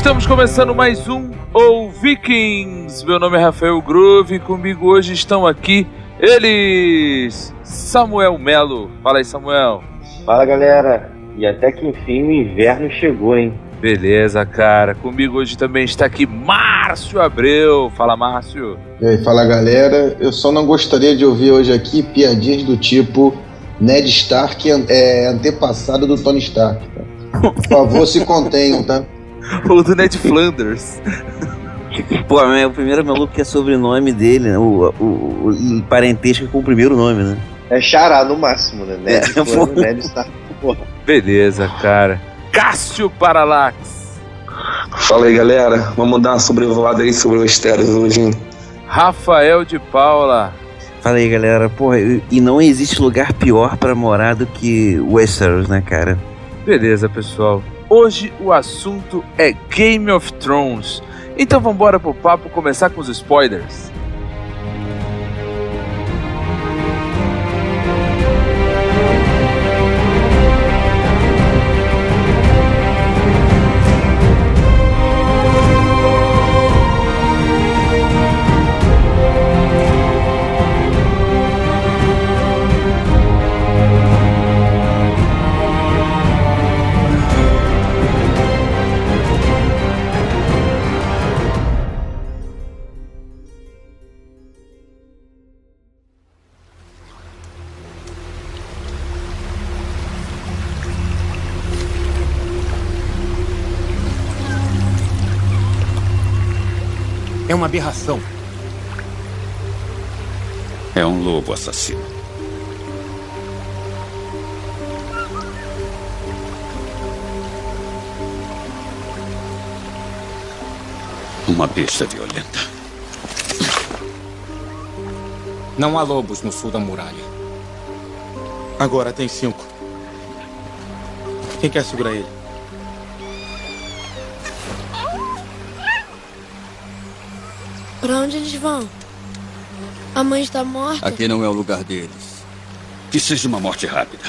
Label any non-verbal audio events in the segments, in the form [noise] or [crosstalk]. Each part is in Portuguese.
Estamos começando mais um ou Vikings. Meu nome é Rafael Groove e comigo hoje estão aqui eles, Samuel Melo. Fala aí, Samuel. Fala, galera. E até que enfim o inverno chegou, hein? Beleza, cara. Comigo hoje também está aqui Márcio Abreu. Fala, Márcio. E aí, fala, galera. Eu só não gostaria de ouvir hoje aqui piadinhas do tipo Ned Stark é antepassado do Tony Stark. Tá? Por favor, se contenham, tá? [laughs] Ou do Ned Flanders. [laughs] Pô, é o primeiro maluco que é sobrenome dele, né? O, o, o parentesco com o primeiro nome, né? É Xará no máximo, né? Ned, É, Flanders, pô. Ned Stark, porra. Beleza, cara. Cássio Paralax. Fala aí, galera. Vamos dar uma sobrevoada aí sobre o Estéreos hoje. hein? Rafael de Paula. Fala aí, galera. Porra, e e não existe lugar pior pra morar do que Westeros, né, cara? Beleza, pessoal. Hoje o assunto é Game of Thrones. Então vambora pro papo começar com os spoilers. Aberração. É um lobo assassino. Uma besta violenta. Não há lobos no sul da muralha. Agora tem cinco. Quem quer segurar ele? Pra onde eles vão? A mãe está morta? Aqui não é o lugar deles. Que seja uma morte rápida.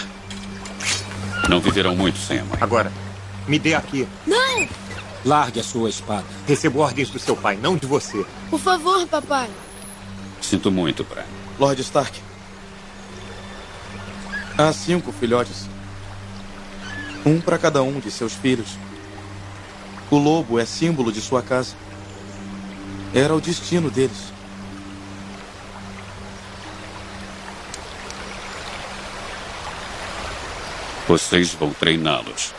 Não viverão muito sem a mãe. Agora, me dê aqui. Não! Largue a sua espada. Recebo ordens do seu pai, não de você. Por favor, papai. Sinto muito, Bran. Lord Stark. Há cinco filhotes. Um para cada um de seus filhos. O lobo é símbolo de sua casa. Era o destino deles. Vocês vão treiná-los.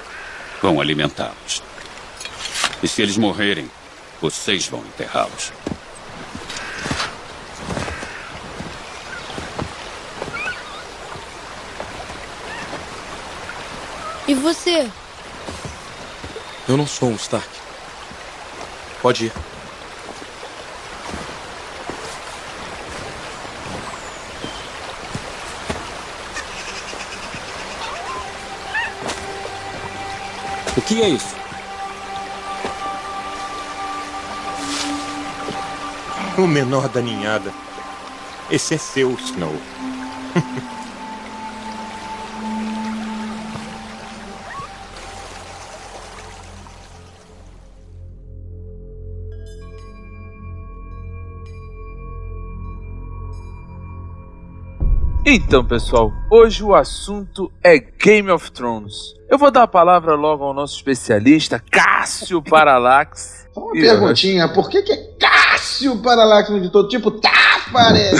Vão alimentá-los. E se eles morrerem, vocês vão enterrá-los. E você? Eu não sou um Stark. Pode ir. O que é isso? O menor da ninhada. Esse é seu, Snow. [laughs] Então, pessoal, hoje o assunto é Game of Thrones. Eu vou dar a palavra logo ao nosso especialista, Cássio [laughs] Paralax. Só uma E perguntinha, por que, que é Cássio Paralax de todo tipo Tafarel?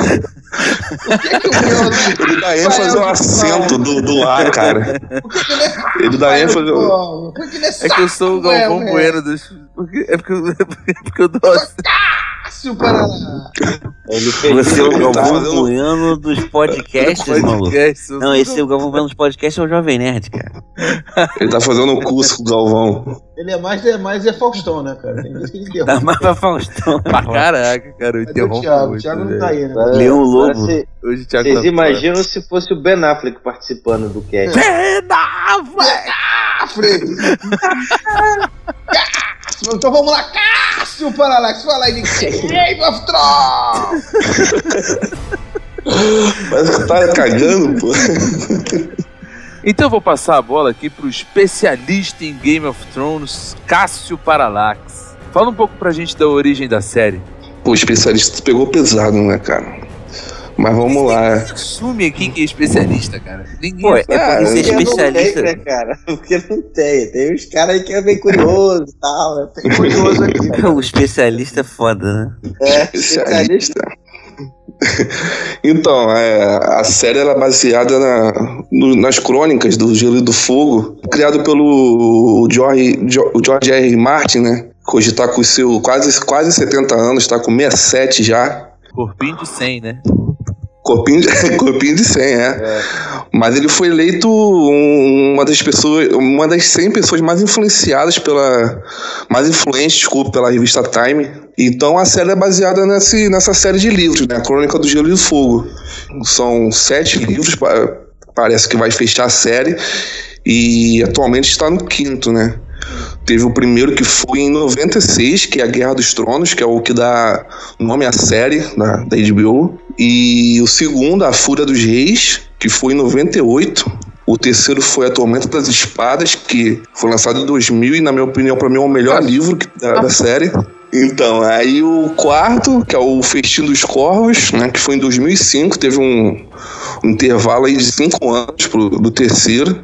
Por que, que o meu. Ele dá ênfase ao acento do, do ar, cara. Por que, que ele é Ele dá ênfase ao. Por que, que ele é É que eu sou o Galvão né? Bueno dos. Porque- É porque, eu- [laughs] é porque eu dou. Cássio Paralax. Ele fez Você é o Galvão Bueno dos podcasts, maluco. podcast, eu Não, esse é o Galvão Bueno dos podcasts é o Jovem Nerd, cara. Ele tá fazendo um curso com o Galvão. Ele é mais, é mais é Faustão, né, cara? Tem vezes que ele. Tá mais pra Faustão. [laughs] Pra caraca, cara, eu Cadê o interrompo Thiago? O muito, Thiago não tá aí, né? Leão Lobo. cê- Hoje o Thiago Vocês tá imaginam se fosse o Ben Affleck participando do cast? [laughs] Cássio! Então vamos lá, Cássio Paralax. Fala aí de Game of Thrones. Que tá cagando, pô. Então eu vou passar a bola aqui pro especialista em Game of Thrones, Cássio Paralax. Fala um pouco pra gente da origem da série. Pô, o especialista pegou pesado, né, cara? Mas vamos lá. Assume aqui que é especialista, cara. Ninguém Pô, é sabe. porque ser Porque não especialista. tem, né, cara? [laughs] Porque não tem. Tem uns caras aí que é bem curioso e tal. Eu tenho curioso aqui. cara. [laughs] O especialista é foda, né? É, Especialista. [laughs] Então, é, a série era baseada na- no- nas crônicas do Gelo e do Fogo, criado pelo George, George R. R. Martin, né? Que hoje tá com seu quase, quase 70 anos, tá com 67 já. Corpinho de 100, né? Corpinho de, [laughs] corpinho de 100, é. Mas ele foi eleito um- uma das pessoas, uma das 100 pessoas mais influenciadas pela, mais influentes, desculpa, pela revista Time. Então a série é baseada nesse, nessa série de livros, né? A Crônica do Gelo e do Fogo. São sete livros, pa- parece que vai fechar a série e atualmente está no quinto, né? Teve o primeiro que foi em 96, que é a Guerra dos Tronos, que é o que dá nome à série da, da HBO. E o segundo, A Fúria dos Reis, que foi em 98. O terceiro foi A Tormenta das Espadas, que foi lançado em 2000 e, na minha opinião, para mim é o melhor livro que- da, da série. Então, aí o quarto, que é o Festim dos Corvos, né, que foi em 2005, teve um, um intervalo aí de cinco anos pro, do terceiro.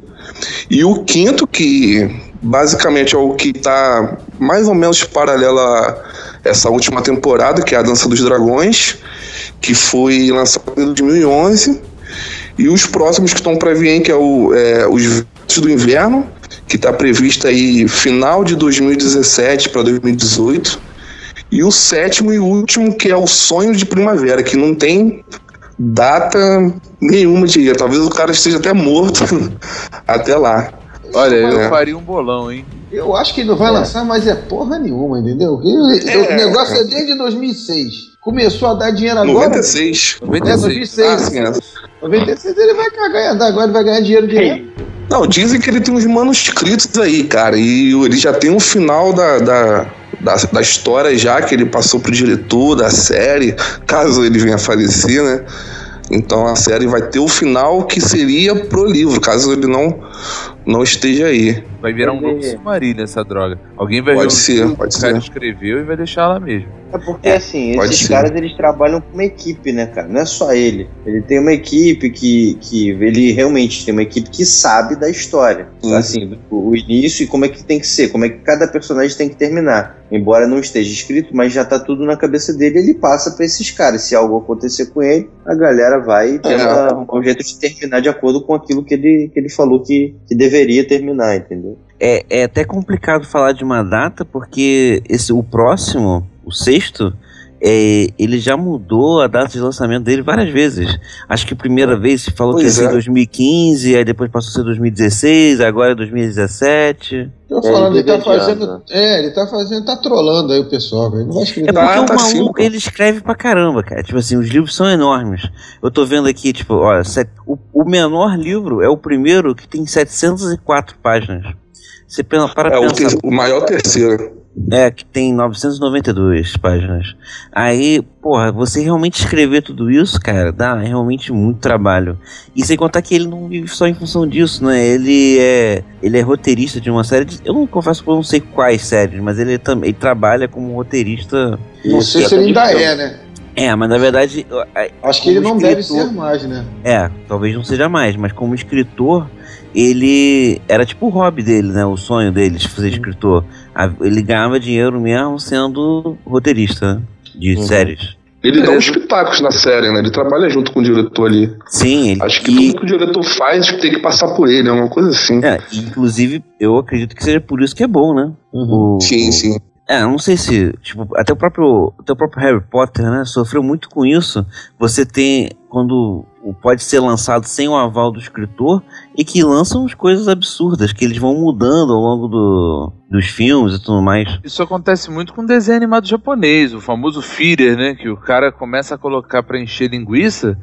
E o quinto, que basicamente é o que está mais ou menos paralelo a essa última temporada, que é a Dança dos Dragões, que foi lançado em 2011. E os próximos que estão para vir, que é, o, é Os Ventos do Inverno, que está previsto aí final de 2017 para 2018. E o sétimo e último, que é o Sonho de Primavera, que não tem data nenhuma de Talvez o cara esteja até morto [laughs] até lá. Olha, eu É. faria um bolão, hein? Eu acho que ele não vai lançar, mas é porra nenhuma, entendeu? O É. negócio é desde 2006. Começou a dar dinheiro agora. 96. É, 96. 2006. Ah, sim, é. 96 ele vai cagar agora, ele vai ganhar dinheiro direto. Não, dizem que ele tem uns manuscritos aí, cara. E ele já tem o final da, da, da, da história já, que ele passou pro diretor da série, caso ele venha a falecer, né? Então a série vai ter o final que seria pro livro, caso ele não, não esteja aí. Vai virar um novo submarino essa droga. Alguém vai Pode ver o ser, livro pode que o cara ser. escreveu e vai deixar lá mesmo. É porque, assim, pode esses ser. caras, eles trabalham com uma equipe, né, cara? Não é só ele. Ele tem uma equipe que, que ele realmente tem uma equipe que sabe da história. Hum. Assim, o, o início e como é que tem que ser, como é que cada personagem tem que terminar. Embora não esteja escrito, mas já tá tudo na cabeça dele, ele passa pra esses caras. Se algo acontecer com ele, a galera vai e tenta É. arrumar um jeito de terminar de acordo com aquilo que ele, que ele falou que, que deveria terminar, entendeu? É, é até complicado falar de uma data, porque esse, o próximo, o sexto, é, ele já mudou a data de lançamento dele várias vezes. Acho que a primeira vez se falou Pois que ia ser é. 2015, aí depois passou a ser 2016, agora é 2017. Tô É, falando, ele ele tá fazendo. É, ele tá fazendo, tá trolando aí o pessoal, velho. Não vai escrever É porque Tá, o maluco, ele escreve pra caramba, cara. Tipo assim, os livros são enormes. Eu tô vendo aqui, tipo, olha, set- o, o menor livro é o primeiro que tem 704 páginas. Você pensa, para É o, pensar. ter- o maior terceiro. É, que tem 992 páginas. Aí, porra, você realmente escrever tudo isso, cara, dá realmente muito trabalho. E sem contar que ele não vive só em função disso, né? Ele é, ele é roteirista de uma série de, Eu não confesso que eu não sei quais séries, mas ele também ele trabalha como roteirista. Não sei se ele ainda é, né? É, mas na verdade. Acho que ele não deve escritor- ser mais, né? É, talvez não seja mais, mas como escritor, ele era tipo o hobby dele, né? O sonho dele de fazer escritor. Ele ganhava dinheiro mesmo sendo roteirista né? de Uhum. séries. Ele dá uns pitacos na série, né? Ele trabalha junto com o diretor ali. Sim, ele. Acho que e- tudo que o diretor faz tem que passar por ele, é uma coisa assim. é, inclusive, eu acredito que seja por isso que é bom, né? O- Sim, sim. É, não sei se, tipo, até o próprio, até o próprio Harry Potter, né, sofreu muito com isso. Você tem, quando pode ser lançado sem o aval do escritor e que lançam as coisas absurdas, que eles vão mudando ao longo do, dos filmes e tudo mais. Isso acontece muito com desenho animado japonês, o famoso filler, né? Que o cara começa a colocar pra encher linguiça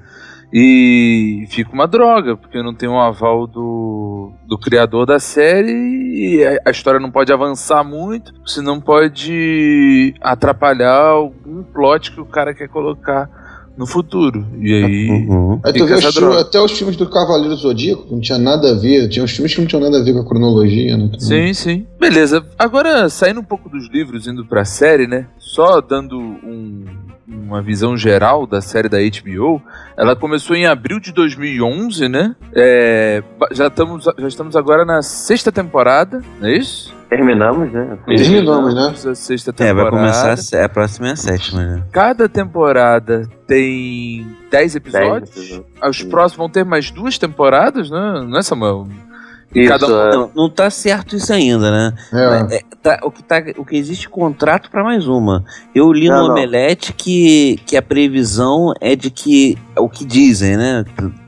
e fica uma droga, porque não tem um aval do, do criador da série e a, história não pode avançar muito, senão pode atrapalhar algum plot que o cara quer colocar no futuro. E aí. Uhum. Aí tu vê os filmes, até os filmes do Cavaleiro Zodíaco, não tinha nada a ver. Tinha os filmes que não tinham nada a ver com a cronologia, né? Sim, sim. Beleza. Agora, saindo um pouco dos livros, indo pra série, né? Só dando um, uma visão geral da série da HBO, ela começou em abril de 2011, né? É, já, estamos, já estamos agora na sexta temporada, não é isso? Terminamos, né? Terminamos, né? A sexta temporada. É, vai começar a, a próxima é a sétima, né? Cada temporada tem 10 episódios. Dez episódios. Os próximos vão ter mais duas temporadas, né? Não é, Samuel? Isso, Cada um- é. Não, não tá certo isso ainda, né? É. É, tá- o, que tá, o que existe contrato para mais uma. Eu li Não, no não. Omelete que, que a previsão é de que. O que dizem, né?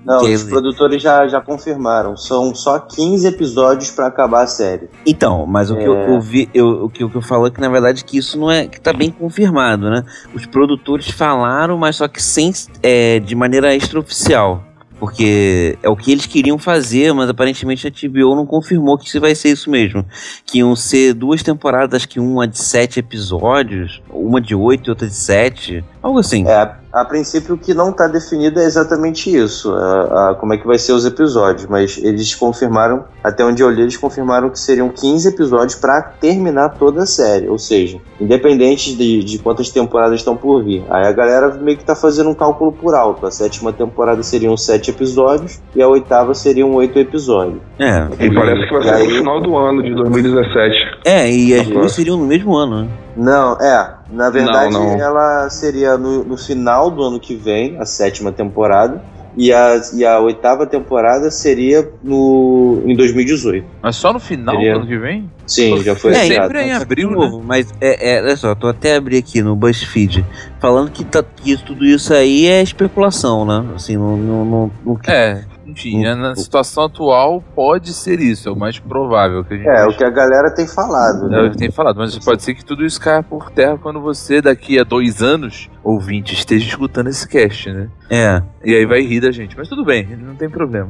Não, Que- os produtores já, já confirmaram. São só 15 episódios pra acabar a série. Então, mas o que eu, É. eu vi, eu- o que o que eu falo é que na verdade que isso não é que tá bem confirmado, né? Os produtores falaram, mas só que sem é, de maneira extraoficial. Porque é o que eles queriam fazer, mas aparentemente a TBO não confirmou que vai ser isso mesmo. Que iam ser duas temporadas, acho que uma de sete episódios, uma de oito e outra de sete. Algo assim. É, a, princípio o que não tá definido é exatamente isso. a- a- como é que vai ser os episódios. Mas eles confirmaram, até onde eu li, eles confirmaram que seriam 15 episódios pra terminar toda a série. Ou seja, independente de, de quantas temporadas estão por vir. Aí a galera meio que tá fazendo um cálculo por alto. A sétima temporada seriam sete episódios e a oitava seriam oito episódios. É. E parece que vai E ser no final do ano de 2017. É, e as Agora. duas seriam no mesmo ano, né? Não, é. Na verdade, Não, não. ela seria no, no final do ano que vem, a sétima temporada. E a, e a oitava temporada seria no, em 2018. Mas só no final Seria- do ano que vem? Sim, já foi É, anunciado. sempre em abril, né? novo, mas é, é, olha só, tô até abri aqui no BuzzFeed, falando que, tá, que tudo isso aí é especulação, né? Assim, não, não, não, não- É, enfim, Hum. na situação atual pode ser isso, é o mais provável que a gente É, o que a galera tem falado, É o né? que tem falado, mas pode ser que tudo isso caia por terra quando você, daqui a dois anos, ouvinte, esteja escutando esse cast, né? É, E aí vai rir da gente, mas tudo bem, não tem problema.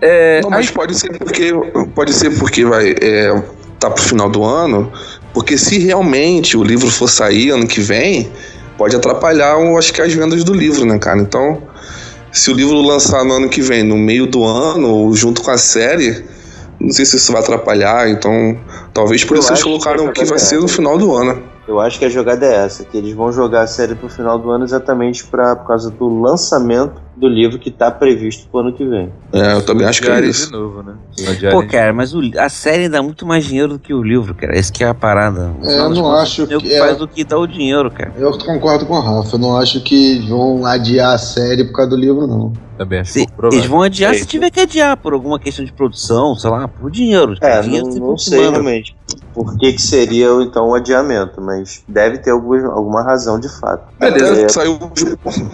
É, Não, mas pode ser porque pode ser porque vai é, tá pro final do ano, porque se realmente o livro for sair ano que vem, pode atrapalhar, eu acho que as vendas do livro, né, cara? Então, se o livro lançar no ano que vem, no meio do ano, ou junto com a série, não sei se isso vai atrapalhar, então talvez por Eu isso eles que colocaram vai que vai ser no final do ano. Eu acho que a jogada é essa, que eles vão jogar a série pro final do ano exatamente pra, por causa do lançamento do livro que tá previsto pro ano que vem. É, eu também acho que é isso. de novo, né? Diário pô, cara, mas o- a série dá muito mais dinheiro do que o livro, cara. Esse que é a parada. É, eu não contas, acho o que é- faz o que dá o dinheiro, cara. Eu concordo com o Rafa. Eu não acho que vão adiar a série por causa do livro, não. Também acho Se- eles vão adiar É, se tiver que adiar, por alguma questão de produção, sei lá, por dinheiro. É, dinheiro não, sempre não se sei realmente por que, que seria então o adiamento, mas deve ter algum, alguma razão de fato. Até É, saiu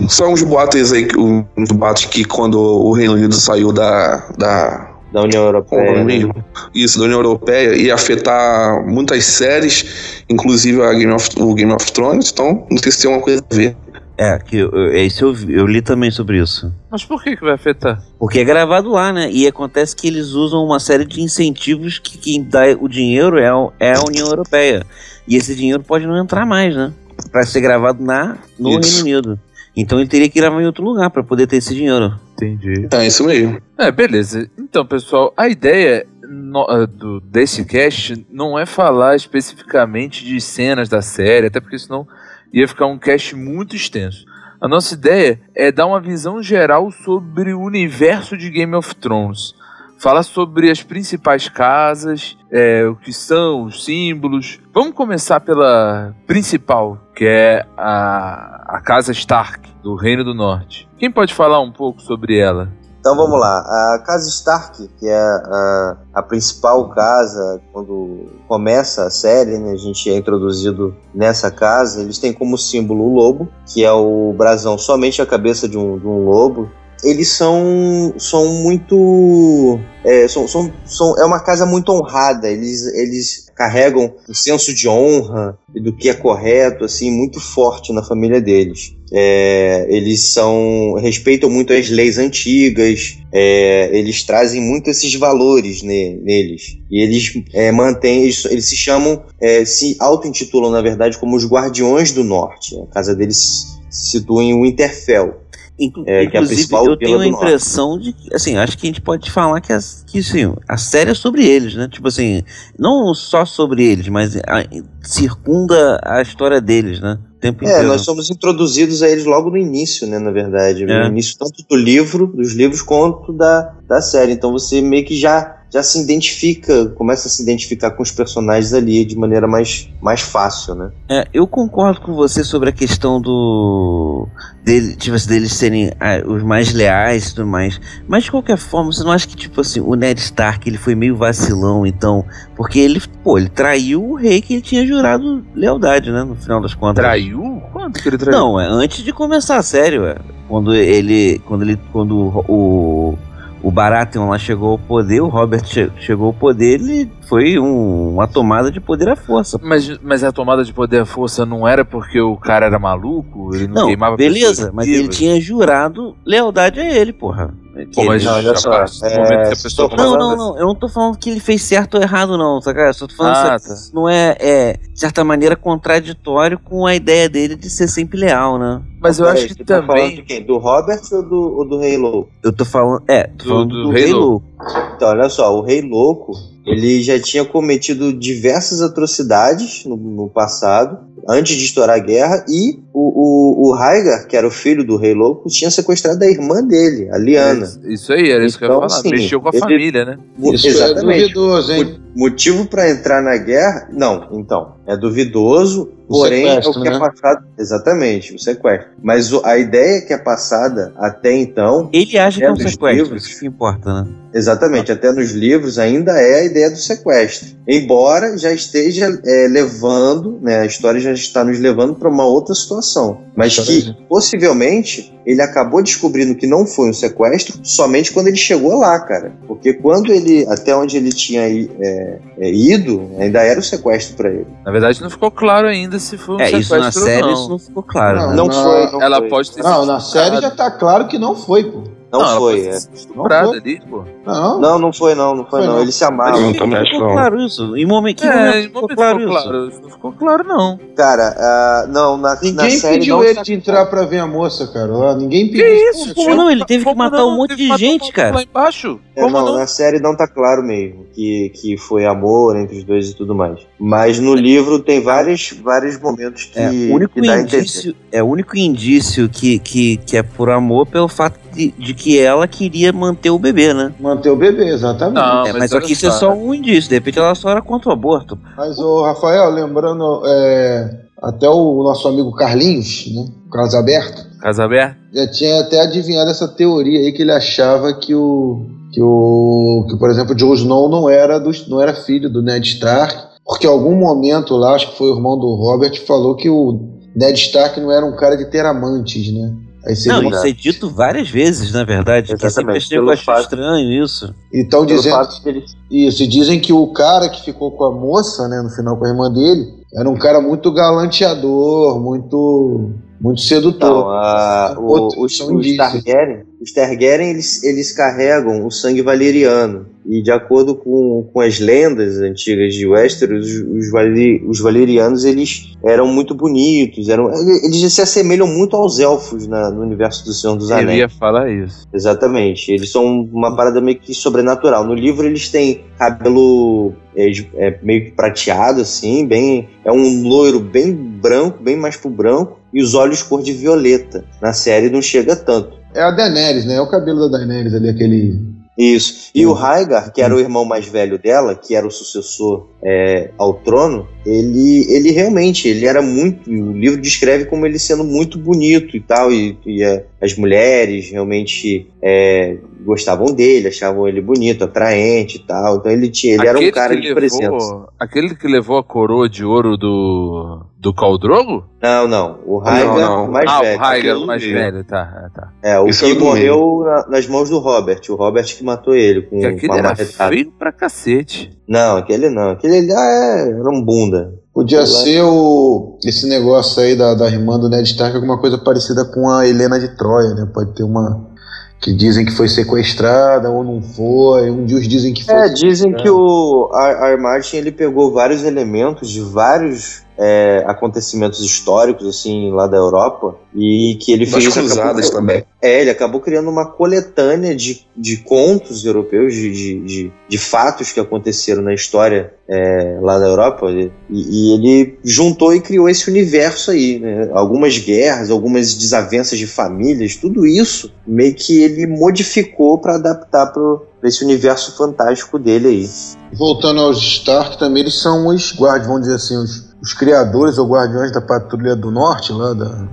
só uns boatos aí, que- uns boatos que quando o Reino Unido saiu da, da da União Europeia. Né? mesmo. Isso, da União Europeia, ia afetar muitas séries, inclusive a Game of, o Game of Thrones, então não sei se tem alguma coisa a ver. É, que eu, eu, é isso eu, li também sobre isso. Mas por que que vai afetar? Porque é gravado lá, né? E acontece que eles usam uma série de incentivos que quem dá o dinheiro é, é a União Europeia. E esse dinheiro pode não entrar mais, né? Pra ser gravado na, no Isso. Reino Unido. Então ele teria que gravar em outro lugar pra poder ter esse dinheiro. Entendi. É isso mesmo. É, beleza. Então, pessoal, a ideia no- ah, do, desse cast não é falar especificamente de cenas da série, até porque senão ia ficar um cast muito extenso. A nossa ideia é dar uma visão geral sobre o universo de Game of Thrones. Falar sobre as principais casas, é, o que são, os símbolos. Vamos começar pela principal, que é a, a Casa Stark, do Reino do Norte. Quem pode falar um pouco sobre ela? Então vamos lá. A casa Stark, que é a, a principal casa, quando começa a série, né, a gente é introduzido nessa casa, eles têm como símbolo o lobo, que é o brasão somente a cabeça de um, de um lobo. Eles são, são muito. É, são, são, são, é uma casa muito honrada. Eles, eles carregam um senso de honra e do que é correto, assim, muito forte na família deles. É, eles são respeitam muito as leis antigas, é, eles trazem muito esses valores ne- neles e eles é, mantêm, eles, eles se chamam, é, se auto-intitulam na verdade como os Guardiões do Norte. A casa deles se situa em Winterfell. Inclu É, que é a inclusive, principal eu tenho a impressão de que, assim, acho que a gente pode falar que, as, que assim, a série é sobre eles, né? Tipo assim, não só sobre eles, mas a- circunda a história deles, né? O tempo É, inteiro. nós somos introduzidos a eles logo no início, né, na verdade. É. No início tanto do livro, dos livros, quanto da, da série. Então você meio que já, já se identifica, começa a se identificar com os personagens ali de maneira mais, mais fácil, né? É, eu concordo com você sobre a questão do. Dele, tipo assim, deles serem ah, os mais leais e tudo mais. Mas de qualquer forma, você não acha que, tipo assim, o Ned Stark ele foi meio vacilão, então. Porque ele, pô, ele traiu o rei que ele tinha jurado lealdade, né? No final das contas. Traiu? Quando que ele traiu? Não, é antes de começar a série, ué. Quando ele. Quando ele. Quando o. O Baratheon lá chegou ao poder, o Robert che- chegou ao poder, ele foi um- uma tomada de poder à força. Mas, mas a tomada de poder à força não era porque o cara era maluco? Ele não, Não, queimava beleza, mas ele tinha jurado lealdade a ele, porra. Pô, mas Não, olha só, é, Não, não, não, eu não tô falando que ele fez certo ou errado, não, tá cara? Eu só tô falando Ah, que tá. isso não é, é, de certa maneira, contraditório com a ideia dele de ser sempre leal, né? Mas eu acho que você tá falando de também. quem? Do Robert ou do, ou do Rei Louco? Eu tô falando. É, tô Do- falando do do, Rei Rei Louco. Louco. Então, olha só, o Rei Louco, ele já tinha cometido diversas atrocidades no, no passado, antes de estourar a guerra, e o, o, o Rhaegar, que era o filho do Rei Louco, tinha sequestrado a irmã dele, a Liana. Isso aí, era isso que eu ia Então, falar. sim, Mexeu com a ele- família, né? Isso é duvidoso, hein? Motivo pra entrar na guerra? Não, então. É duvidoso, O porém é o que né? é passado. Exatamente, o sequestro. Mas o- a ideia que é passada até então. Ele acha que é um nos sequestro, livros, isso que importa, né? Exatamente, até nos livros ainda é a ideia do sequestro. Embora já esteja é, levando, né, a história já está nos levando para uma outra situação. Mas que possivelmente ele acabou descobrindo que não foi um sequestro somente quando ele chegou lá, cara. Porque quando ele, até onde ele tinha é, é, ido, ainda era o sequestro para ele. Na verdade, não ficou claro ainda se foi um É, sequestro isso na série não. isso não ficou claro. Não, né? Não, na- foi, não Ela foi. pode ter Não, sido na série já tá claro que não foi, pô. Não, ela foi. é. Não foi. ali, pô. Não, Não, não foi não, não foi, Foi não. não. Eles se por Não, também acho ficou não. claro isso? Em momento que É, ficou claro ficou isso? claro. Isso não ficou claro, não. Cara, ah, não, na, na Ninguém série pediu não ele de entrar pra ver a moça, cara. Ó, Ninguém pediu. Que isso, tio? não? Ele teve que matar não? um monte de gente, cara. Lá embaixo? É, não, não? na série não tá claro mesmo que, que foi amor entre os dois e tudo mais. Mas no livro tem vários, vários momentos que, É, o único que dá indício, é o único indício que, que, que é por amor pelo fato de, de que ela queria manter o bebê, né? Manter o bebê, exatamente. Não, É, mas só que isso é só. um indício. De repente ela só era contra o aborto. Mas, ô, Rafael, lembrando, é, até o nosso amigo Carlinhos, né? Carlos Alberto, Casa aberta? já tinha até adivinhado essa teoria aí que ele achava que o. Que o. Que, por exemplo, o Jon Snow não era, do, não era filho do Ned Stark. Porque em algum momento lá, acho que foi o irmão do Robert, falou que o Ned Stark não era um cara de ter amantes, né? Aí seria Não, uma- isso é dito várias vezes, na verdade. Que eu sempre Exatamente, achei, eu estranho isso. Então dizendo fato que ele Isso, e dizem que o cara que ficou com a moça, né, no final com a irmã dele, era um cara muito galanteador, muito muito sedutor. a- o- Outros os, os. Targaryen, os Targaryen eles, eles carregam o sangue valeriano. E de acordo com, com as lendas antigas de Westeros, os, os, Valeri- os valerianos eles eram muito bonitos, eram, eles se assemelham muito aos elfos na- no universo do Senhor dos Eu Anéis. ia falar isso. Exatamente. Eles são uma parada meio que sobrenatural. No livro eles têm cabelo é, é, meio que prateado, assim, bem. É um loiro bem branco, bem mais pro branco, e os olhos cor de violeta. Na série não chega tanto. É a Daenerys, né? É o cabelo da Daenerys ali, aquele. Isso. E o Rhaegar, que era o irmão mais velho dela, que era o sucessor é, ao trono, ele, ele realmente, ele era muito. O livro descreve como ele sendo muito bonito e tal, e, e, é, as mulheres realmente é, gostavam dele, achavam ele bonito, atraente e tal. Então ele tinha, ele era um Aquele cara que de presença. levou, Aquele que levou a coroa de ouro do. do Caldrogo? Não, não. O Rhaegar, não. o mais ah, velho. o aquele o mais meio. velho, tá, é, tá. É, o é que morreu na- nas mãos do Robert. O Robert que matou ele com, Porque aquele com a era marretada. feio pra cacete. Não, aquele não. Aquele lá é, era um bunda. Podia ser o esse negócio aí da, da irmã do Ned Stark, alguma coisa parecida com a Helena de Troia, né? Pode ter uma que dizem que foi sequestrada ou não foi. Um dia dizem que foi. É, dizem que o R. R. Martin ele pegou vários elementos de vários é, acontecimentos históricos, assim, lá da Europa, e que ele Das fez... cruzadas acabou- também. É, ele acabou criando uma coletânea de, de contos europeus, de, de, de, de fatos que aconteceram na história é, lá da Europa, e, e ele juntou e criou esse universo aí, né? Algumas guerras, algumas desavenças de famílias, tudo isso meio que ele modificou para adaptar para esse universo fantástico dele aí. Voltando aos Stark, também eles são os guardiões, vamos dizer assim, os, os criadores ou guardiões da Patrulha do Norte, lá da.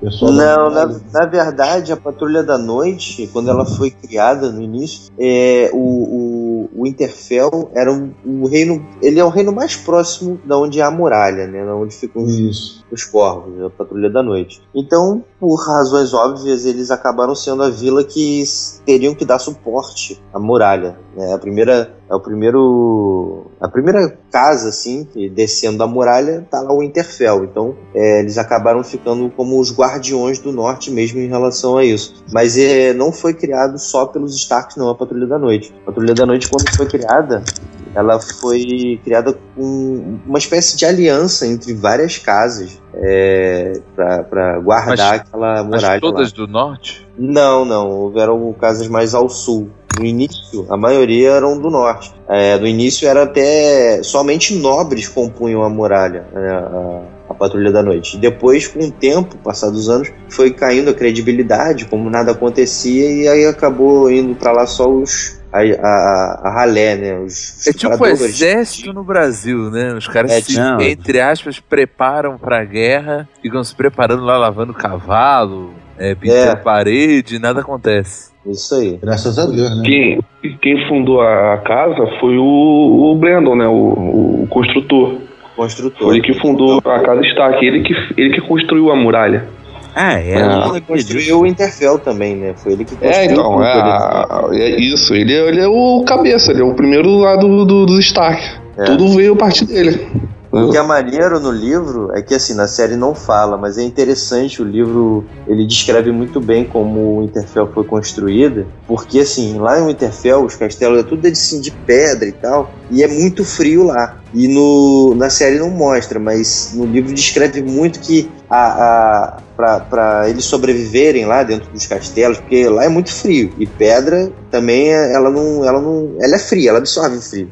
Não, na, na verdade, a Patrulha da Noite, quando ela foi criada no início, é, o, o, o Interfell era um, o reino. Ele é o reino mais próximo da onde há a muralha, né? Da onde ficam os, os corvos, a Patrulha da Noite. Então, por razões óbvias, eles acabaram sendo a vila que teriam que dar suporte à muralha. Né? A primeira. É o primeiro. A primeira casa, assim, descendo da muralha, tá lá o Interfell. Então, é, eles acabaram ficando como os guardiões do norte mesmo em relação a isso. Mas é, não foi criado só pelos Starks, não, a Patrulha da Noite. A Patrulha da Noite, quando foi criada, ela foi criada com uma espécie de aliança entre várias casas é, para guardar Mas- aquela Mas muralha. todas lá. do norte? Não, não. Houveram casas mais ao sul. No início, a maioria eram do norte. É, no início era até somente nobres compunham a muralha, né, a, a patrulha da noite. Depois, com o tempo, passados os anos, foi caindo a credibilidade, como nada acontecia, e aí acabou indo pra lá só os a, a, a ralé, né? Os É tipo o exército no Brasil, né? Os caras É, se, não. entre aspas, preparam pra guerra, ficam se preparando lá, lavando cavalo, é, pintando É. parede, nada acontece. Isso aí. Graças a Deus, né? Quem, quem fundou a casa foi o, o Brandon, né? O, o construtor. Construtor. Foi ele que fundou a casa Stark. Ele que, ele que construiu a muralha. Ah, é? Não Ele construiu o Interfell também, né? Foi ele que construiu. É, então, tudo, é, ele- a- é isso. Ele, é- ele é o cabeça, ele é o primeiro lá do, do, dos Stark. É. Tudo veio a partir dele. O que é maneiro no livro é que, assim, na série não fala, mas é interessante, o livro, ele descreve muito bem como o Interfell foi construído, porque, assim, lá no Interfell, os castelos é tudo assim, de pedra e tal, e é muito frio lá. E no, na série não mostra, mas no livro descreve muito que a, a, para eles sobreviverem lá dentro dos castelos, porque lá é muito frio, e pedra também, é- ela não, ela não, ela é fria, ela absorve frio.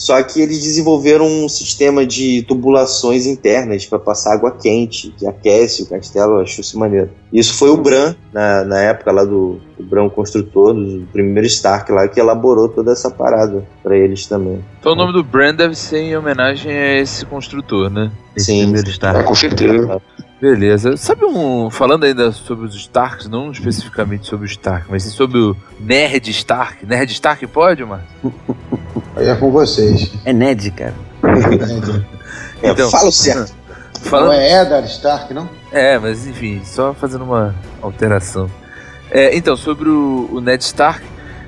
Só que eles desenvolveram um sistema de tubulações internas para passar água quente, que aquece o castelo, eu acho isso maneiro. Isso foi o Bran, na, na época lá do o Bran o construtor, do primeiro Stark lá, que elaborou toda essa parada para eles também. Então o nome do brand deve ser em homenagem a esse construtor, né? Esse Sim. primeiro É, Stark. com certeza. Beleza. Sabe um. Falando ainda sobre os Starks, não especificamente sobre o Stark, mas sim sobre o Nerd Stark. Nerd Stark pode, mano? [laughs] Aí é com vocês. É Ned, cara. É, Então, fala o certo. [laughs] Não Falando, é Eddard Stark, não? É, mas enfim, só fazendo uma alteração. É, então, sobre o, o Ned Stark,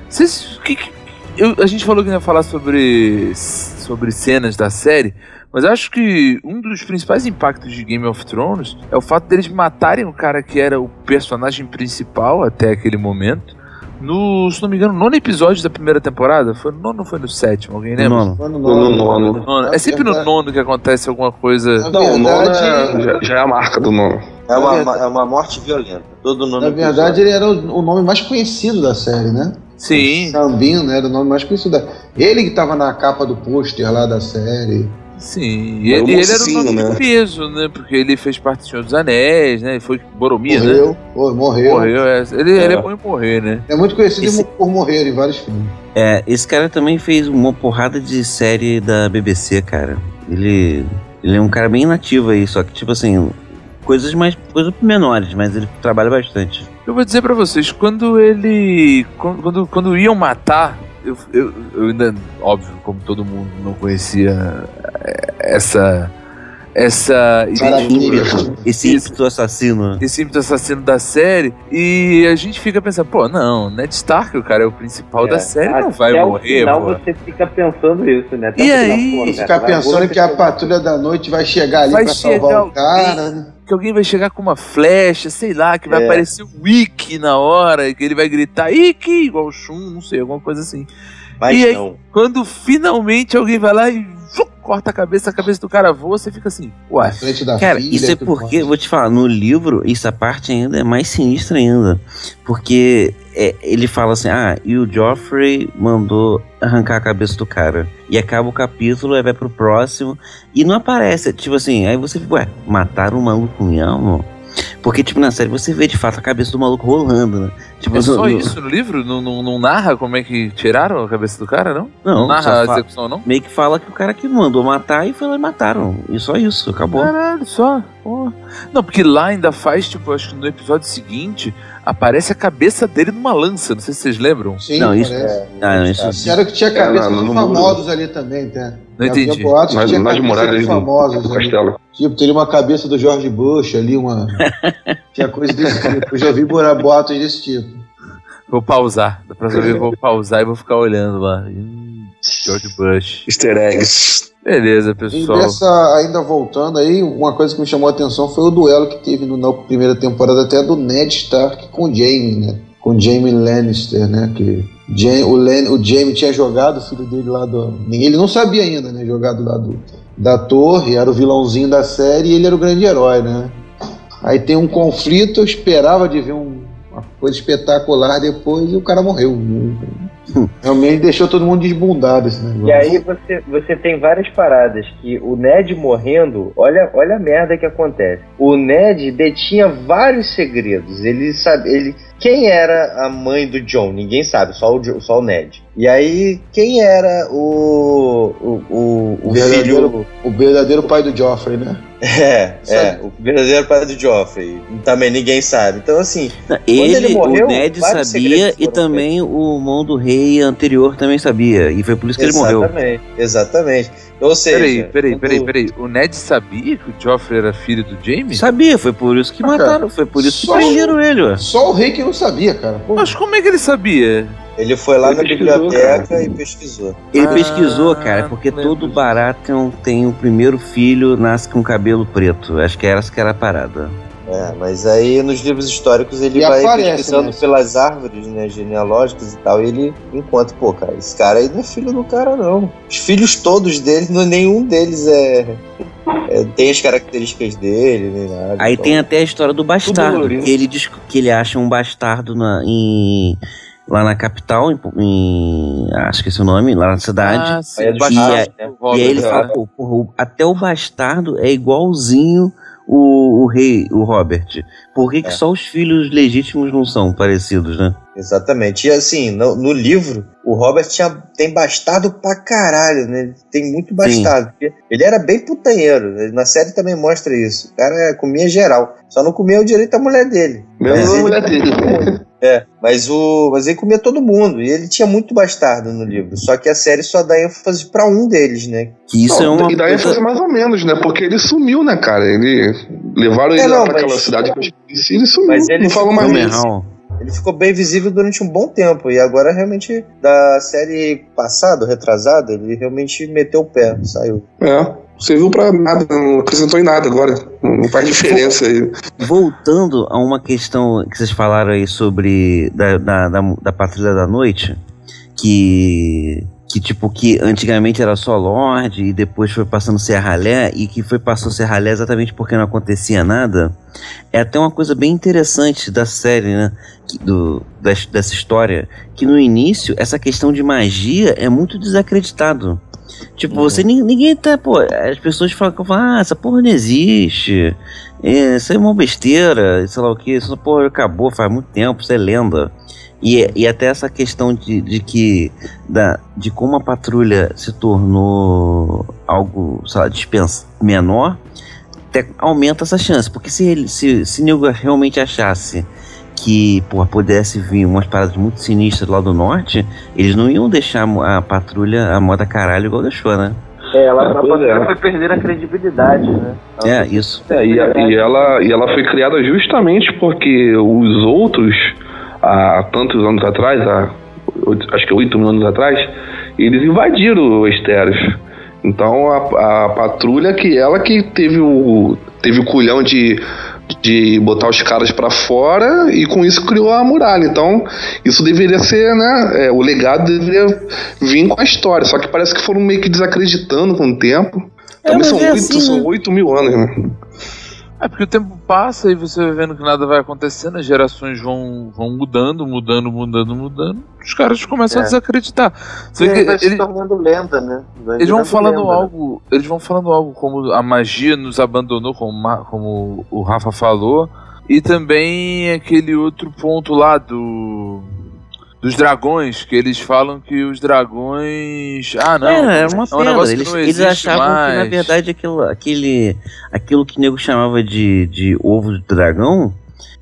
vocês, que, que- eu- a gente falou que ia falar sobre, sobre cenas da série, mas eu acho que um dos principais impactos de Game of Thrones é o fato deles matarem o cara que era o personagem principal até aquele momento. No, se não me engano, nono episódio da primeira temporada. Foi no nono ou foi no sétimo? Alguém lembra? Nono. Foi no No nono. nono. Nono. É sempre no verdade- nono que acontece alguma coisa. Na Não, o nono é, já, já é a marca do nono. É uma, é uma morte violenta. Todo nome na verdade ele era o nome mais conhecido da série, né? Sim, Sambino era o nome mais conhecido. da- Ele que tava na capa do pôster lá da série. Sim, ele, ele era um nome de né? peso, né? Porque ele fez parte do Senhor dos Anéis, né? Ele foi Boromir, né? morreu. Morreu. Morreu, é. Ele, ele é É. bom em morrer, né? É muito conhecido Esse- por morrer em vários filmes. É, esse cara também fez uma porrada de série da BBC, cara. Ele, ele é um cara bem nativo aí, só que, tipo assim, coisas mais. coisas menores, mas ele trabalha bastante. Eu vou dizer pra vocês, quando ele. Quando, quando, quando iam matar, eu, eu, eu ainda, óbvio, como todo mundo não conhecia é, essa. Essa. Esse ímpeto assassino. esse ímpeto assassino da série e a gente fica pensando, pô, não, Ned Stark, o cara é o principal da série, não vai morrer, final pô. você fica pensando isso, né? Até E final, aí? E cara, ficar vai, pensando que a patrulha da noite vai chegar ali Vai pra chegar salvar o cara, né? Que alguém vai chegar com uma flecha, sei lá, que vai É. aparecer o Wiki na hora, que ele vai gritar Iki, igual o Shun, não sei, alguma coisa assim. Mas E aí? não. Quando finalmente alguém vai lá e corta a cabeça, a cabeça do cara voa, você fica assim, ué. Frente da Cara, filha, isso é porque, mais. vou te falar, no livro, essa parte ainda é mais sinistra ainda. Porque é, ele fala assim, ah, e o Joffrey mandou arrancar a cabeça do cara. E acaba o capítulo, aí vai pro próximo, e não aparece, tipo assim, aí você fica, ué, mataram o maluco mesmo? Porque, tipo, na série você vê de fato a cabeça do maluco rolando, né? Tipo, É só no- isso no livro? Não, não, não narra como é que tiraram a cabeça do cara, não? Não, narra só a execução, não? Meio que fala que o cara que mandou matar e foi lá e mataram. E só isso, acabou. Caralho, só. Pô. Não, porque lá ainda faz, tipo, acho que no episódio seguinte aparece a cabeça dele numa lança. Não sei se vocês lembram. Sim, Não, isso- parece. Ah, não, isso Disseram que tinha cabeça É, não, de não- famosos ali também, tá? Não Havia entendi. boatos que Nas, tinha nas muralhas famosos do ali. castelo. Tipo, teria uma cabeça do George Bush ali, uma. [laughs] tinha coisa desse tipo. Eu já bora- boatos desse tipo. Vou pausar. Da próxima vez eu vou pausar e vou ficar olhando lá. Hum, George Bush. Easter eggs. Beleza, E pessoal. dessa, ainda voltando aí, uma coisa que me chamou a atenção foi o duelo que teve no- na primeira temporada até do Ned Stark com o Jaime, né? Com o Jaime Lannister, né? Que O, Lan, o Jaime tinha jogado o filho dele lá do. Ele não sabia ainda, né? Jogado lá do, da torre, era o vilãozinho da série e ele era o grande herói, né? Aí tem um conflito, eu esperava de ver um- uma coisa espetacular depois e o cara morreu. [laughs] Realmente deixou todo mundo desbundado esse negócio. E aí você, você tem várias paradas que o Ned morrendo, olha, olha a merda que acontece. O Ned detinha vários segredos. Ele sabe, ele quem era a mãe do John? Ninguém sabe, só o, só o Ned. E aí quem era o o, o, o Verdadeiro- filho O verdadeiro pai do Joffrey, né? é, Sabe. é, o verdadeiro pai do Joffrey. Também ninguém sabe. Então assim, Ele, ele morreu, o Ned sabia e também o mão do rei anterior também sabia. E foi por isso que ele morreu. exatamente, exatamente. Ou seja, Peraí, peraí, peraí, peraí. O Ned sabia que o Joffrey era filho do Jaime? Sabia, foi por isso que Ah, cara, mataram, foi por isso que só- prenderam ele, ué. Só o rei que não sabia, cara. Pô, Mas como é que ele sabia? Ele foi lá Ele na biblioteca cara. e pesquisou. Ele Ah, pesquisou, cara, porque todo disso. Baratheon tem o primeiro filho, nasce com cabelo preto. Acho que era essa que era a parada. É, mas aí nos livros históricos ele E vai aparece, pesquisando né? pelas árvores né, genealógicas e tal, e ele encontra, pô, cara, esse cara aí não é filho do cara, não. Os filhos todos dele, não, nenhum deles é, é- tem as características dele, nem nada. Aí então- tem até a história do bastardo, ele diz que ele acha um bastardo na, em, lá na capital, em, em- ah, esqueci o nome, lá na cidade. Ah, sim, é do bastardo do né? E aí ele fala, pô, porra, até o bastardo é igualzinho o, o rei, o Robert. Por que, que É. só os filhos legítimos não são parecidos, né? Exatamente. E assim, no, no livro, o Robert tinha, tem bastardo pra caralho, né? Ele Tem muito bastardo. porque Ele era bem putanheiro. né? Na série também mostra isso. O cara comia geral. Só não comia o direito à mulher dele. Menos Mas a mulher dele. É, mas o. Mas ele comia todo mundo. E ele tinha muito bastardo no livro. Só que a série só dá ênfase pra um deles, né? Que isso Não, é uma e coisa... foi mais ou menos, né? Porque ele sumiu, né, cara? Ele levaram ele É, lá não, pra mas- aquela cidade que eu esqueci e ele sumiu. Mas ele não falou mais. Homerhal. Ele ficou bem visível durante um bom tempo. E agora, realmente, da série passada, retrasada, ele realmente meteu o pé, saiu. É. Serviu pra nada, não acrescentou em nada agora. Não não faz diferença aí. Voltando a uma questão que vocês falaram aí sobre da, da, da, da Patrulha da Noite, que que tipo que antigamente era só Lorde e depois foi passando a ser ralé e que foi passando a ser ralé exatamente porque não acontecia nada. É até uma coisa bem interessante da série, né? que- do, das- dessa história, que no início essa questão de magia é muito desacreditado. Tipo, você nin- ninguém tá, pô, as pessoas falam, falam ah, essa porra não existe. É, isso é uma besteira, sei lá o que, isso porra acabou faz muito tempo, isso é lenda. E, e até essa questão de, de que da, de como a patrulha se tornou algo, lá, dispensa menor, até aumenta essa chance. Porque se ele se, se Nilga realmente achasse que porra, pudesse vir umas paradas muito sinistras lá do norte, eles não iam deixar a patrulha a moda caralho igual deixou, né? É, ela Ah, é. foi perder a credibilidade, né? É, isso. É, e, a- e ela, e ela foi criada justamente porque os outros, há tantos anos atrás, há acho que oito mil anos atrás, eles invadiram o Esteros. Então a, a patrulha que ela que teve o, teve o culhão de de botar os caras para fora e com isso criou a muralha. Então, isso deveria ser, né? É, o legado deveria vir com a história. Só que parece que foram meio que desacreditando com o tempo. Também são oito assim, são né? oito mil anos, né? É porque o tempo passa e você vai vendo que nada vai acontecendo, as gerações vão, vão mudando, mudando, mudando, mudando. Os caras começam a É. desacreditar. Você E vê aí que vai se ele- tornando lenda, né? Vai eles vão falando lenda, né? algo. Eles vão falando algo como a magia nos abandonou, como, como o Rafa falou. E também aquele outro ponto lá do. Dos dragões, que eles falam que os dragões. Ah, não. É, era uma é um pedra. negócio que eles, não eles achavam que, na mais. verdade, aquilo, aquele, aquilo que o nego chamava de, de ovo de dragão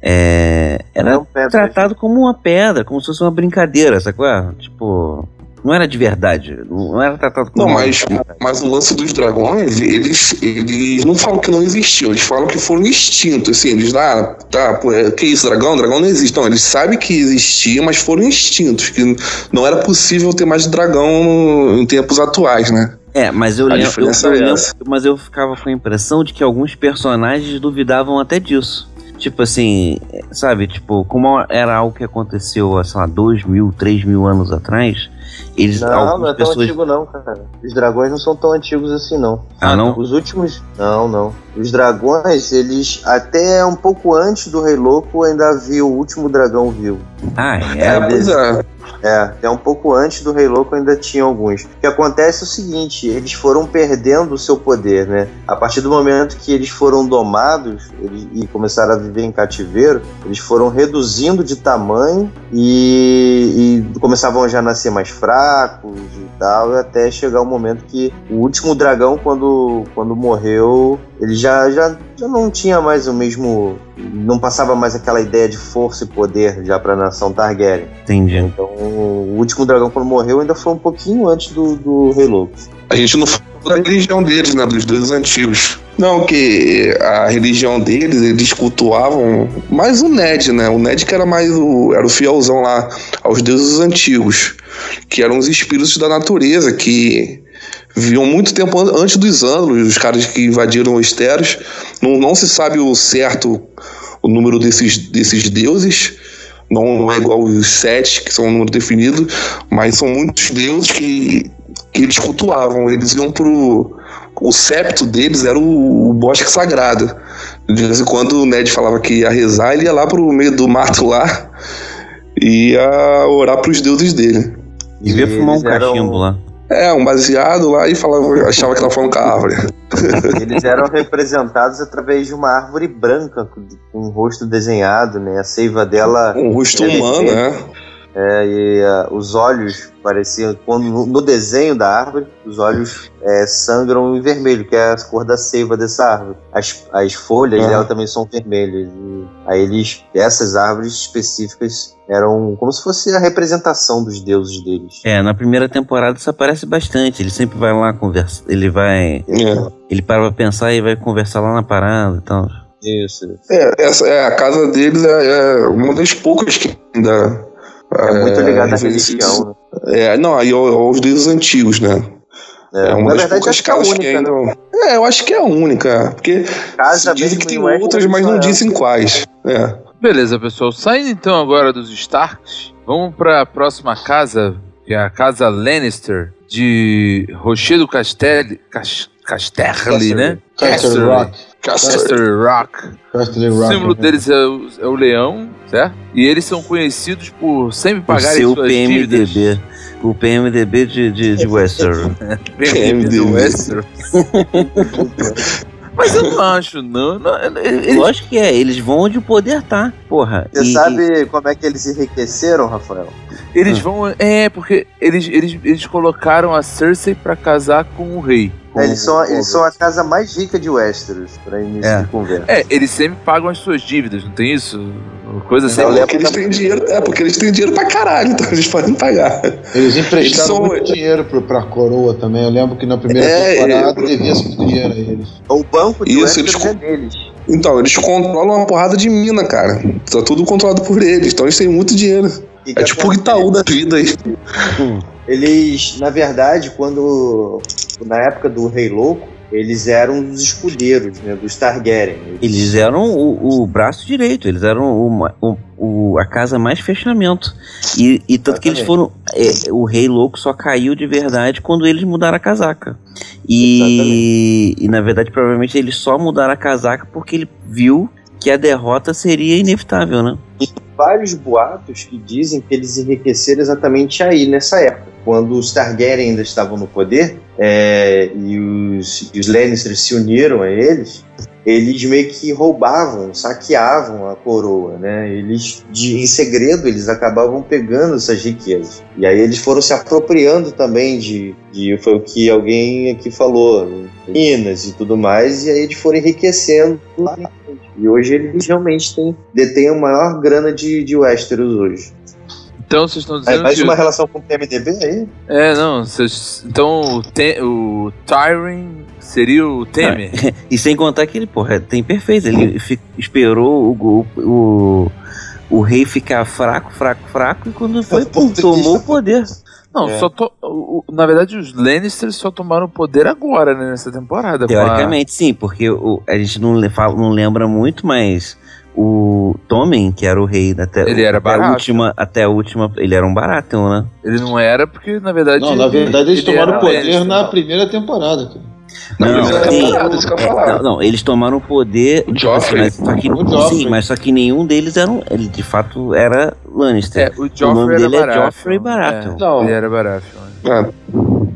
é, era pedra, tratado como uma pedra, como se fosse uma brincadeira, sacou? Tipo, não era de verdade. Não era tratado como Não, mas, mas o lance dos dragões, eles, eles não falam que não existiu, eles falam que foram extintos, assim, eles, ah, tá, pô, é, que isso, dragão? Dragão não existe. Não, eles sabem que existia, mas foram extintos, que não era possível ter mais dragão em tempos atuais, né? É, mas eu lembro, eu, eu é lembro- mas eu ficava com a impressão de que alguns personagens duvidavam até disso. Tipo assim, sabe, tipo, como era algo que aconteceu há, sei lá, dois mil, três mil anos atrás, eles Não, algumas não é tão pessoas. antigo não, cara. Os dragões não são tão antigos assim, não. Ah, não? Os últimos. Não, não. Os dragões, eles. Até um pouco antes do Rei Louco ainda havia o último dragão vivo. Ah, É, é. é. É, até um pouco antes do Rei Louco ainda tinha alguns. O que acontece é o seguinte: eles foram perdendo o seu poder, né? A partir do momento que eles foram domados eles- e começaram a viver em cativeiro, eles foram reduzindo de tamanho e, e começavam a já nascer mais fracos e tal, até chegar o momento que o último dragão, quando, quando morreu, ele já, já, já não tinha mais o mesmo. Não passava mais aquela ideia de força e poder já pra nação Targaryen. Entendi. Então, o último dragão, quando morreu, ainda foi um pouquinho antes do, do Rei Louco. A gente não fala da religião deles, né? Dos deuses antigos. Não, que a religião deles, eles cultuavam mais o Ned, né? O Ned que era mais o. era o fielzão lá aos deuses antigos. Que eram os espíritos da natureza, que viviam muito tempo an- antes dos anos, os caras que invadiram os Teros. Não, não se sabe o certo o número desses, desses deuses. Não, não é igual os sete, que são um número definido, mas são muitos deuses que, que eles cultuavam. Eles iam pro. O septo deles era o, o bosque sagrado. De vez em quando o Ned falava que ia rezar, ele ia lá pro meio do mato lá e ia orar pros deuses dele. Devia E fumar um cachimbo lá. É, um baseado lá e falava, achava que tava falando com a árvore. [laughs] Eles eram representados através de uma árvore branca com um rosto desenhado, né? A seiva dela Um rosto humano, é. É, e ah, os olhos pareciam quando no, no desenho da árvore os olhos é, sangram em vermelho, que é a cor da seiva dessa árvore. As, as folhas Ah. dela também são vermelhas. E aí eles essas árvores específicas eram como se fosse a representação dos deuses deles. É, na primeira temporada isso aparece bastante. Ele sempre vai lá conversar. Ele vai. É. Ele para pra pensar e vai conversar lá na parada e tal. Isso. É, essa, é, a casa deles é, é uma das poucas que ainda. É muito ligado à religião. Né? É, não, aí aos deuses antigos, né? É, uma Na das verdade, poucas acho que é a única, que ainda. né? É, eu acho que é a única. Porque Casa dizem mesmo que tem outras, mas não é. dizem quais. É. Beleza, pessoal. Saindo então agora dos Starks, vamos para a próxima casa, que é a casa Lannister de Rochedo Castelli, Cas, Casterly, né? Castle Rock. Castle Rock. Castle O Rock. símbolo deles é o, é o leão, certo? E eles são conhecidos por sempre O pagarem seu suas dívidas. PMDB. O PMDB de, de, de [laughs] Westeros. PMDB do Westeros. [laughs] Mas eu não acho, não. não eles, Lógico que é, eles vão onde o poder tá, porra. Você E- sabe como é que eles enriqueceram, Rafael? eles vão. É, porque eles, eles, eles colocaram a Cersei pra casar com o rei. É, eles, são, eles são a casa mais rica de Westeros, para início É. de conversa. É, eles sempre pagam as suas dívidas, não tem isso? Coisa assim. É porque eles têm dinheiro. É porque eles têm dinheiro pra caralho, então eles podem pagar. Eles emprestaram Eles são- muito dinheiro pro, pra coroa também. Eu lembro que na primeira É, temporada devia muito dinheiro a eles. O banco de Isso, Westeros eles- é deles. Então, eles controlam uma porrada de mina, cara. Tá tudo controlado por eles, então eles têm muito dinheiro. E É tipo o? Itaú da vida aí. Eles, na verdade, quando. Na época do Rei Louco, eles eram os escudeiros, né, dos Targaryen. Eles eram o, o braço direito, eles eram o, o- a casa mais fechamento. E, e tanto que eles foram. é, o rei louco só caiu de verdade quando eles mudaram a casaca. E, e na verdade, provavelmente eles só mudaram a casaca porque ele viu que a derrota seria inevitável, né? Vários boatos que dizem que eles enriqueceram exatamente aí, nessa época. Quando os Targaryen ainda estavam no poder é, e, os, os se uniram a eles, eles meio que roubavam, saqueavam a coroa, né? Eles, de, em segredo, eles acabavam pegando essas riquezas. E aí eles foram se apropriando também de, de foi o que alguém aqui falou, né? minas e tudo mais, e aí eles foram enriquecendo lá. E hoje eles realmente têm, detêm a maior grana de, de Westeros hoje. Então vocês estão Aí, dizendo mais que... uma relação com o PMDB aí? É, não, vocês... Então o, Te... o Tyrion seria o Temer? [laughs] E sem contar que ele, porra, tem perfeito. Ele fi- esperou o, o, o, o rei ficar fraco, fraco, fraco, e quando foi, pum, tomou o poder. Não, É. só to... na verdade os Lannisters só tomaram poder agora, né, nessa temporada. com a- Teoricamente, sim, porque o, a gente não, fala- não lembra muito, mas o Tommen, que era o rei até, Ele era até a Baratheon. última, até a última, ele era um Baratheon, né? Ele não era porque, na verdade... Não, na verdade eles ele tomaram era poder Lannister. na primeira temporada, cara. Na Não, primeira sim. temporada, isso que eu ia falar. Não, não, eles tomaram o poder. O Joffrey. assim, mas só que, O Joffrey. sim, mas só que nenhum deles era um, ele de fato era Lannister. É, o Joffrey nome era dele é Baratheon. Joffrey Baratheon. É, Não. Ele era Baratheon. Ah,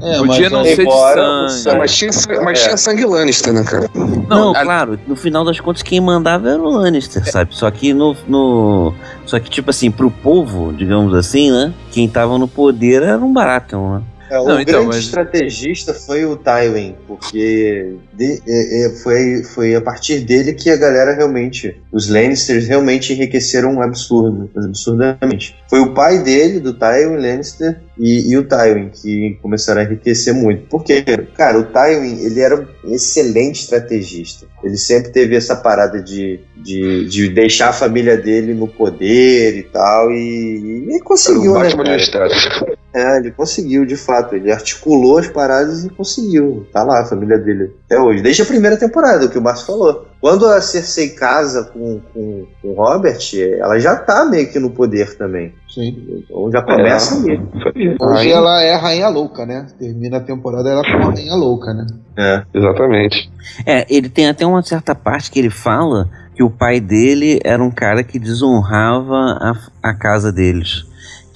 É, Podia mas não ser de embora o sangue. mas tinha, mas É. tinha sangue Lannister, né, cara? Não, a- claro, no final das contas quem mandava era o Lannister, sabe? Só que no, no. Só que, tipo assim, pro povo, digamos assim, né? Quem tava no poder era um Baratheon, né? É, o Não, então, grande mas- estrategista foi o Tywin, porque de- é, é, foi, foi a partir dele que a galera realmente, os Lannisters realmente enriqueceram um absurdo, absurdamente. Foi o pai dele, do Tywin Lannister, e, e o Tywin que começaram a enriquecer muito. Porque, cara, o Tywin, ele era um excelente estrategista. Ele sempre teve essa parada de, de, de deixar a família dele no poder e tal, e, e conseguiu, o né, cara? É, ele conseguiu, de fato. Ele articulou as paradas e conseguiu. Tá lá a família dele até hoje. Desde a primeira temporada, o que o Márcio falou. Quando a Cersei casa com, com, com o Robert, ela já tá meio que no poder também. Sim. Então já começa ali. Isso aí. Hoje ela é a rainha louca, né? Termina a temporada ela como a rainha louca, né? É. Exatamente. É, ele tem até uma certa parte que ele fala que o pai dele era um cara que desonrava a, a casa deles.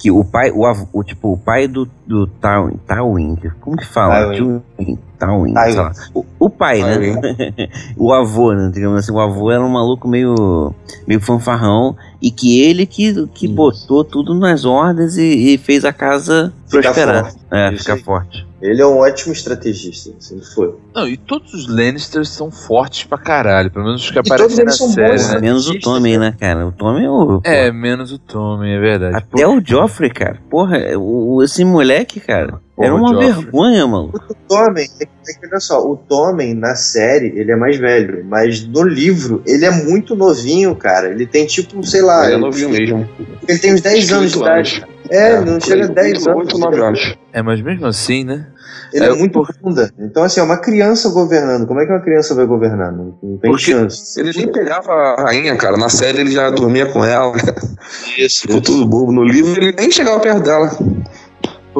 Que o pai, o, o tipo, o pai do, do Tywin, Tywin, como que fala? Sei lá. O, o pai, né? [laughs] o avô, né? Digamos assim, o avô era um maluco meio, meio fanfarrão e que ele que, que botou tudo nas ordens e, e fez a casa Ficar prosperar. forte. É, ficar forte. Ele é um ótimo estrategista, sempre foi. Não, e todos os Lannisters são fortes pra caralho. Pelo menos os que todos aparecem na eles são série, bons, né? Menos o Tommy, né, cara? O Tommy é o. É, menos o Tommy, é verdade. Até o Joffrey, cara. Porra, o- esse moleque, cara. Porra, era uma vergonha, mano. O Tommen, é que é que olha só, o Tommen na série, ele é mais velho, mas no livro, ele é muito novinho, cara. Ele tem tipo, sei lá, Ele é ele, novinho mesmo. ele tem uns 10 anos de 8 idade. É, ele não por chega a aí, 10 anos. 8, 9 anos. É, mas mesmo assim, né? Ele É, é, muito bunda. Então, assim, é uma criança governando. Como é que uma criança vai governar? Não, não tem Porque chance. Ele nem pegava a rainha, cara. Na série ele já dormia com ela. Isso. Ficou tudo bobo. No livro ele nem chegava perto dela.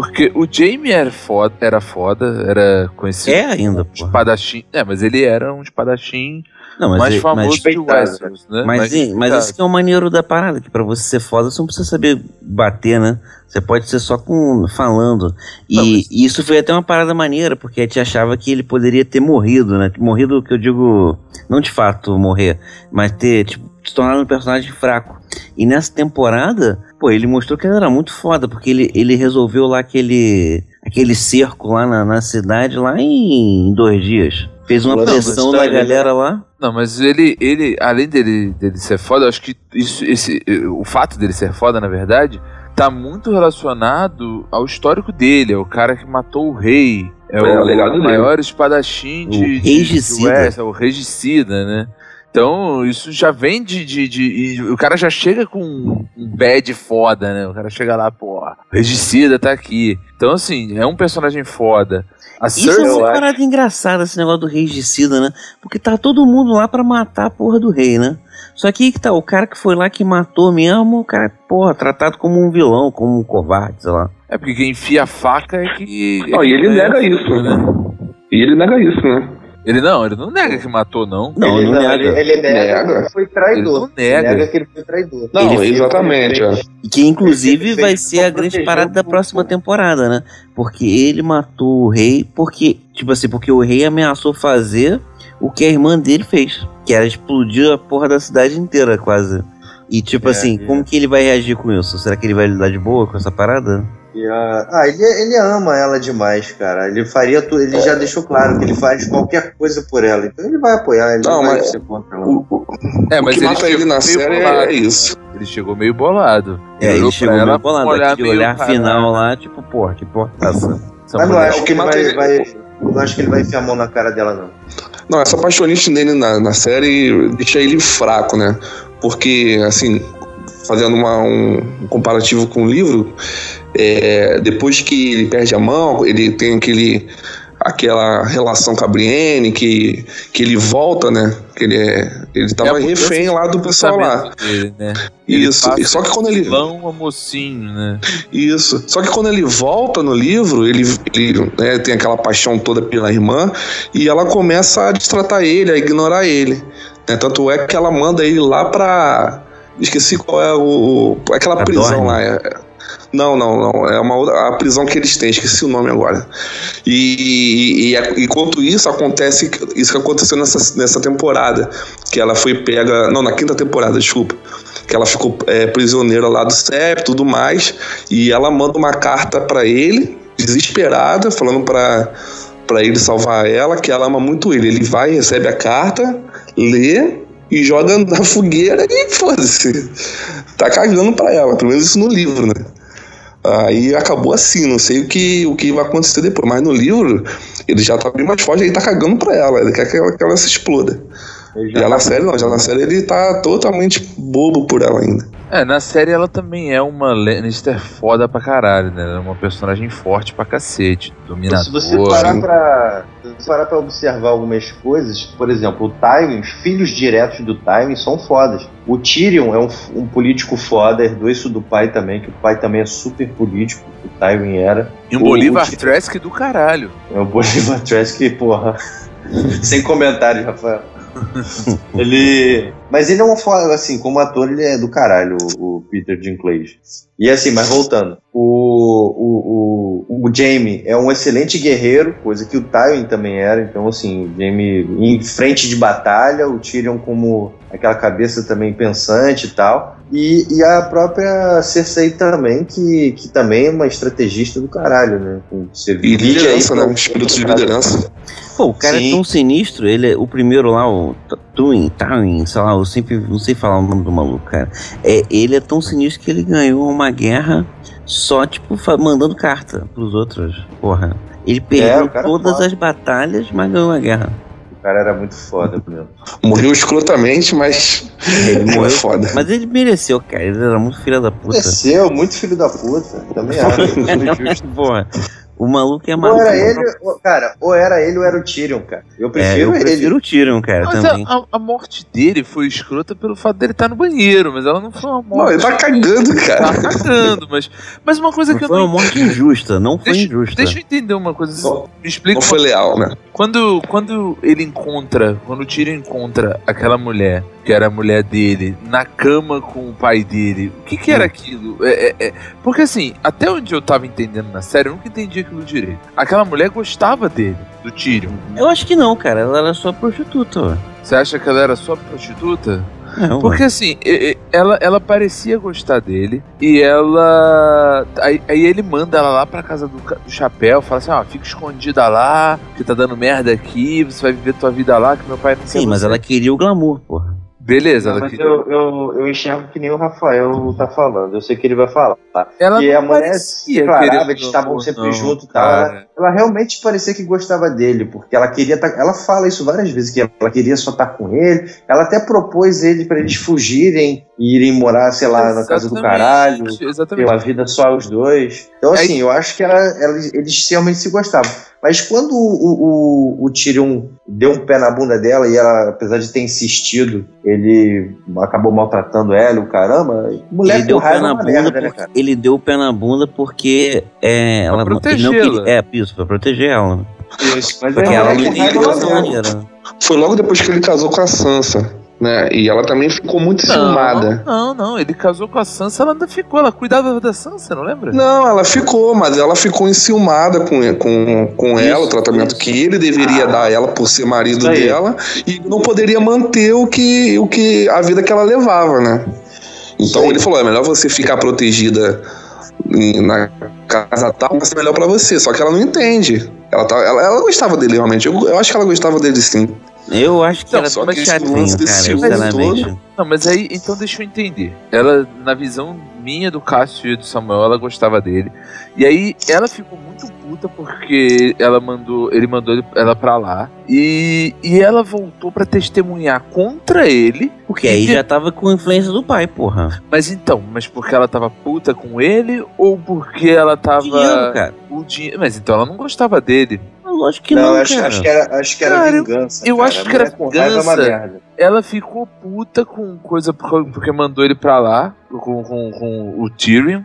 Porque o Jaime era foda, era foda, era conhecido É ainda, porra. espadachim. É, mas ele era um espadachim Não, mas, mais é- famoso mas, respeitado, Westeros, né? mas, mas, respeitado. esse que é o maneiro da parada, que pra você ser foda, você não precisa saber bater, né? Você pode ser só com falando. E, Não, mas- e isso foi até uma parada maneira, porque a gente achava que ele poderia ter morrido, né? Morrido que eu digo, não de fato morrer, mas ter, tipo, se tornado um personagem fraco. E nessa temporada, pô, ele mostrou que ele era muito foda, porque ele, ele resolveu lá aquele, aquele cerco lá na, na cidade lá em dois dias. Fez uma pressão tá na galera lá. Não, mas ele, ele além dele, dele ser foda, eu acho que isso, esse, o fato dele ser foda, na verdade, tá muito relacionado ao histórico dele. É o cara que matou o rei. É, É, o, o maior espadachim de, O de. West, é o regicida, né? Então, isso já vem de. de, de e o cara já chega com um bad foda, né? O cara chega lá, pô, o regicida tá aqui. Então, assim, é um personagem foda. A Isso é Cersei, uma parada engraçada, esse negócio do regicida, né? Porque tá todo mundo lá pra matar a porra do rei, né? Só que que tá, o cara que foi lá que matou mesmo, o cara, porra, tratado como um vilão, como um covarde, sei lá. É porque quem enfia a faca é que. Não, e ele é nega isso, né? E ele nega isso, né? Ele não, ele não nega que matou, não. Não, ele, não nega. Ele, ele nega, Nega. que ele foi traidor. Ele não nega. Ele nega que ele foi traidor. Não, Ele- exatamente. é. E que inclusive Ele vai ser a grande parada da próxima temporada, né? Porque ele matou o rei porque, tipo assim, porque o rei ameaçou fazer o que a irmã dele fez, que era explodir a porra da cidade inteira, quase. E tipo É, assim, é. como que ele vai reagir com isso? Será que ele vai lidar de boa com essa parada? E a- Ah, ele, ele ama ela demais, cara. Ele faria tudo. Ele já deixou claro que ele faz qualquer coisa por ela. Então ele vai apoiar, ele Não, não vai mas- ser contra ela. O, o- É, o mas que mata ele na meio série é, bolado. é isso. Ele chegou meio bolado. É, ele chegou meio bolado, olhar aquele meio olhar caralho. final lá, tipo, porra, que porra é essa? Essa Mas não acho que ele vai, ele- vai- Não acho que ele vai enfiar a mão na cara dela, não. Não, essa paixonite dele na, na série deixa ele fraco, né? Porque, assim, fazendo uma- um, um comparativo com o livro, é, depois que ele perde a mão, ele tem aquele aquela relação com a Brienne, que, que ele volta, né? Que ele, é, ele tava É refém lá do pessoal lá. Dele, né? Ele Isso. passa E só que quando ele. vilão a mocinho, né? Isso. Só que quando ele volta no livro, ele, ele né, tem aquela paixão toda pela irmã e ela começa a destratar ele, a ignorar ele. né? Tanto é que ela manda ele lá pra. Esqueci qual é o. o- aquela Pra prisão Dorne? lá. Não, não, não. É uma outra, a prisão que eles têm, esqueci o nome agora. E, e, e enquanto isso acontece, isso que aconteceu nessa, nessa temporada, que ela foi pega, não, na quinta temporada, desculpa, que ela ficou é, prisioneira lá do CEP e tudo mais, e ela manda uma carta pra ele, desesperada, falando pra para ele salvar ela, que ela ama muito ele. Ele vai, recebe a carta, lê e joga na fogueira e foda-se. Tá cagando pra ela, pelo menos isso no livro, né? Aí acabou assim, não sei o que, o que vai acontecer depois. Mas no livro, ele já tá bem mais forte, ele tá cagando pra ela. Ele quer que ela, que ela se exploda. Já tá na série não, já na série ele tá totalmente bobo por ela ainda. É, na série ela também é uma Lannister foda pra caralho, né? Ela é uma personagem forte pra cacete, dominadora. Se você parar pra, se você parar pra observar algumas coisas, por exemplo, o Tywin, os filhos diretos do Tywin são fodas. O Tyrion é um, um político foda, herdou isso do pai também, que o pai também é super político, o Tywin era. E um O- Bolívar o Trask do caralho. É o Bolívar Trask, porra. [laughs] Sem comentários, Rafael. [laughs] ele. Mas ele é um foda, assim, como ator, ele é do caralho, o, Peter Dinklage. E assim, mas voltando. O, o, o, o Jamie é um excelente guerreiro, coisa que o Tywin também era. Então, assim, o Jamie em frente de batalha, o Tyrion como aquela cabeça também pensante e tal. E, e a própria Cersei também, que, que também é uma estrategista do caralho, né? Com E liderança, né? Espírito de liderança. Pô, o cara Sim. é tão sinistro, ele é o primeiro lá, o Twin, Tywin, sei lá, eu sempre não sei falar o nome do maluco, cara. É, ele é tão sinistro que ele ganhou uma guerra só, tipo, mandando carta pros outros. Porra. Ele perdeu o cara é todas foda. as batalhas, mas ganhou a guerra. O cara era muito foda mesmo. Morreu escrotamente, mas Ele [laughs] é morreu. foda. Mas ele mereceu, cara. Ele era muito filho da puta. Desceu, muito filho da puta. Também [laughs] acho. Porra. O maluco é ou maluco. era ele, ou- cara, ou era ele ou era o Tyrion, cara. Eu É, prefiro eu ele. prefiro o Tyrion, cara, Mas também. a, a- morte dele foi escrota pelo fato dele estar no banheiro, mas ela não foi uma Não, morte. ele tá cagando, Tá cara. cagando, mas, mas uma coisa que Não eu foi não uma morte injusta, não foi Deixa, injusta. deixa eu entender uma coisa. Me explica Não foi leal, né? Quando, quando ele encontra, quando o Tyrion encontra aquela mulher, que era a mulher dele, na cama com o pai dele, o que que era aquilo? É, é- é- porque assim, até onde eu tava entendendo na série, eu nunca entendi aquilo direito. Aquela mulher gostava dele, do Tyrion. Eu acho que não, cara. Ela era só prostituta, ué. Você acha que ela era só prostituta? Não. Porque assim, ela, ela parecia gostar dele e ela. Aí, aí ele manda ela lá pra casa do, do chapéu, fala assim: ó, fica escondida lá, que tá dando merda aqui, você vai viver tua vida lá, que meu pai não Sim, mas você." ela queria o glamour, porra. Beleza, Não, mas queria- eu, eu, eu enxergo que nem o Rafael tá falando. Eu sei que ele vai falar. Ela e não a mulher se declarava, eles estavam sempre não, juntos e tal. Ela, ela realmente parecia que gostava dele, porque ela queria tá, Ela fala isso várias vezes, que ela queria só estar com ele. Ela até propôs ele para eles fugirem e irem morar, sei lá, na casa do Exatamente, caralho. Exatamente. Ter uma vida só os dois. Então, assim, eu acho que ela- eles realmente se gostavam. Mas quando o, o, o Tyrion deu um pé na bunda dela e ela, apesar de ter insistido, ele acabou maltratando ela, o caramba, mulher ele deu o pé raiva é na bunda merda, né, ele deu o pé na bunda porque é, ela protegê-la. queria, é isso pra proteger ela Isso, mas porque é, ela não tem é maneira Foi logo depois que ele casou com a Sansa, né? E ela também ficou muito ciumada. Não, não, ele casou com a Sansa, ela ainda ficou, ela cuidava da Sansa, não lembra? Não, ela ficou, mas ela ficou enciumada com, com, com ela, o tratamento que ele deveria dar a ela por ser marido Isso dela, e não poderia manter o que, o que a vida que ela levava, né? Então ele falou: é melhor você ficar protegida na casa tal, vai ser melhor pra você. Só que ela não entende. Ela, tá, ela, ela gostava dele realmente. Eu, eu acho que ela gostava dele sim. eu acho que Não, era só que esse chatinho lance cara sinceramente Não, mas aí, então deixa eu entender. Ela, na visão minha do Cássio e do Samuel, ela gostava dele. E aí ela ficou muito puta porque ela mandou, ele mandou ela pra lá. E, e ela voltou pra testemunhar contra ele. porque aí já tava com influência do pai porra Mas então, mas porque ela tava puta com ele ou porque ela tava. dinheiro cara o dinheiro. Mas então ela não gostava dele. Lógico que não, não, acho, cara acho que era, acho que era Cara, eu- vingança. eu cara. acho que era é vingança. Ela ficou puta com coisa por- porque mandou ele pra lá, com, com, com o Tyrion.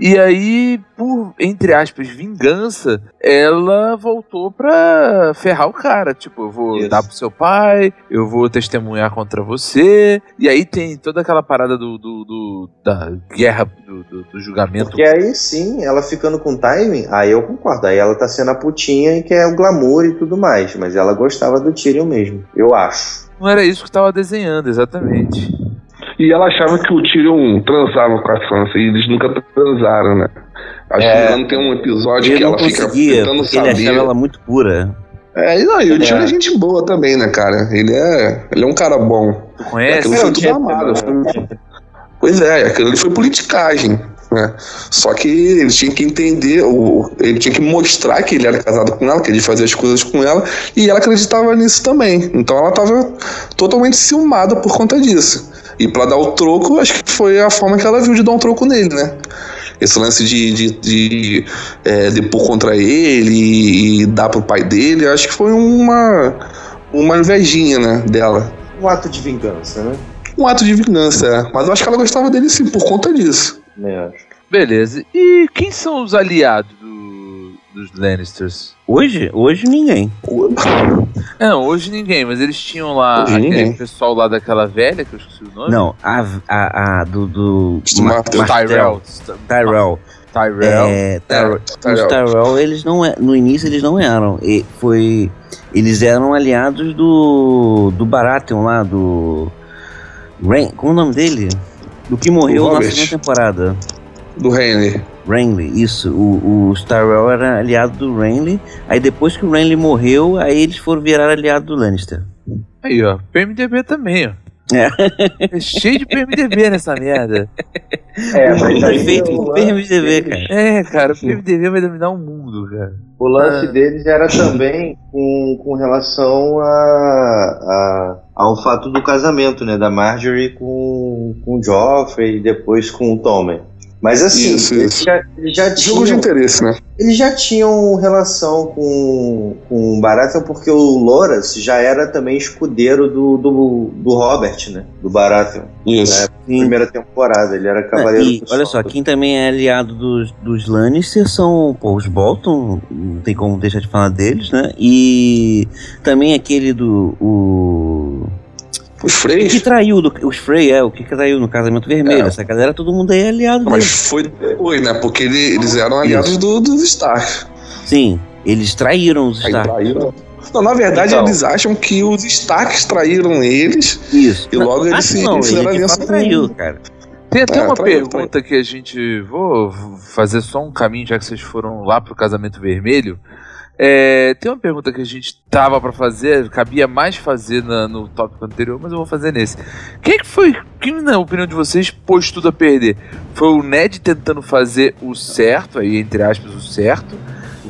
E aí, por, entre aspas, vingança, ela voltou pra ferrar o cara. Tipo, eu vou Isso. dar pro seu pai, eu vou testemunhar contra você. E aí tem toda aquela parada do, do- do- da guerra, do, do- do julgamento. Porque aí sim, ela ficando com timing, aí eu concordo. Aí ela tá sendo a putinha e quer o glamour e tudo mais. Mas ela gostava do Tyrion mesmo, eu acho. Não era isso que tava desenhando, exatamente. E ela achava que o Tyrion transava com a Sansa e eles nunca transaram, né? Acho É. que não tem um episódio que ela fica tentando porque ele saber. achava ela muito pura É, e, não, e o É. Tyrion é gente boa também, né, cara? Ele é, ele é um cara bom. Tu conhece? Aquilo É, foi o tudo gentleman, amado. foi- Pois é, aquilo ali foi politicagem. Né? Só que ele tinha que entender, o- ele tinha que mostrar que ele era casado com ela, que ele fazia as coisas com ela, e ela acreditava nisso também. Então ela estava totalmente ciumada por conta disso. E para dar o troco, acho que foi a forma que ela viu de dar um troco nele, né? Esse lance de, de, de é, depor contra ele e, e dar pro pai dele, acho que foi uma, uma invejinha, né, dela. Um ato de vingança, né? Um ato de vingança, é. Mas eu acho que ela gostava dele sim, por conta disso. Acho. Beleza. E quem são os aliados do- dos Lannisters? hoje hoje ninguém [laughs] É, Não, hoje ninguém, mas eles tinham lá Hoje aquele ninguém. pessoal lá daquela velha, que eu esqueci o nome. não a, a, a do do Martel. Tyrell. Tyrell Tyrell. É, É, os Tyrell. Tyrell, eles não é- no início eles não eram. E foi, eles eram aliados do do Baratheon lá do Rain, como é o nome dele? Do que morreu na segunda temporada. Do Henry. Renly, isso. O, o Tyrell era aliado do Renly. Aí depois que o Renly morreu, aí eles foram virar aliado do Lannister. Aí, ó. PMDB também, ó. É. É cheio de PMDB nessa merda. É, mas aí feito o PMDB, deles- cara. É, cara, o PMDB vai dominar o mundo, cara. O lance Ah. deles era também com, com relação a, a, ao fato do casamento, né? Da Marjorie com, com o Joffrey e depois com o Tommen. Mas assim, Isso, eles, isso. Já, eles, já Jogo de tinham, interesse, né? eles já tinham relação com, com o Baratheon porque o Loras já era também escudeiro do, do, do Robert, né? Do Baratheon. Isso. Na primeira temporada, ele era cavaleiro e do olha só, quem também é aliado dos, dos Lannister são pô, os Bolton, não tem como deixar de falar deles, né? E também aquele do. O, Os que Freys. traiu, do, os Frey, é, o que traiu no casamento vermelho. É. Essa galera, todo mundo aí é aliado Mas deles. foi depois, né? Porque ele- eles eram aliados do, dos Stark. Sim, eles traíram os Stark. traíram. Não, na verdade, Então. eles acham que os Starks traíram eles Isso. e logo eles se não, fizeram ele aliança traiu, cara. Tem até É, uma traiu, pergunta que a gente. Vou fazer só um caminho, já que vocês foram lá pro casamento vermelho. É, tem uma pergunta que a gente tava pra fazer, cabia mais fazer na- no tópico anterior, mas eu vou fazer nesse. Quem que foi, quem na opinião de vocês pôs tudo a perder? Foi o Ned tentando fazer o certo, aí entre aspas o certo,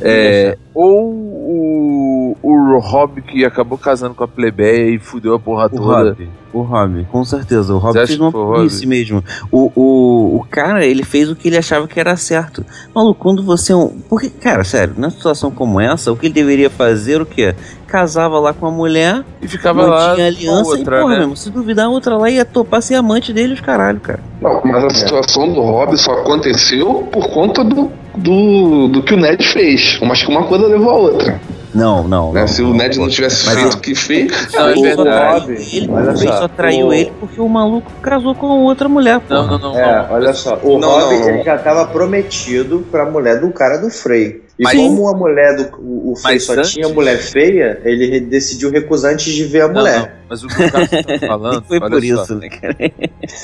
é, ou o, o Rob que acabou casando com a plebeia e fudeu a porra O toda? Rob, o Rob, com certeza. O Rob Você fez que uma o burrice mesmo. O, o, o cara, ele fez o que ele achava que era certo. Maluco, quando você é um. Porque, cara, sério, numa situação como essa, o que ele deveria fazer o quê? Casava lá com a mulher, E ficava lá mantinha com a aliança outra, e, porra, né? mesmo, se duvidar, a outra lá ia topar ser amante dele, os caralho, cara. Não, mas a situação do Rob só aconteceu por conta do, do, do que o Ned fez. Mas que uma coisa levou a outra. Não, não. né? não, Se o Ned não tivesse Mas feito o que fez, Não, é verdade. traiu ele, Olha só, só traiu o- ele porque o maluco casou com outra mulher, Não, não, não. É, não. olha só, o Não, Rob não, não. ele já estava prometido pra mulher do cara do Frey. E Mas- como a mulher do o, o Mas só antes- tinha mulher feia, ele decidiu recusar antes de ver a Não, mulher. não, mas o que o Cássio tá [laughs] falando. Foi olha por só. isso, né, cara?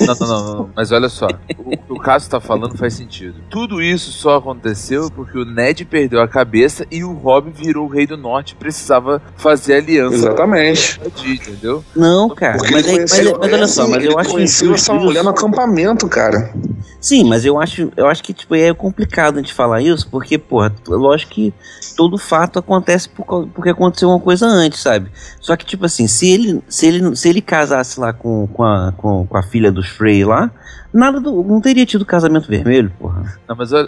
Não, não, não, não, mas olha só. O que o Cássio tá falando faz sentido. Tudo isso só aconteceu porque o Ned perdeu a cabeça e o Rob virou o rei do norte e precisava fazer aliança. exatamente. Entendeu? Não, cara. Porque Mas, mas, mas olha só, mas ele eu acho que conheceu essa isso- mulher no acampamento, cara. Sim, mas eu acho, eu acho que tipo, é complicado a gente falar isso, porque, porra, lógico que todo fato acontece por, porque aconteceu uma coisa antes, sabe? Só que, tipo assim, se ele, se ele, se ele casasse lá com, com, a, com, com a filha dos Frey lá, nada do, não teria tido casamento vermelho, porra. Não, mas não,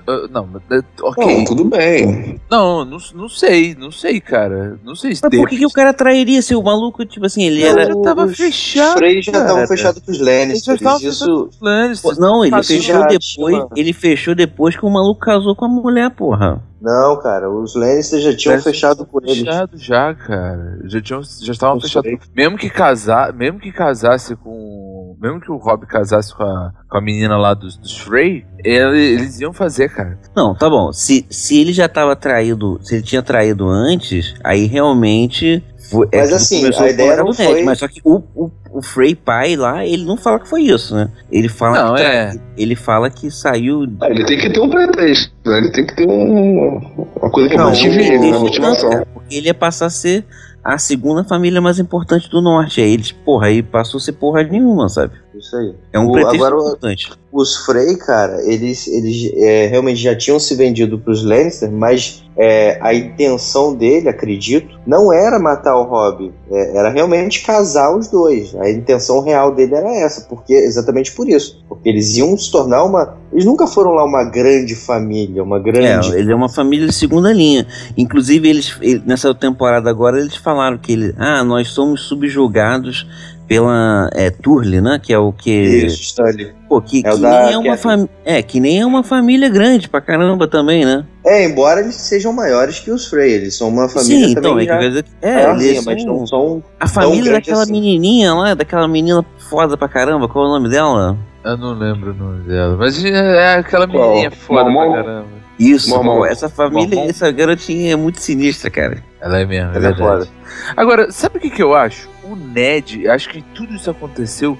é, Bom, ok. tudo bem. Não, não, não sei, não sei, cara. Não sei se Mas por que, que o cara trairia se o maluco, tipo assim, ele Não, era. já tava os fechado. Frey já estavam fechados com os já Lannisters. estavam Isso, fechados com os Lannisters. Não, ele fechou já depois. tinha- Ele fechou depois que o maluco casou com a mulher, porra. não, cara, os Lannisters já tinham Eles fechado com eles. Fechado já, cara. Já tinham, já estavam fechados. Mesmo que casar, mesmo que casasse com, mesmo que o Rob casasse com a, com a menina lá dos, dos Frey, ele- eles iam fazer, cara. Não, tá bom. Se, se ele já tava traído, se ele tinha traído antes, aí realmente. Foi, é Mas tudo assim, a por ideia não Ned, foi- Mas só que o, o, o Frey pai lá, ele não fala que foi isso, né? Ele fala Não, que tra- é. Ele fala que saiu. Ah, Ele tem que ter um pretexto, né? Ele tem que ter um, uma coisa que Não, motive o- ele, né? Não, Motivação. cara, porque ele ia passar a ser a segunda família mais importante do norte. Aí eles, porra, aí passou a ser porra nenhuma, sabe? Isso aí. É um O- pretexto agora importante. Os Frey, cara, eles, eles é, realmente já tinham se vendido pros Lannister, mas é, a intenção dele, acredito, não era matar o Robb, é, era realmente casar os dois. A intenção real dele era essa, porque exatamente por isso, porque eles iam se tornar uma, eles nunca foram lá uma grande família, uma É, grande. ele é uma família de segunda linha. Inclusive, eles ele- nessa temporada agora, eles falaram que ele, ah, nós somos subjugados pela é, Turley, né? Que é o que. Isso, Stanley. Pô, que, É o que da nem é uma família. É, que nem é uma família grande pra caramba também, né? É, embora eles sejam maiores que os Frey, eles são uma família Sim, então, também é, que já dizer que- é, maiorzinha, eles mas são- não são a família daquela assim. menininha lá, daquela menina foda pra caramba, qual é o nome dela? Eu não lembro o nome dela. Mas é é aquela Qual? menininha foda Mormon? pra caramba. Isso, pô, essa família, Mormon. essa garotinha é muito sinistra, cara. Ela é mesmo, é Ela é verdade. foda. Agora, sabe o que, que eu acho? O Ned, acho que tudo isso aconteceu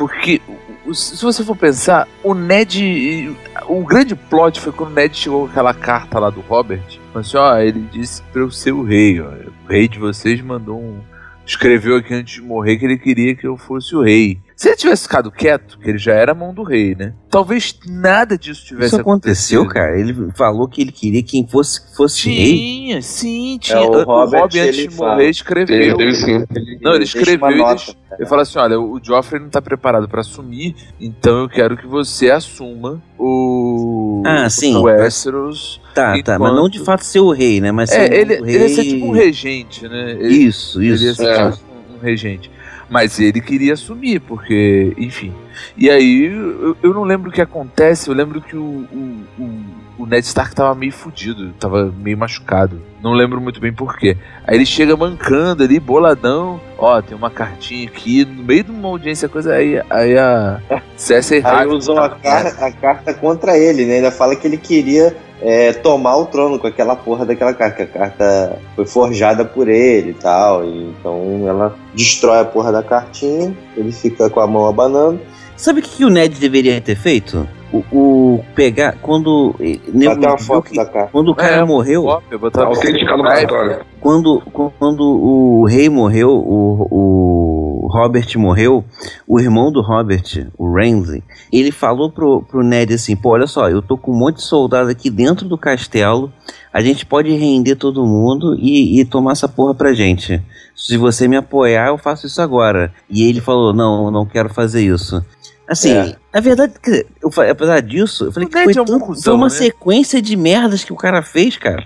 porque, se você for pensar, o Ned. O grande plot foi quando o Ned chegou com aquela carta lá do Robert. Falou assim: ó, ele disse pra eu ser o rei, ó. O rei de vocês mandou um. Escreveu aqui antes de morrer que ele queria que eu fosse o rei. Se ele tivesse ficado quieto, que ele já era a mão do rei, né? Talvez nada disso tivesse Isso aconteceu, acontecido. cara. Ele falou que ele queria quem fosse, fosse rei. Tinha, sim, tinha. o o Robert, Rob, antes ele de morrer, escreveu. Teve sim. Não, ele escreveu e deixou-. Ele fala assim: olha, o Joffrey não tá preparado pra assumir, então eu quero que você assuma o. Ah, o sim. Westeros. Tá, tá, mas não de Enquanto- fato ser o rei, né? Mas ser É, um ele, rei... ele ia ser tipo um regente, né? Ele, Isso, ele ia isso. ser É. tipo um regente. Mas ele queria assumir, porque, enfim. E aí, eu, eu não lembro o que acontece, eu lembro que o, o, o, o Ned Stark tava meio fudido, tava meio machucado. Não lembro muito bem porquê. Aí ele chega mancando ali, boladão. Ó, tem uma cartinha aqui, no meio de uma audiência, coisa. Aí, aí a [laughs] Cersei Aí usam tá- a, car- a carta contra ele, né? Ainda fala que ele queria é, tomar o trono com aquela porra daquela carta. que A carta foi forjada por ele e tal. E então ela destrói a porra da cartinha, ele fica com a mão abanando. Sabe o que, que o Ned deveria ter feito? o, o pegar. Quando. Até uma viu foto que- da cara. Quando o cara É, morreu. Cópia, botar Autêntica no. Quando, quando o rei morreu, o, o Robert morreu, o irmão do Robert, o Ramsay, ele falou pro, pro Ned assim: pô, olha só, eu tô com um monte de soldado aqui dentro do castelo, a gente pode render todo mundo e, e tomar essa porra pra gente. Se você me apoiar, eu faço isso agora. E ele falou: não, eu não quero fazer isso. Assim, É. na verdade, eu, apesar disso, eu falei O que foi, é um tão- cuzão, foi uma né? sequência de merdas que o cara fez, cara.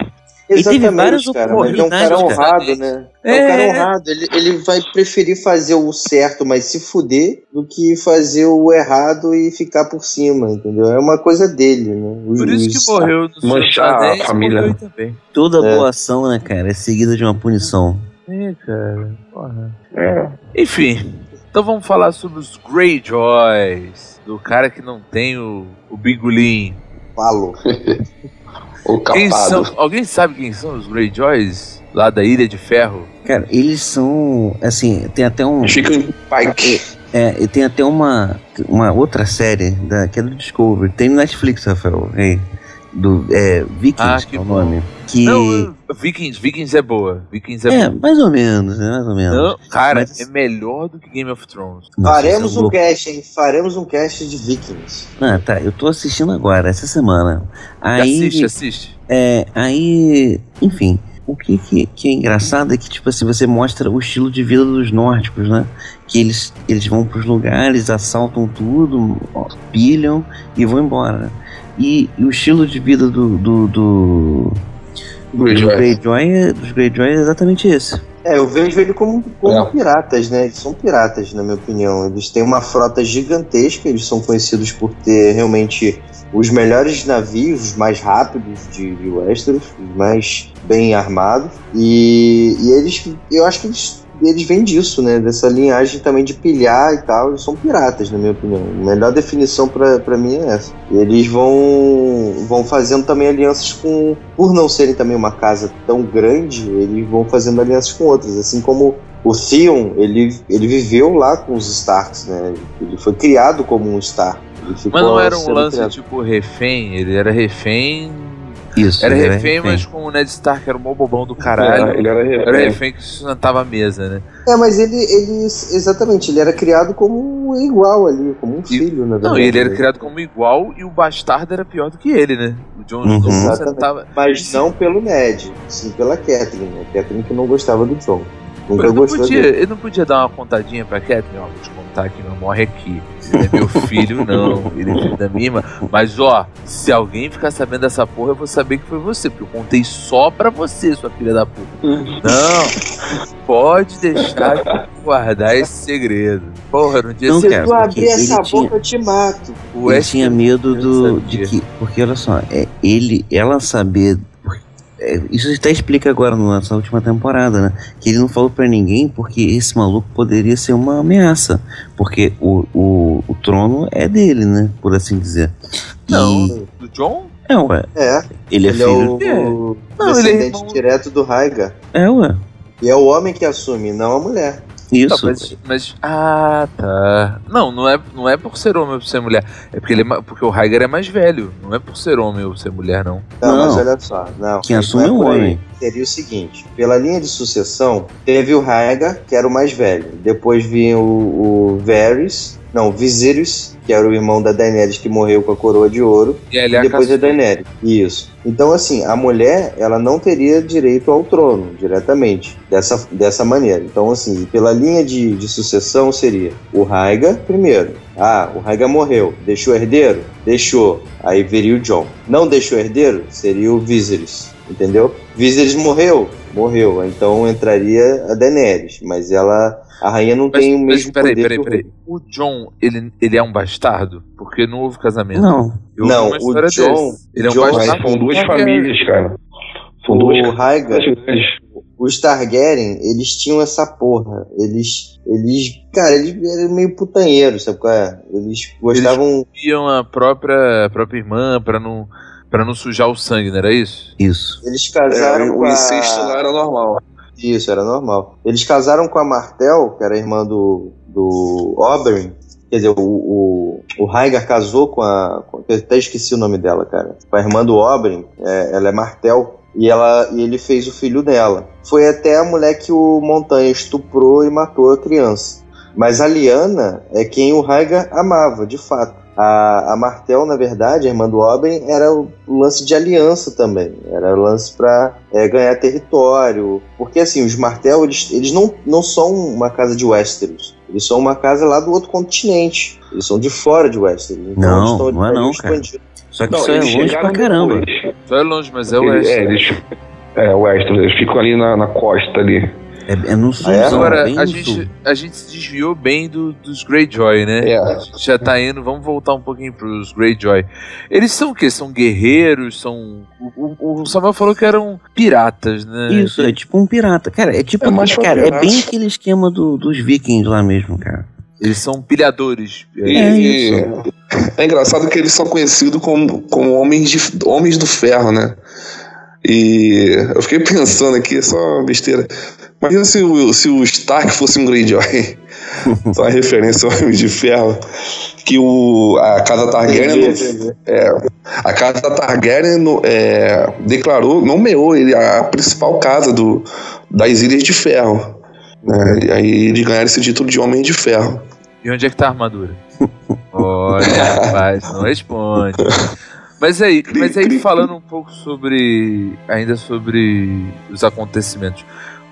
Ele teve Exatamente, várias cara, mas ele é um cara oportunidades, honrado, cara. né? É. É um cara honrado. Ele, ele vai preferir fazer o certo, mas se fuder, do que fazer o errado e ficar por cima, entendeu? É uma coisa dele, né? O- Por isso que morreu Manchar a família. também. Toda É. boa ação, né, cara, é seguida de uma punição. É, cara. Porra. Enfim, então vamos falar sobre os Greyjoys. Do cara que não tem o, o bingolim. Falo. [laughs] O Quem capado. são, alguém sabe quem são os Greyjoys? Lá da Ilha de Ferro? Cara, eles são, assim, tem até um... Chicken Pike. É, e tem até uma, uma outra série, da, que é do Discovery, tem no Netflix, Rafael, do é, Vikings, Ah, que é o bom. nome. Que... Não, Vikings, Vikings é boa. Vikings é, é, boa. mais ou menos, né, mais ou menos. Não, cara, Mas- é melhor do que Game of Thrones. Nossa, Faremos é um louco. cast, hein? Faremos um cast de Vikings. Ah, tá, eu tô assistindo agora, essa semana. Aí, Assiste, assiste. É, aí, enfim, o que, que, que é engraçado é que, tipo assim, você mostra o estilo de vida dos nórdicos, né? Que eles, eles vão pros lugares, assaltam tudo, pilham e vão embora. E, e o estilo de vida do, do, do, do Greyjoy. Greyjoy, é- dos Greyjoy é exatamente esse. É, eu vejo ele como, como É. piratas, né? Eles são piratas, na minha opinião. Eles têm uma frota gigantesca, eles são conhecidos por ter realmente os melhores navios, os mais rápidos de, de Westeros, os mais bem armados. E, e eles, eu acho que eles, eles vêm disso, né? Dessa linhagem também de pilhar e tal. Eles são piratas, na minha opinião. A melhor definição pra mim é essa. Eles vão, vão fazendo também alianças com. Por não serem também uma casa tão grande, eles vão fazendo alianças com outras. Assim como o Theon, ele, ele viveu lá com os Starks, né? Ele foi criado como um Stark. Mas não era um lance criado. tipo refém, ele era refém. Isso. Era ele refém, mas com o Ned Stark era o mó bobão do caralho. É, ele era refém. Era refém que sustentava a mesa, né? É, mas ele, ele. Exatamente, ele era criado como igual ali, como um filho, na verdade. Não, e ele era né? criado como igual e o bastardo era pior do que ele, né? O Jon Uhum. Snow sustentava. Mas não pelo Ned, sim pela Catelyn. A Catelyn que não gostava do Jon. Nunca Ele não, gostou podia, dele. ele não podia dar uma contadinha pra Catherine, ó, vou te contar que não morre aqui. Ele é meu filho, não. [laughs] Ele é filho da minha irmã. Mas, ó, se alguém ficar sabendo dessa porra, eu vou saber que foi você, porque eu contei só pra você, sua filha da puta. Não, pode deixar que eu vou guardar esse segredo. Porra, no dia Não, Se cara, tu abrir essa ele tinha- boca, eu te mato. o ele tinha medo do, de que. Porque olha só, é, ele, ela saber. É, isso até explica agora nessa última temporada, né? Que ele não falou pra ninguém porque esse maluco poderia ser uma ameaça. Porque o, o, o trono é dele, né? Por assim dizer. Não, E, do John? é, ué. É, Ele é ele é filho. o, É. o Não, ele é descendente direto do Raigar. É, ué. E é o homem que assume, não a mulher. Tá, Isso. mas, mas- Ah, tá. Não, não é, não é por ser homem ou por ser mulher. É porque, ele é porque o Rhaegar é mais velho. Não é por ser homem ou ser mulher, não. Não, Não. mas olha só. Não, Quem não assume é o por aí. homem. Seria o seguinte: pela linha de sucessão, teve o Rhaegar, que era o mais velho. Depois vinha o, o Varys, não, Viserys, que era o irmão da Daenerys que morreu com a coroa de ouro. E ele E é a depois a. Daenerys. Isso. Então, assim, a mulher, ela não teria direito ao trono diretamente, dessa, dessa maneira. Então, assim, pela linha de, de sucessão seria o Rhaegar primeiro. Ah, o Rhaegar morreu. Deixou herdeiro? Deixou. Aí viria o Jon. Não deixou herdeiro? Seria o Viserys. Entendeu? Viserys morreu? Morreu. Então entraria a Daenerys. Mas ela. A rainha não Mas, tem o mas mesmo peraí, poder peraí, peraí. rei. O John, ele, ele é um bastardo? Porque não houve casamento. Não. Eu Não, o Jon- desse. Ele é um Mas bastardo. são duas famílias, cara. São duas O grandes. os Targaryen, eles tinham essa porra. Eles, eles, cara, eles eram meio putanheiros, sabe qual é? Eles gostavam, Iam a própria, a própria irmã pra não, pra não sujar o sangue, não era isso? Isso. eles casaram É, com o a... incesto lá era normal. Isso, era normal. Eles casaram com a Martel, que era irmã do, do Oberyn, Quer dizer, o, o, o casou com a. Com, eu até esqueci o nome dela, cara. Com a irmã do Oberyn, é, ela é Martel. E, ela, e ele fez o filho dela. Foi até a mulher que o Montanha estuprou e matou a criança. Mas a Liana é quem o Rhaegar amava, de fato. A, a Martel, na verdade, a irmã do Oberyn, era o lance de aliança também. Era o lance para é, ganhar território. Porque, assim, os Martel, eles, eles não, não são uma casa de Westeros. Eles são uma casa lá do outro continente. Eles são de fora de Westeros. Então Não, eles estão não é não, cara. Só que Não, isso é longe pra caramba. depois. Só é longe, mas é. É, eles. É, o Westeros, eles ficam ali na, na costa ali. É, é no sul, Ah, é? Agora, bem a no gente, sul. a gente se desviou bem do, dos Greyjoy, né? É. A gente já tá indo, vamos voltar um pouquinho pros Greyjoy. Eles são o quê? São guerreiros? São. O, o- o Samuel falou que eram piratas, né? Isso, é tipo um pirata. Cara, é tipo. É mais cara, é bem aquele esquema do- dos vikings lá mesmo, cara. Eles são pilhadores. E, É e- é engraçado que eles são conhecidos como, como homens, de, homens do ferro, né? E eu fiquei [laughs] pensando aqui, só uma besteira. Imagina se o, se o Stark fosse um Greyjoy. [laughs] só uma referência ao Homem de Ferro. Que o, a casa Targaryen. É, a casa Targaryen no- é, declarou, nomeou ele a principal casa do, das Ilhas de Ferro. Né? E aí eles ganharam esse título de Homem de Ferro. E onde é que tá a armadura? [laughs] Olha, rapaz, não responde. Mas aí, mas aí falando um pouco sobre. ainda sobre os acontecimentos.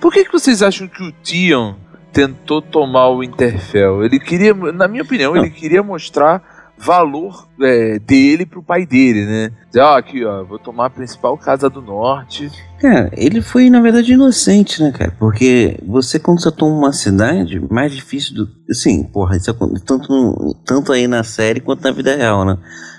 Por que, que vocês acham que o Tion tentou tomar o Interfell? Ele queria, na minha opinião, ele queria mostrar valor é, dele pro pai dele, né? Dizer, ó, aqui, ó, vou tomar a principal casa do norte. Cara, ele foi, na verdade, inocente, né, cara? Porque você, quando você toma uma cidade, mais difícil do. Assim, porra, isso acontece tanto, tanto aí na série quanto na vida real, né?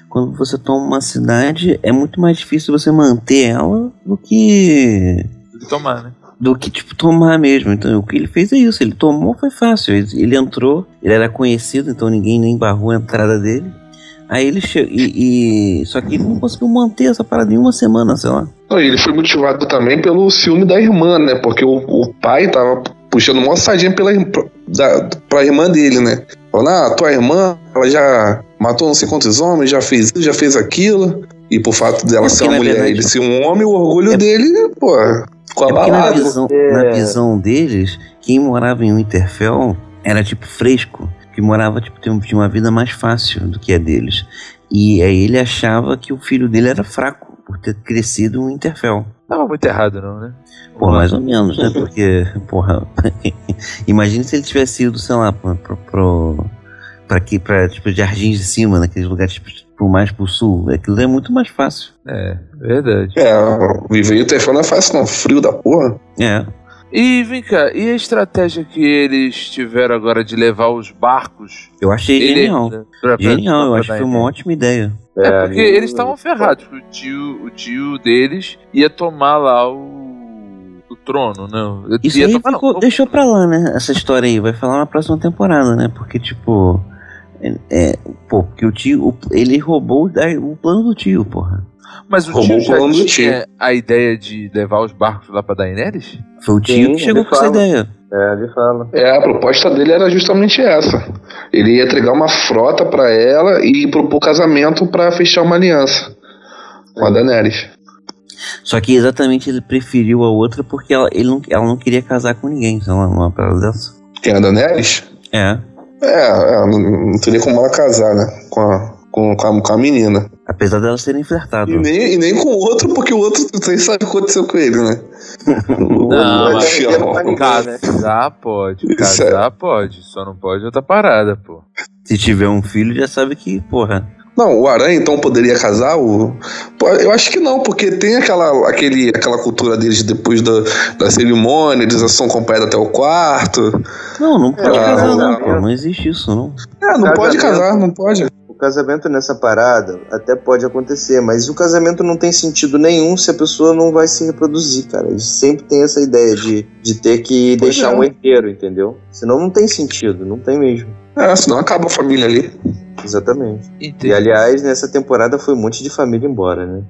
Quando você toma uma cidade, é muito mais difícil você manter ela do que. de tomar, né? Do que, tipo, tomar mesmo. Então, o que ele fez é isso. Ele tomou, foi fácil. Ele, ele entrou, ele era conhecido, então ninguém nem barrou a entrada dele. Aí ele chegou. E, e- Só que ele não conseguiu manter essa parada em uma semana, sei lá. E ele foi motivado também pelo ciúme da irmã, né? Porque o, o pai tava puxando uma sardinha pela, da, pra irmã dele, né? Falando, ah, tua irmã, ela já matou não sei quantos homens, já fez isso, já fez aquilo. E por fato dela É ser uma na mulher verdade- ele ser um homem, o orgulho É- dele, pô, ficou É porque na visão, na visão deles, quem morava em Winterfell era tipo fresco, que morava tipo tinha uma vida mais fácil do que a deles. E aí ele achava que o filho dele era fraco por ter crescido em Winterfell. Tava muito errado, não, né? Pô, mais ou menos, né? Porque, porra, [laughs] imagine se ele tivesse ido, sei lá, pro, pro, pro pra aqui, pra, tipo, Jardins de Cima, naqueles lugares, tipo, pro mais pro sul. Aquilo é muito mais fácil. É, verdade. É, viver o telefone não é fácil, não. Frio da porra. É. E vem cá, e a estratégia que eles tiveram agora de levar os barcos? Eu achei Ele- genial. pra- pra- Genial, eu pra acho que foi uma ótima ideia. É, porque eles estavam ferrados. O tio, o tio deles ia tomar lá o, o trono, não. Isso ia aí tomar, ficou- não. deixou pra lá, né? Essa história aí. Vai falar na próxima temporada, né? Porque, tipo. É, é, pô, porque o tio. o- ele roubou o, plano do tio, porra. Mas o Roubou tio já tinha a ideia de levar os barcos lá pra Daenerys? Foi o tio Sim, que chegou com essa fala. ideia. É, ele fala. É, a proposta dele era justamente essa. Ele ia entregar uma frota pra ela e propor casamento pra fechar uma aliança com a Daenerys. Só que exatamente ele preferiu a outra porque ela, ele não, ela não queria casar com ninguém, sei lá, numa parada dessa. Quem é a Daenerys? É. É, é, não, não teria como ela casar, né? Com a, com, com a, com a menina. Apesar delas terem flertado. E nem, e nem com o outro, porque o outro, vocês sabem o que aconteceu com ele, né? [laughs] O- Não, o- mas- o- Casar pode, Isso é- casar pode, só não pode outra parada, pô. Se tiver um filho, já sabe que, porra. Não, o Aranha então poderia casar? O... Eu acho que não, porque tem aquela, aquele, aquela cultura deles depois da, da cerimônia, eles são acompanhados até o quarto. Não, não pode Ah, casar, não, não, não. pô. Não existe isso, não. É, não pode casar, não pode. O casamento nessa parada até pode acontecer, mas o casamento não tem sentido nenhum se a pessoa não vai se reproduzir, cara. Eles sempre tem essa ideia de, de ter que Pois deixar é. um herdeiro, entendeu? Senão não tem sentido, não tem mesmo. É, senão acaba a família ali. Exatamente. Entendi. E aliás, nessa temporada foi um monte de família embora, né?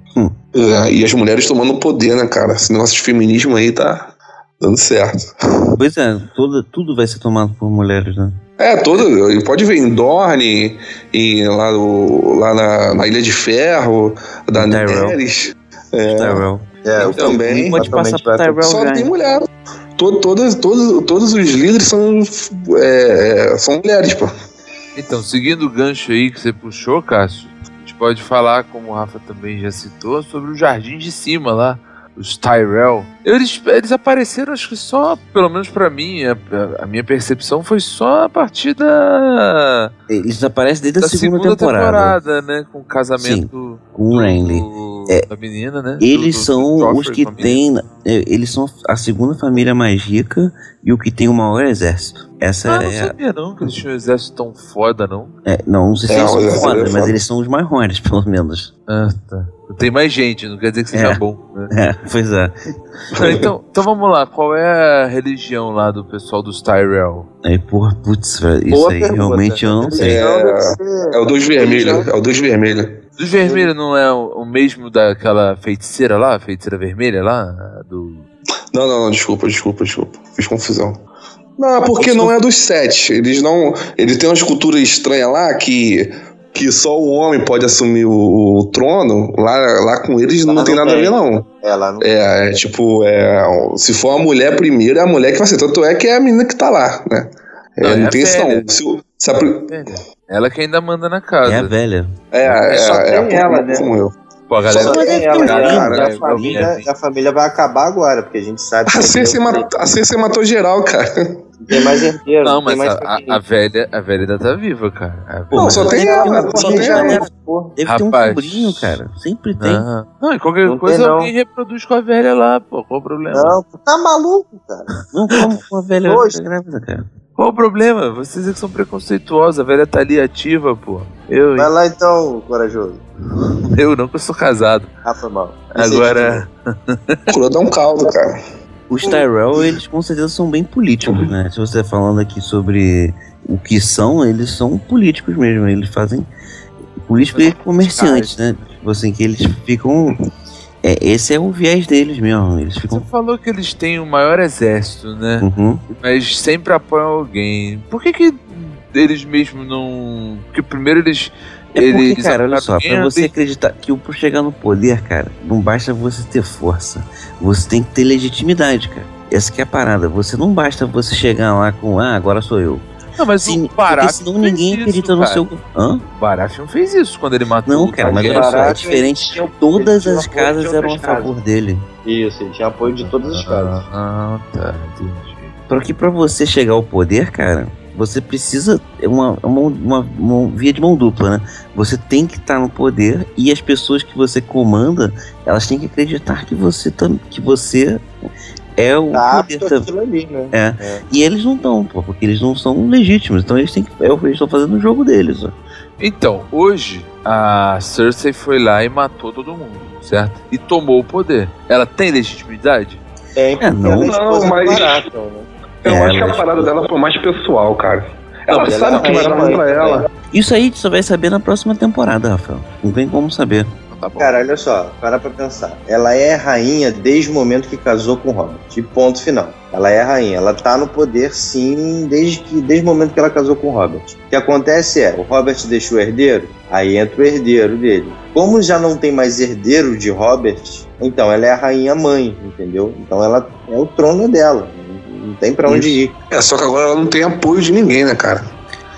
É, e as mulheres tomando poder, né, cara? Esse negócio de feminismo aí tá dando certo. Pois é, toda, tudo vai ser tomado por mulheres, né? É, todo. Pode ver em Dorne, em, lá, no, lá na, na Ilha de Ferro, da Daenerys. É, Tyrell. É, eu também. Pode passar pro Tyrell Só ganha. tem mulher. Todo, todas, todos, todos os líderes são, é, são mulheres, pô. Então, seguindo o gancho aí que você puxou, Cássio, a gente pode falar, como o Rafa também já citou, sobre o jardim de cima lá, os Tyrell. Eles, eles apareceram, acho que só, pelo menos pra mim, a, a minha percepção foi só a partir da, Eles aparecem desde da a segunda, segunda temporada. temporada, né? Com o casamento Com o Renly. do- É, da menina, né? Eles Do- do- são do os que a têm. é, Eles são a segunda família mais rica e o que tem o maior exército. Essa Ah, não é, a- sabia não que eles tinham um exército tão foda, não. é, Não, não sei se É, eles o são foda, é mas eles são os maiores, [laughs] pelo menos. Ah, tá. Tem mais gente, não quer dizer que seja É. bom. Né? É, pois é. Não, então, então vamos lá, qual é a religião lá do pessoal dos Tyrell? Aí, porra, putz, velho, isso Boa aí pergunta. realmente eu não sei. É, é o dos vermelhos. É o dos vermelhos. Dos vermelhos não é o, o mesmo daquela feiticeira lá, a feiticeira vermelha lá? Do... Não, não, não, desculpa, desculpa, desculpa. Fiz confusão. Não, porque não é dos sete. Eles não. Ele tem uma escultura estranha lá que. Que só o homem pode assumir o, o trono. Lá, lá com eles não, Lá tem não nada a tem. ver, não. Ela não. É, é tipo, é, se for a mulher primeiro, é a mulher que vai ser. Tanto é que é a menina que tá lá, né? É, Não, não, é a tem isso, não. Se, o- se a pri- Ela que ainda manda na casa. É a velha. é, é, Só é, tem é, ela, né? como eu. Pô, a galera. Só tem é ela, a- cara. e a família, e a família vai acabar agora, porque a gente sabe que A Cersei, matou, a matou geral, cara. não tem mais herdeiro. Não, tem mas mais a, a- a velha, a velha ainda tá viva, cara. A Pô, velha- só tem ela, só tem ela. Deve ter um Rapaz. sobrinho, cara. Sempre tem. Não, não, e qualquer Não coisa tem, não. alguém reproduz com a velha lá, pô. Qual o problema? Não, tá maluco, cara. Não como uma velha Hoje. grávida, cara. Qual o problema? Vocês é que são preconceituosos, a velha tá ali ativa, pô. Eu, Vai lá então, corajoso. eu não, que eu sou casado. Ah, foi mal. Agora, [laughs] Procurou dar um caldo, cara. Os Tyrell, eles com certeza são bem políticos, né? Se você tá falando aqui sobre o que são, eles são políticos mesmo. Eles fazem políticos e comerciantes, né? Tipo assim, que eles ficam. É, esse é o viés deles mesmo. Eles você ficam. falou que eles têm o maior exército, né? Uhum. Mas sempre apoiam alguém. Por que que eles mesmo não... Porque primeiro eles... É porque, eles cara, olha só, pra você acreditar que o- pra chegar no poder, cara, não basta você ter força. Você tem que ter legitimidade, cara. Essa que é a parada. Você não basta você chegar lá com, ah, agora sou eu. Não, mas Sim, o porque Baratheon senão fez ninguém isso, acredita no cara. seu. Hã? O Baratheon fez isso quando ele matou Não, o cara, mas olha só, é diferente. tinha- Todas as casas eram a outras casas. favor dele. Isso, ele tinha apoio de todas as casas. Ah, tá, entendi. Só que pra você chegar ao poder, cara, você precisa. É uma, uma, uma, uma via de mão dupla, né? Você tem que estar no poder e as pessoas que você comanda, elas têm que acreditar que você, que você é o Tá poder ali, né? É. É. E eles não estão, pô, porque eles não são legítimos. Então eles têm que. É o eles estão fazendo no jogo deles, ó. Então, hoje, a Cersei foi lá e matou todo mundo, certo? E tomou o poder. Ela tem legitimidade? É, não. é Não, do mas- Baratheon, né? Eu É, acho que a parada dela foi mais pessoal, cara. Ela Não, sabe ela o que vai dar mãe pra ela. Isso aí tu só vai saber na próxima temporada, Rafael. Não tem como saber. Tá bom. Cara, olha só, para pra pensar. Ela é rainha desde o momento que casou com o Robert. De ponto final. Ela é rainha. Ela tá no poder, sim, desde, que, desde o momento que ela casou com o Robert. O que acontece é, o Robert deixou o herdeiro, aí entra o herdeiro dele. Como já não tem mais herdeiro de Robert, então ela é a rainha mãe, entendeu? Então ela é o trono dela. Não tem pra onde ir. É, só que agora ela não tem apoio de ninguém, né, cara?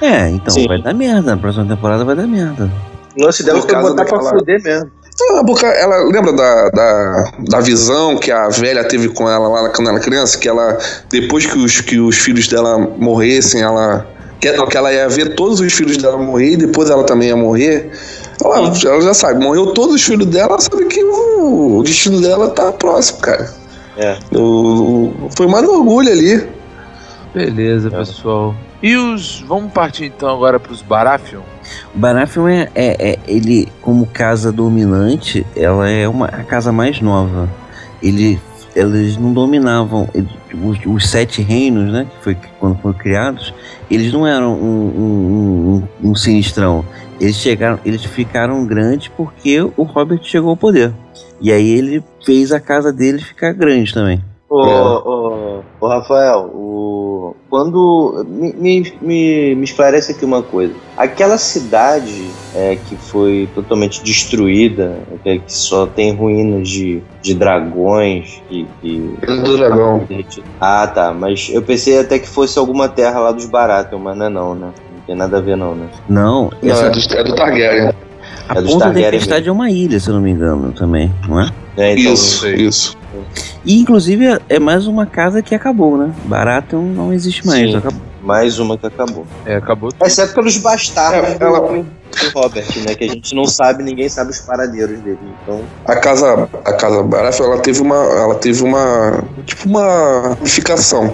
É, então Sim. vai dar merda. Na próxima temporada vai dar merda. O lance dela foi botar pra fuder mesmo. Ah, porque ela lembra da, da, da visão que a velha teve com ela lá quando ela era criança, que ela depois que os, que os filhos dela morressem, ela que, não, que ela ia ver todos os filhos dela morrer e depois ela também ia morrer. Ela, ela já sabe, morreu todos os filhos dela, ela sabe que o, o destino dela tá próximo, cara. É. O- o- foi mais no orgulho ali. Beleza, pessoal. E os. Vamos partir então agora pros Baratheon? O Baratheon é, é, é- ele como casa dominante, ela é uma a casa mais nova. Ele eles não dominavam ele- os, os sete reinos, né? Que foi quando foram criados. Eles não eram um, um, um- um sinistrão. Eles chegaram, eles ficaram grandes porque o Robert chegou ao poder. E aí ele fez a casa dele ficar grande também. Ô, ô, ô, Rafael, o... quando. Me, me, me, me esclarece aqui uma coisa. Aquela cidade é, que foi totalmente destruída, é, que só tem ruínas de, de dragões. Que, que... do dragão. Ah, tá. Mas eu pensei até que fosse alguma terra lá dos Baratheon, mas não é não, né? Não tem nada a ver, não, né? Não, Não, é do, é do Targaryen. a é Ponta da Targaryen Tempestade é uma ilha, se eu não me engano, também, não é? É, então, Isso, isso. E inclusive é- mais uma casa que acabou, né? Baratheon não existe mais. Sim. acabou. Mais uma que acabou. É, acabou tudo. Exceto pelos bastardos É, ela- do Robert, né? Que a gente não sabe, ninguém sabe os paradeiros dele. Então, A casa, a casa Baratheon, ela teve uma, ela teve uma, tipo uma ramificação,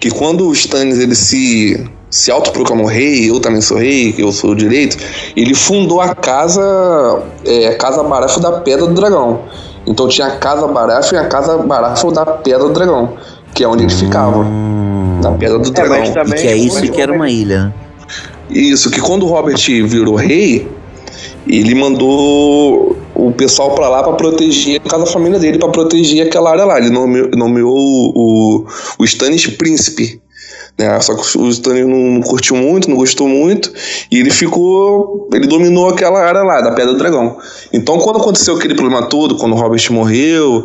que quando o Stannis ele se se autoproclamou rei, eu também sou rei, eu sou o direito, ele fundou a casa, é, a casa Baratheon da Pedra do Dragão. Então tinha a casa Baratheon e a casa Baratheon da Pedra do Dragão, que é onde ele ficava, Hum, na Pedra do É, Dragão. mas e que é isso que era uma ilha. Isso, que quando o Robert virou rei, ele mandou o pessoal pra lá pra proteger a casa da família dele, pra proteger aquela área lá. Ele nomeou, nomeou o, o, o Stannis príncipe. Né? Só que o Stannis não, curtiu muito, não gostou muito, e ele ficou. Ele dominou aquela área lá, da Pedra do Dragão. Então, quando aconteceu aquele problema todo, quando o Robert morreu,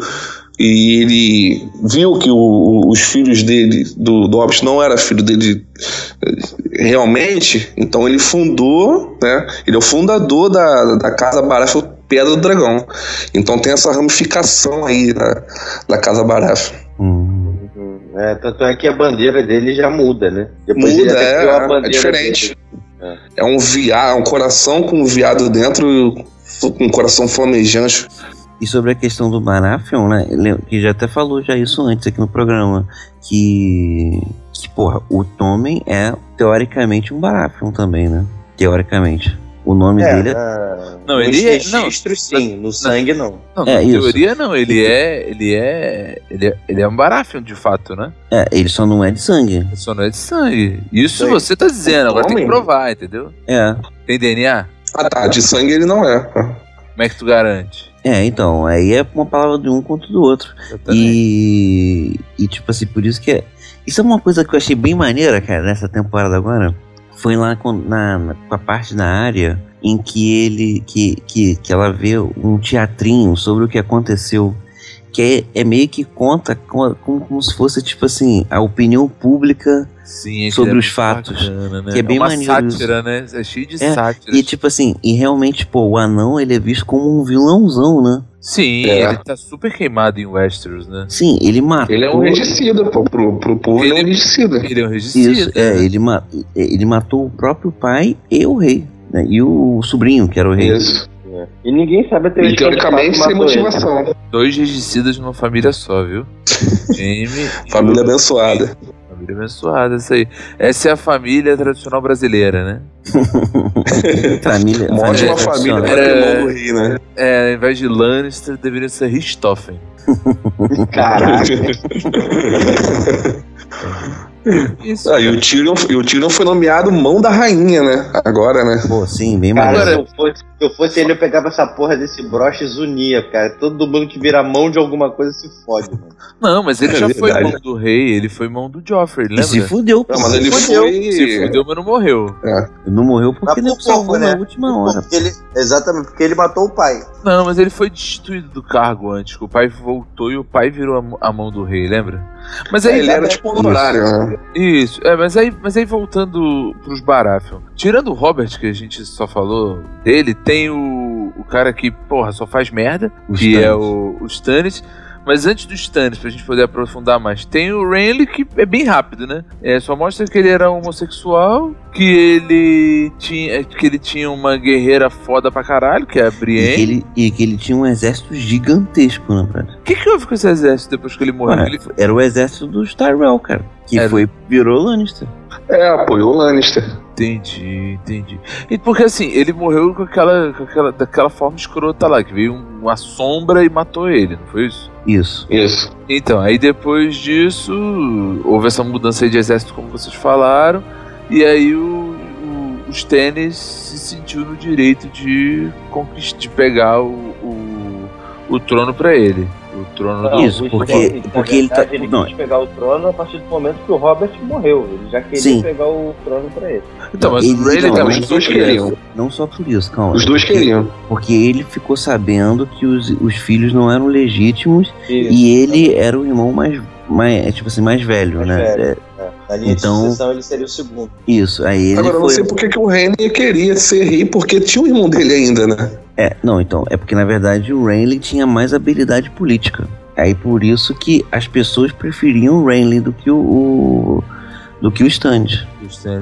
e ele viu que o- os filhos dele, do, do Hobbit, não era filho dele eh, realmente, então ele fundou, né? Ele é o fundador da, da Casa Baratheon Pedra do Dragão. Então tem essa ramificação aí da, da Casa Baratheon. Hum. É, tanto é que a bandeira dele já muda, né? Depois Muda, é, é diferente. dele. É um viado, um coração com um viado dentro, com um coração flamejante. E sobre a questão do Baratheon, né? ele- Que já até falou já isso antes aqui no programa. Que. Que, porra, o Tommen é teoricamente um Baratheon também, né? Teoricamente. O nome É, dele é. na- Não, nos ele é- não, registros, sim, no sangue não. Não, É, na isso. teoria não, ele é. Ele é. Ele é, ele é um Baratheon de fato, né? É, ele só não é de sangue. Ele só não é de sangue. Isso você tá dizendo, agora tem que provar, entendeu? É. Tem DNA? Ah tá, de sangue ele não é. Como é que tu garante? É, então, aí é uma palavra de um contra do outro. E, e tipo assim, por isso que é. Isso é uma coisa que eu achei bem maneira, cara, nessa temporada agora. Foi lá com, na, na- com a parte da área em que ele. Que, que, que ela vê um teatrinho sobre o que aconteceu. Que é, é meio que conta como, como, como se fosse, tipo assim, a opinião pública. Sim, sobre aquele é os fatos, bacana, né? que é bem uma maneiro sátira, né? É cheio de É, sátiras. E tipo assim, e realmente, pô, o anão ele é visto como um vilãozão, né? Sim, É. ele tá super queimado em Westeros, né? Sim, ele matou. Ele é um regicida, pô. Pro, pro povo ele, é um Ele- regicida. Ele é um regicida. Isso, é, ele, ma ele matou o próprio pai e o rei. Né? E o sobrinho, que era o rei. Isso. E ninguém sabe até E teoricamente sem ele. motivação. Dois regicidas numa família só, viu? [laughs] Jamie Família abençoada. Família abençoada, isso aí. Essa é a família tradicional brasileira, né? [laughs] Família, Uma ótima família para É. rei, né? É, ao invés de Lannister, deveria ser Richthofen. [laughs] Caraca. Isso. Ah, e o Tyrion, e o Tyrion foi nomeado mão da rainha, né? Agora, né? Pô, sim, bem Cara, maneiro. se eu, fosse, se eu fosse ele, eu pegava essa porra desse broche e zunia, cara. Todo mundo que vira mão de alguma coisa se fode, mano. Não, mas ele É já foi verdade. mão do rei, ele foi mão do Joffrey, E lembra? se fudeu, pô. Não, mas ele Fudeu. foi. Se fudeu, mas não morreu. Não morreu porque ele salvou pouco, na né? última hora. Porque ele, exatamente, porque ele matou o pai. Não, mas ele foi destituído do cargo antes. que O pai voltou e o pai virou a a mão do rei, lembra? Mas aí. ele era tipo honorário, né? Isso, é, mas aí, mas aí voltando pros Baratheon. Tirando o Robert, que a gente só falou dele, tem o, o cara que, porra, só faz merda, O que Stannis. é o, o Stannis. Mas antes do Stannis, pra gente poder aprofundar mais, tem o Renly, que é bem rápido, né? É, só mostra que ele era homossexual, que ele tinha, que ele tinha uma guerreira foda pra caralho, que é a E que, Brienne. ele, e que ele tinha um exército gigantesco, na verdade. O que, que houve com esse exército depois que ele morreu? Ué, Ele- Era o exército dos Tyrell, cara. Que Era. foi, virou Lannister. É, apoiou o Lannister. Entendi, entendi. E porque assim, ele morreu com aquela, com aquela daquela forma escrota lá, que veio um- uma sombra e matou ele, não foi isso? Isso. Isso. Então, aí depois disso, houve essa mudança de exército, como vocês falaram, e aí o, o, o Stannis se sentiu no direito de conquistar, de pegar o, o, o trono pra ele. Trono Não, do... Isso, porque- na porque ele tá- ele não. quis pegar o trono a partir do momento que o Robert morreu. Ele já queria Sim. pegar o trono pra ele. Então, mas Ele- Rayleigh não, também os dois foi queriam. Não só por isso, calma. Os dois Porque- queriam. Porque ele ficou sabendo que os, os filhos não eram legítimos Isso. e ele era o irmão mais, mais tipo assim, mais velho, Mais né? velho. É, É, Na linha Então- de sucessão ele seria o segundo. isso, aí ele Agora, eu não foi... sei por que o Henry queria ser rei, porque tinha o irmão dele ainda, né? É, não, então, é porque na verdade o Renly tinha mais habilidade política. Aí por isso que as pessoas preferiam o Renly do que o, o- do que o Stannis.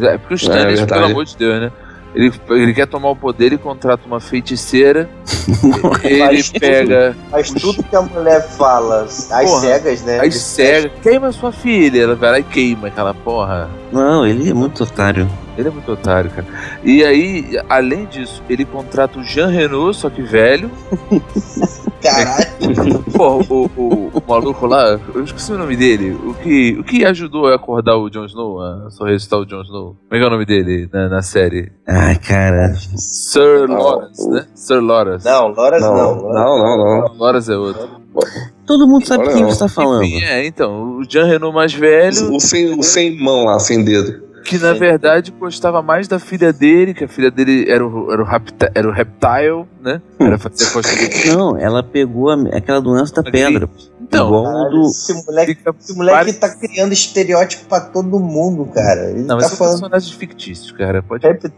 É, porque o Stannis, verdade. pelo amor de Deus, né? Ele, ele quer tomar o poder e contrata uma feiticeira. [laughs] ele tudo. pega Mas tudo que a mulher fala, às Porra, cegas, né? as ele- cegas. Queima sua filha. Ela vai lá e queima aquela porra. Não, ele é muito otário. Ele é muito otário, cara. E aí, além disso, ele contrata o Jean Renault, só que velho. [laughs] Caralho. [laughs] Pô, o, o, o maluco lá, eu esqueci o nome dele. O que, o que ajudou a acordar o Jon Snow, a só ressuscitar o Jon Snow? Como é que é o nome dele na, na série? Ai, cara. Sir Não. Lawrence, né? Sir Lawrence. Não, Loras não. Não, não, não, não. Lawrence é outro. Todo mundo sabe Olha quem não. você tá falando. Enfim, é, então, o Jean Renault mais velho, O sem, o sem mão lá, sem dedo. Que na verdade gostava mais da filha dele, que a filha dele era o, era o, rapta- era o Reptile, né? Era fazer costa. [laughs] Não, ela pegou a- aquela doença da pedra. Então, Caralho, do. esse moleque, fica esse moleque pare- tá criando estereótipo pra todo mundo, cara. Ele Não, tá mas são falando personagens fictícios, cara. Pode reptile,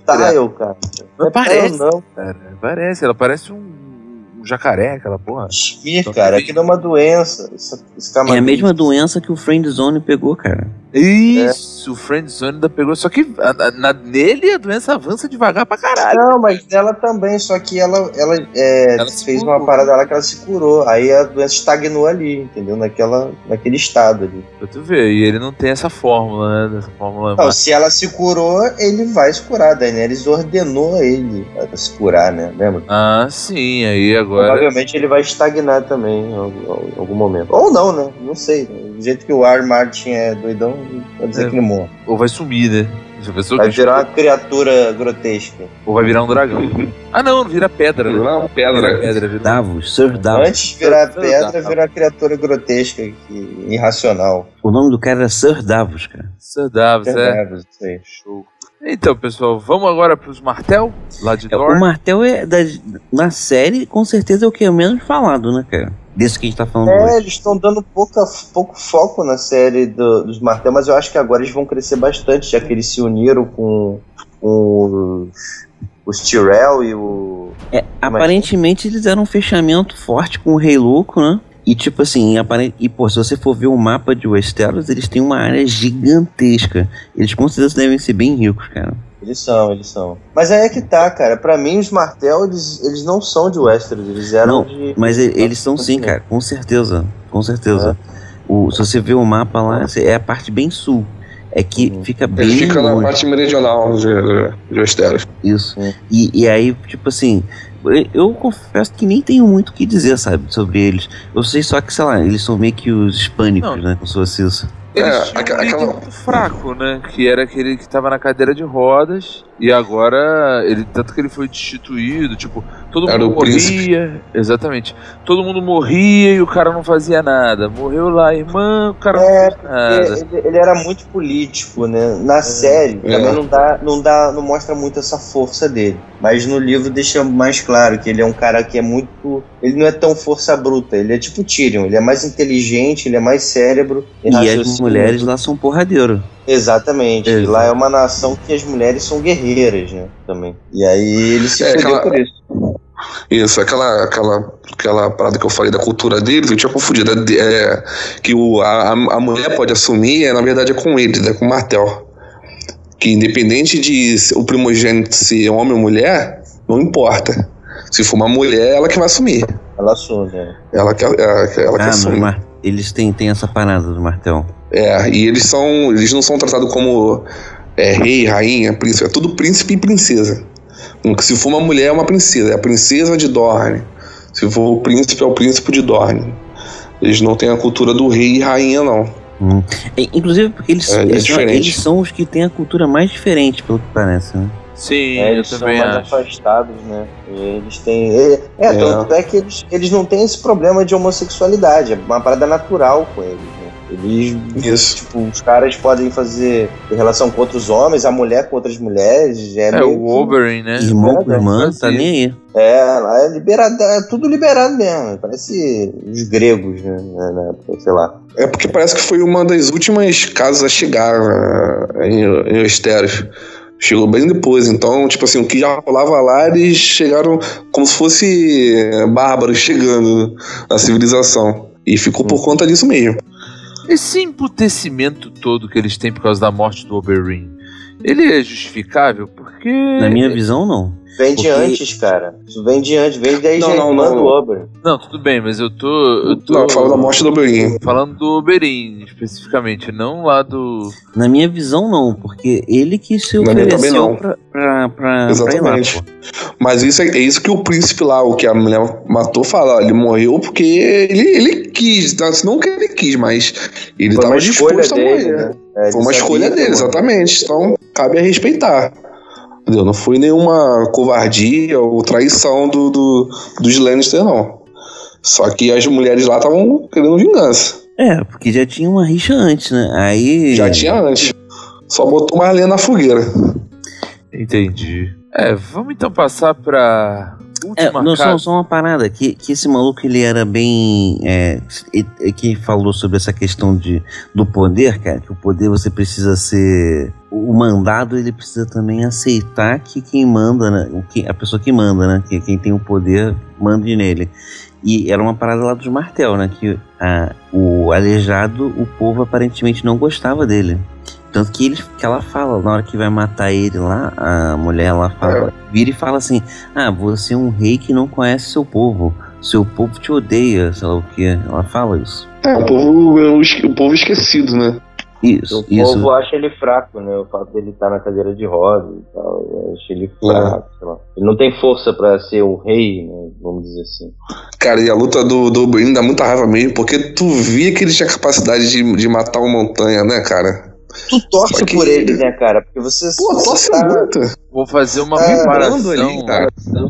cara. Não Reptile parece, não. cara. Parece, ela parece um, um jacaré, aquela porra. Esquir, cara. Aquilo é uma doença. Isso, isso É a mesma doença que o Friend Zone pegou, cara. Isso, o Friendzone ainda pegou. Só que a- a- na- nele a doença avança devagar pra caralho. Não, mas dela também, só que ela, ela, é, Ela se fez curou. uma parada lá que ela se curou. Aí a doença estagnou ali, entendeu? Naquela, naquele estado ali. Pra tu ver, e ele não tem essa fórmula, né? Essa fórmula Não, se ela se curou, ele vai se curar. A Daenerys ordenou ele a se curar, né? Lembra? Ah, sim, aí agora. Provavelmente ele vai estagnar também em algum, momento. Ou não, né? Não sei. Do jeito que o R. Martin é doidão, pode dizer É. que ele morre. Ou vai sumir, né? Vai virar uma criatura grotesca. Ou vai virar um dragão. ah, não, não vira pedra, né? Não, Vira pedra. pedra, vira. Davos, Sir Davos. Antes de virar Tá. pedra, Tá. vira uma criatura grotesca, que, irracional. O nome do cara era Sir Davos, cara. Sir Davos, é. Verdade, isso aí. Show. Então, pessoal, vamos agora pros Martel, lá de É, Dorne. o martel é da, na série, com certeza é o que é menos falado, né, cara? Desse que a gente tá falando É, hoje. eles estão dando pouca, pouco foco na série do- dos Martel, mas eu acho que agora eles vão crescer bastante, já que eles se uniram com, com os, os Tyrell e o. É, aparentemente eles eram um fechamento forte com o Rei Louco, né? E tipo assim, apare... e pô, se você for ver o mapa de Westeros, eles têm uma área gigantesca. Eles com certeza devem ser bem ricos, cara. Eles são, eles são. Mas aí é que tá, cara. Pra mim, os Martel, eles, eles não são de Westeros, eles eram Não, de. Mas e- eles são sim, cara, com certeza. Com certeza. O, se você ver o mapa lá, é a parte bem sul. É que Uhum. fica bem Ele fica na longe. parte meridional de, de, de Westeros. Isso. É. E, e aí, tipo assim, eu- confesso que nem tenho muito o que dizer, sabe, sobre eles. Eu sei só que, sei lá, eles são meio que os hispânicos, Não. né? Como se fosse isso. Eles É, tinham aquela- um aquela- muito fraco, né? Que era aquele que tava na cadeira de rodas e agora ele tanto que ele foi destituído, tipo, todo Era mundo o príncipe. morria, exatamente. Todo mundo morria e o cara não fazia nada. Morreu lá, a irmã, o cara É, não fez nada. Ele, ele era muito político, né? Na série É. também não dá, não dá, não mostra muito essa força dele. Mas no livro deixa mais claro que ele é um cara que é muito, ele não é tão força bruta. Ele é tipo Tyrion. Ele é mais inteligente, ele é mais cérebro. E as raciocínio. mulheres lá são porradeiro. Exatamente. Exato. Lá é uma nação que as mulheres são guerreiras, né? Também. E aí ele se É, fudeu aquela- por isso. Isso, aquela, aquela, aquela parada que eu falei da cultura deles, eu tinha confundido. É, é, que o, a, a mulher pode assumir, é, na verdade, é com eles, é com o Martel. Que independente de se- o primogênito ser homem ou mulher, não importa. Se for uma mulher, ela que vai assumir. Ela assume, né? Ela que, ela, ela que Ah, mas assume. mar- eles têm, têm essa parada do martel. É, e eles são. Eles não são tratados como é, rei, rainha, príncipe. É tudo príncipe e princesa. Se for uma mulher, é uma princesa. É a princesa de Dorne. Se for o príncipe, é o príncipe de Dorne. Eles não têm a cultura do rei e rainha, não. É, inclusive porque eles, É, é eles, são, diferente. eles são os que têm a cultura mais diferente, pelo que parece, né? Sim, É, eles são mais acho. afastados, né? E Eles têm. É, é, tanto é que eles, eles não têm esse problema de homossexualidade, é uma parada natural com eles, né? Eles, Isso. tipo, os caras podem fazer relação com outros homens, a mulher com outras mulheres. É, É, meio o que- Oberyn, né? Irmão com É, irmã, tá nem aí. É, lá é liberado, é tudo liberado mesmo. Parece os gregos, né? né, né, Sei lá. É porque parece que foi uma das últimas casas a chegar né, em, em. Chegou bem depois, então, tipo assim, o que já rolava lá, eles chegaram como se fosse bárbaros chegando na civilização. E ficou por conta disso mesmo. Esse emputecimento todo que eles têm por causa da morte do Oberyn, ele é justificável? Porque. Na minha visão, não. Vem de antes, cara. Isso vem de antes, vem desde Não, a não, irmã não. do Ober. Não, tudo bem, mas eu tô. Eu tô Não, fala da morte do Oberyn. falando do Oberyn, especificamente, não lá do. Na minha visão, não, porque ele que se ofereceu não. pra, pra, pra, pra ir lá, Exatamente. Mas isso é, é isso que o príncipe lá, o que a mulher matou, fala. ó, Ele morreu porque ele, ele quis, tá? não que ele quis, mas ele Foi escolha disposto a dele, morrer. né? É, Foi uma escolha que dele, exatamente. Então, cabe a respeitar. Entendeu? Não foi nenhuma covardia ou traição do, do, dos Lannister, não. Só que as mulheres lá estavam querendo vingança. É, porque já tinha uma rixa antes, né? Aí. Já tinha antes. Só botou mais lenha na fogueira. Entendi. É, vamos então passar pra. É, Última não, só, só uma parada, que, que esse maluco ele era bem. É, que falou sobre essa questão de, do poder, cara, que o poder você precisa ser. O mandado ele precisa também aceitar que quem manda, né? o que, a pessoa que manda, né? Que quem tem o poder mande nele. E era uma parada lá dos martel, né? Que a, o aleijado, o povo aparentemente não gostava dele. Tanto que, ele, que ela fala, na hora que vai matar ele lá, a mulher lá fala, vira e fala assim: Ah, você é um rei que não conhece seu povo. Seu povo te odeia, sei lá o que. Ela fala isso. É, o povo, o esque- o povo esquecido, né? Isso, O isso. povo acha ele fraco, né? O fato dele estar na cadeira de roda e tal. eu Acho ele fraco, sei lá. Ele não tem força pra ser o rei, né? Vamos dizer assim. Cara, e a luta do, do Oberyn dá muita raiva mesmo, porque tu via que ele tinha capacidade de, de matar uma montanha, né, cara? Tu torce por ele, né, cara? Porque você. Pô, você torce tá- muito. Vou fazer uma É, comparação. Ali, cara.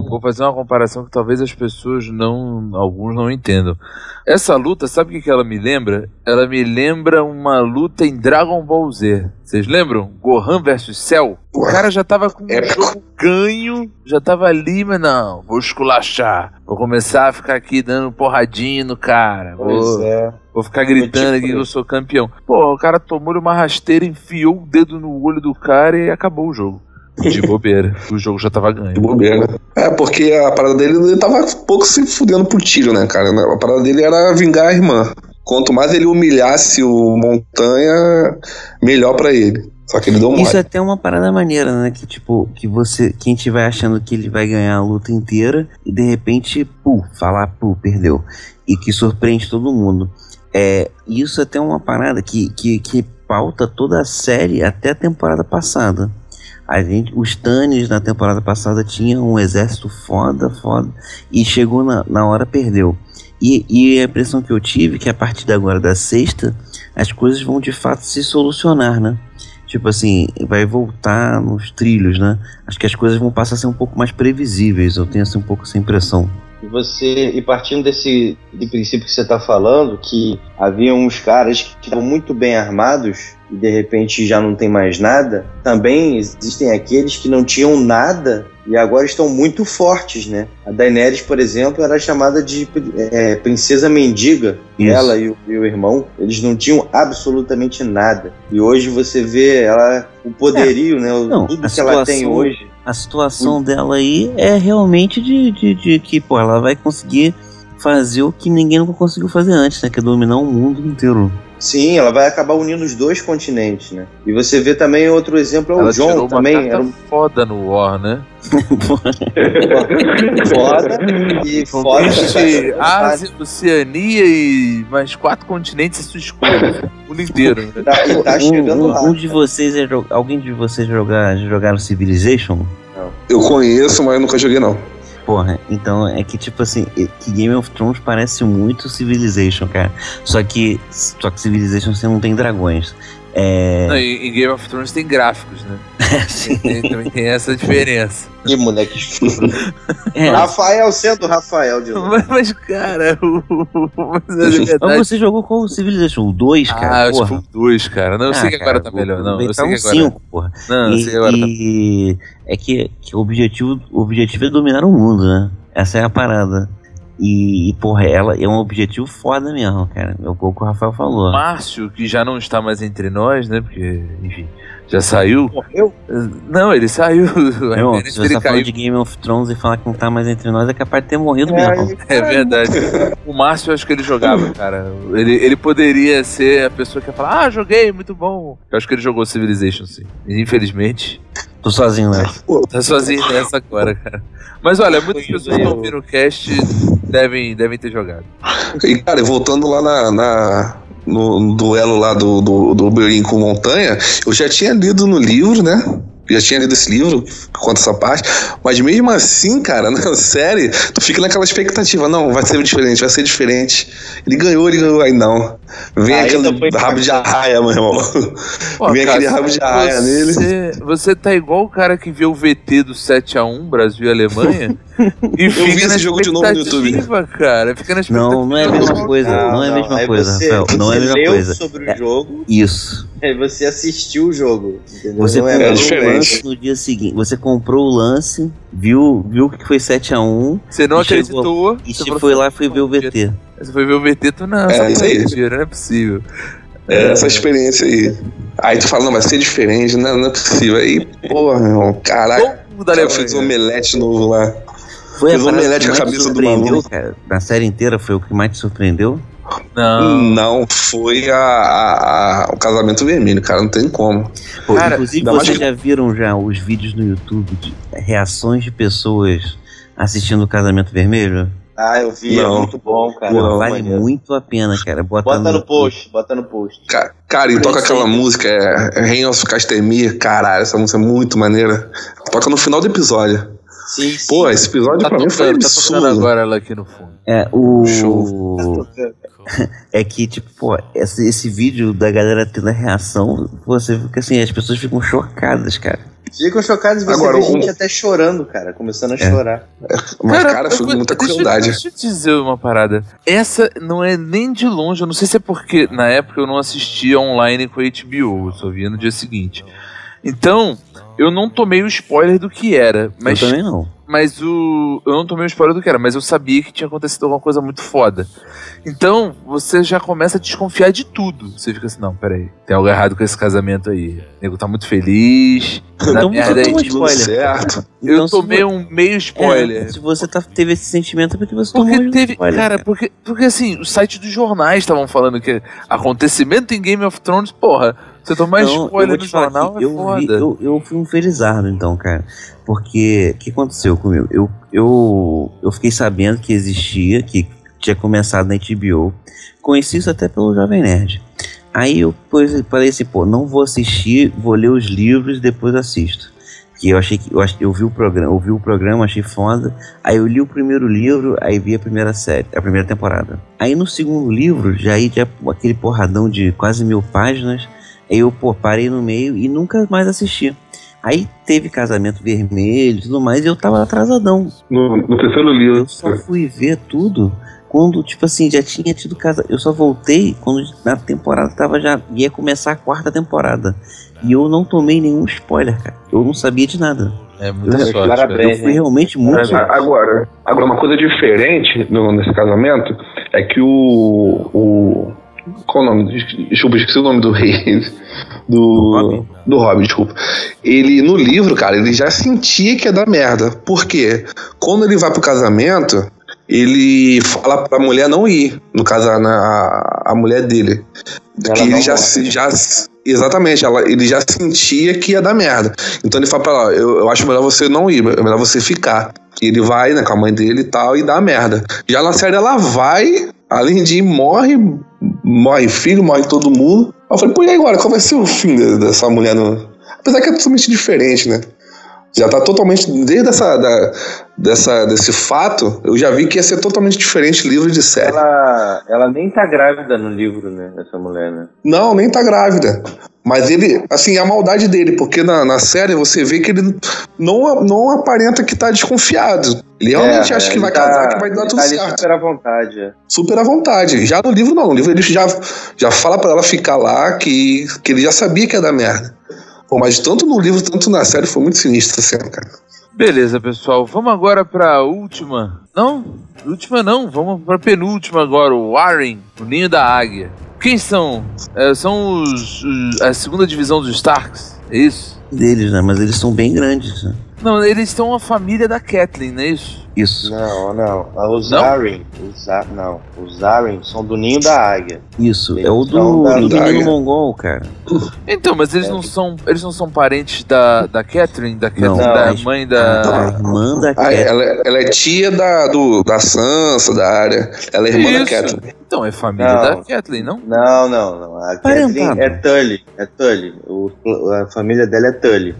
Vou fazer uma comparação que talvez as pessoas não. alguns não entendam. Essa luta, sabe o que, ela me lembra? Ela me lembra uma luta em Dragon Ball Z. Vocês lembram? Gohan versus Cell? O cara já tava com um épico. jogo ganho, já tava ali, mas não, vou esculachar. Vou começar a ficar aqui dando porradinha no cara. Pois Vou, é. vou ficar gritando tipo aqui que eu sou campeão. Pô, o cara tomou uma rasteira, enfiou o dedo no olho do cara e acabou o jogo. De bobeira. [laughs] o jogo já tava ganho. De bobeira. É, porque a parada dele ele tava pouco se fudendo pro tiro, né, cara? A parada dele era vingar a irmã. Quanto mais ele humilhasse o Montanha, melhor pra ele. Só que ele deu Isso é até uma parada maneira, né? Que tipo, que você, quem tiver achando que ele vai ganhar a luta inteira e de repente, pô, falar, pô, perdeu. E que surpreende todo mundo. É, isso até é uma parada que, que, que pauta toda a série até a temporada passada. A gente, os Tannis na temporada passada tinham um exército foda, foda, e chegou na, na hora perdeu. E, e a impressão que eu tive é que a partir de agora da sexta, as coisas vão de fato se solucionar, né? Tipo assim, vai voltar nos trilhos, né? Acho que as coisas vão passar a ser um pouco mais previsíveis. Eu tenho assim, um pouco essa impressão. E você, e partindo desse de princípio que você está falando, que havia uns caras que estavam muito bem armados e de repente já não tem mais nada, também existem aqueles que não tinham nada e agora estão muito fortes, né? A Daenerys, por exemplo, era chamada de é, princesa mendiga. Isso. Ela e o, e o irmão, eles não tinham absolutamente nada. E hoje você vê ela, o poderio, né? O- Não, tudo que ela tem situação- hoje. A situação dela aí é realmente de, de, de que, pô, ela vai conseguir fazer o que ninguém nunca conseguiu fazer antes, né? Que é dominar o mundo inteiro. Sim, ela vai acabar unindo os dois continentes, né? E você vê também outro exemplo, é o Ela John tirou uma também. carta Era um foda no War, né? [laughs] foda e foda. Entre Ásia, Oceania e mais quatro continentes à sua escolha. O mundo inteiro. né? Tá, e tá um, chegando um- lá. um de vocês, é alguém de vocês jogar, jogaram Civilization? Eu conheço, mas nunca joguei, não. Porra, então é que tipo assim, é que Game of Thrones parece muito Civilization, cara. Só que, só que Civilization você não tem dragões. É... Não, em, em Game of Thrones tem gráficos, né? [laughs] Sim. Tem- também tem essa diferença. Que moleque estúpido. [laughs] É. Rafael sendo Rafael de novo. Mas, mas, cara, o. Mas é verdade. você jogou qual o Civilization? O 2, Ah, cara? acho que porra. foi o 2, cara. Não, eu Ah, sei que agora tá cara, melhor, não. Eu tá sei que agora. 5, porra. Não, eu e, sei que agora tá. e é que, que o, objetivo, o objetivo é dominar o mundo, né? Essa é a parada. E, e, porra, ela é um objetivo foda mesmo, cara. É o que o Rafael falou. Márcio, que já não está mais entre nós, né? Porque, enfim, já saiu. Morreu? Não, ele saiu. [laughs] Irmão, internet se você tá caiu. de Game of Thrones e falar que não tá mais entre nós, é capaz de ter morrido É, mesmo. É caralho, verdade. O Márcio, eu acho que ele jogava, cara. Ele, ele poderia ser a pessoa que ia falar: Ah, joguei, muito bom. Eu acho que ele jogou Civilization, sim. Infelizmente, Tô sozinho, né? tá sozinho nessa agora, cara. Mas olha, muitas pessoas que estão ouvindo o cast devem, devem ter jogado. E, cara, voltando lá na, na- no, no duelo lá do, do, do Oberyn com Montanha, eu já tinha lido no livro, né? Já tinha lido esse livro, que conta essa parte, mas mesmo assim, cara, [laughs] na série, tu fica naquela expectativa, não, vai ser diferente, vai ser diferente. Ele ganhou, ele ganhou, aí não. Vem Ainda aquele foi rabo de arraia, meu irmão. Pô, Vem cara, aquele rabo de arraia nele. você, você tá igual o cara que vê o VT do 7x1 Brasil e Alemanha [laughs] e fica vi na esse jogo de novo no YouTube. cara. Fica na. Não, não é a mesma coisa. Não, é a mesma aí coisa, você, Rafael. Não é a você mesma leu coisa. sobre o É. jogo, Isso. aí você assistiu o jogo. Entendeu? Você Não é diferente. lance no dia seguinte. Você comprou o lance, viu, viu que foi 7x1 Você não E chegou- acreditou. e você você foi assim, lá e foi ver o VT. Você foi ver o VT, tu não. É, isso aí. mentira, não é possível. É, essa experiência aí. Aí tu fala, não, vai ser diferente, não, não é possível. Aí, porra, meu irmão, caraca. O cara Alemanha. fez um omelete novo lá. Foi Fez a um omelete com a cabeça do maluco. cara. Na série inteira foi o que mais te surpreendeu? Não. Não, foi a, a- a- o casamento vermelho, cara, não tem como. Pô, Cara, inclusive, vocês que- já viram já os vídeos no YouTube de reações de pessoas assistindo o Casamento Vermelho? Ah, eu vi, é Não. muito bom, cara. Pô, vale maneiro. muito a pena, cara. Bota, Bota no post, bota no post. Ca- Cara, e toca aquela música, é, é Reign of Castemir, caralho, essa música é muito maneira. Toca no final do episódio. Sim, sim. Pô, esse episódio Tá pra mim foi tocando, tá tocando absurdo. agora ela aqui no fundo. É, o. Show. [laughs] É que, tipo, pô, esse, esse vídeo da galera tendo a reação, você fica assim, as pessoas ficam chocadas, cara. Ficam chocados e você Agora, vê um- gente até chorando, cara. Começando a chorar. Mas, cara, eu foi muita deixa, crueldade. Deixa eu te dizer uma parada. Essa não é nem de longe, eu não sei se é porque na época eu não assistia online com a HBO, eu só via no dia seguinte. Então, eu não tomei o spoiler do que era, mas eu também não. mas o. Eu não tomei o spoiler do que era, mas eu sabia que tinha acontecido alguma coisa muito foda. Então, você já começa a desconfiar de tudo. Você fica assim, não, peraí, tem algo errado com esse casamento aí. O nego tá muito feliz. Então merda você aí. tomou tipo, spoiler. Certo. Eu Então, tomei um meio spoiler. É, se você tá, teve esse sentimento é porque você Porque tomou um teve. spoiler, cara, porque, porque assim, os sites dos jornais estavam falando que acontecimento em Game of Thrones, porra, você tomar Não, eu spoiler falar jornal que é eu, vi- foda. eu, eu fui um felizardo, então, cara. Porque o que aconteceu comigo? Eu, eu, eu fiquei sabendo que existia, que tinha começado na HBO. Conheci isso até pelo Jovem Nerd. Aí eu depois falei assim, pô, não vou assistir, vou ler os livros e depois assisto. Que eu achei que eu, eu vi o programa, eu vi o programa, achei foda. Aí eu li o primeiro livro, aí vi a primeira série, a primeira temporada. Aí no segundo livro, já aí já aquele porradão de quase mil páginas. Aí eu, pô, parei no meio e nunca mais assisti. Aí teve casamento vermelho e tudo mais, e eu tava atrasadão. No, no terceiro livro. Eu só fui ver tudo quando, tipo assim, já tinha tido casa. Eu só voltei quando na temporada tava já. ia começar a quarta temporada. E eu não tomei nenhum spoiler, cara. Eu não sabia de nada. É muita Eu- sorte. parabéns. Eu fui realmente muito. Mas, a- agora, agora, uma coisa diferente no- nesse casamento é que o. o qual o nome? Desculpa, esqueci o nome do rei. [laughs] Do. Do Robin, desculpa. Ele, no livro, cara, ele já sentia que ia dar merda. Por quê? Quando ele vai pro casamento, ele fala pra mulher não ir. No caso, a, a, mulher dele. Ela que ele já, morre. já Exatamente, ela, ele já sentia que ia dar merda. Então ele fala pra ela: eu, eu acho melhor você não ir, é melhor você ficar. E ele vai, né, com a mãe dele e tal, e dá merda. Já na série ela vai, além de ir, morre, morre filho, morre todo mundo. Eu falei, pô, e agora? Qual vai ser o fim de- dessa mulher? No... Apesar que é totalmente diferente, né? Já tá totalmente. Desde essa, da, dessa, desse fato, eu já vi que ia ser totalmente diferente livro de série. Ela, ela nem tá grávida no livro, né? Essa mulher, né? Não, nem tá grávida. Mas ele, assim, a maldade dele, porque na, na série você vê que ele não, não aparenta que tá desconfiado. Ele realmente É, acha que ele vai tá- casar, que vai dar tudo tá certo. super à vontade. é. Super à vontade. Já no livro, não. No livro ele já, já fala pra ela ficar lá que, que ele já sabia que ia dar merda. Pô, mas tanto no livro, tanto na série foi muito sinistra essa cena, cara. Beleza, pessoal. Vamos agora pra última. Não? Última não. Vamos pra penúltima agora. O Warren, o Ninho da Águia. Quem são? É, são os, os- a segunda divisão dos Starks. É isso? Deles, né? Mas eles são bem grandes, né? Não, eles são a família da Kathleen, não é isso? Isso, Não, não. Ah, Os Não? Os A- não. Os Arryn são do ninho da águia. isso. Eles É o do, da- do da- menino mongol, cara. Então, mas eles não são. Eles não são parentes da, da Catherine, da Catherine, Não, da mãe A da. irmã da Ah, Cat. ela, ela é tia da, do, da Sansa, da área. Ela é irmã da Isso. Catelyn. Então, é família Não. da Kathleen, não? Não, não, não. A Parentado. Kathleen é Tully. É Tully. O, a família dela é Tully.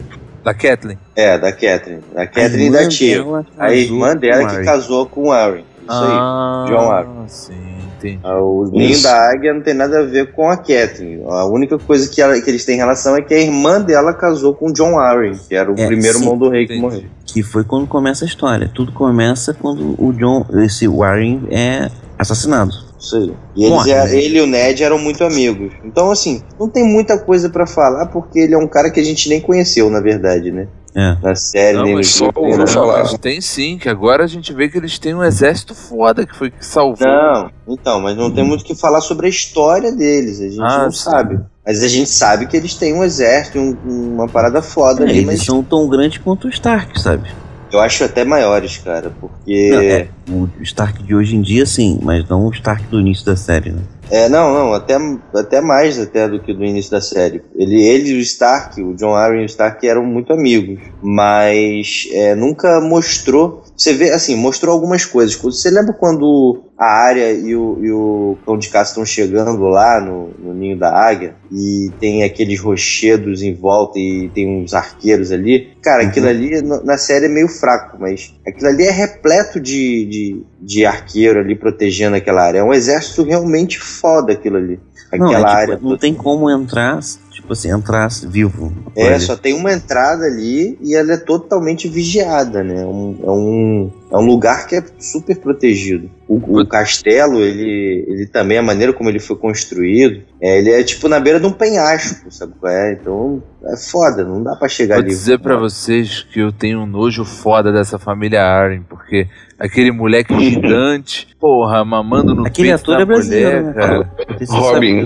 Da Kathleen. É, da Catherine. A Catherine irmã da tia. A irmã dela que casou com o Arryn. Isso ah, John Arryn. sim, entendi. aí. O ninho da águia não tem nada a ver com a Catherine. A única coisa que, ela- que eles têm relação é que a irmã dela casou com o John Arryn, que era o É, primeiro sim. mão do rei que Entendi. morreu. Que foi quando começa a história. Tudo começa quando o John, esse Warren é assassinado. Isso aí. E eles, Morre, é- né? ele e o Ned eram muito amigos. Então, assim, não tem muita coisa pra falar, porque ele é um cara que a gente nem conheceu, na verdade, né? É. Na série, Não, nem mas só ouviu nada. falar. Mas tem sim, que agora a gente vê que eles têm um exército foda que foi que salvou. Não, então, mas não tem muito o que falar sobre a história deles. A gente Ah, não sim. sabe. Mas a gente sabe que eles têm um exército, um- uma parada foda É, ali, eles mas são tão grandes quanto o Stark, sabe? Eu acho até maiores, cara, porque. Não, é, o Stark de hoje em dia, sim, mas não o Stark do início da série, né? É, não, não, até, até mais até do que do início da série. Ele, ele e o Stark, o John Arryn e o Stark eram muito amigos, mas é, nunca mostrou. Você vê, assim, mostrou algumas coisas. Você lembra quando a Arya e o, e o Cão de Caça estão chegando lá no, no ninho da águia e tem aqueles rochedos em volta e tem uns arqueiros ali? Cara, Uhum. aquilo ali na série é meio fraco, mas aquilo ali é repleto de, de, de arqueiro ali protegendo aquela área. É um exército realmente foda aquilo ali. Não, Aquela é, tipo, área. não tem como entrar, tipo assim, entrar vivo. É, Ali. só tem uma entrada ali e ela é totalmente vigiada, né? É um, é um, é um lugar que é super protegido. O, o castelo, ele, ele também, a maneira como ele foi construído, é, ele é tipo na beira de um penhasco, sabe qual é? Então é foda, não dá pra chegar Vou ali. dizer pra vocês que eu tenho um nojo foda dessa família Arryn, porque aquele moleque [laughs] gigante, porra, mamando no Aquele peito ator da é brasileiro, mulher, né? Robin.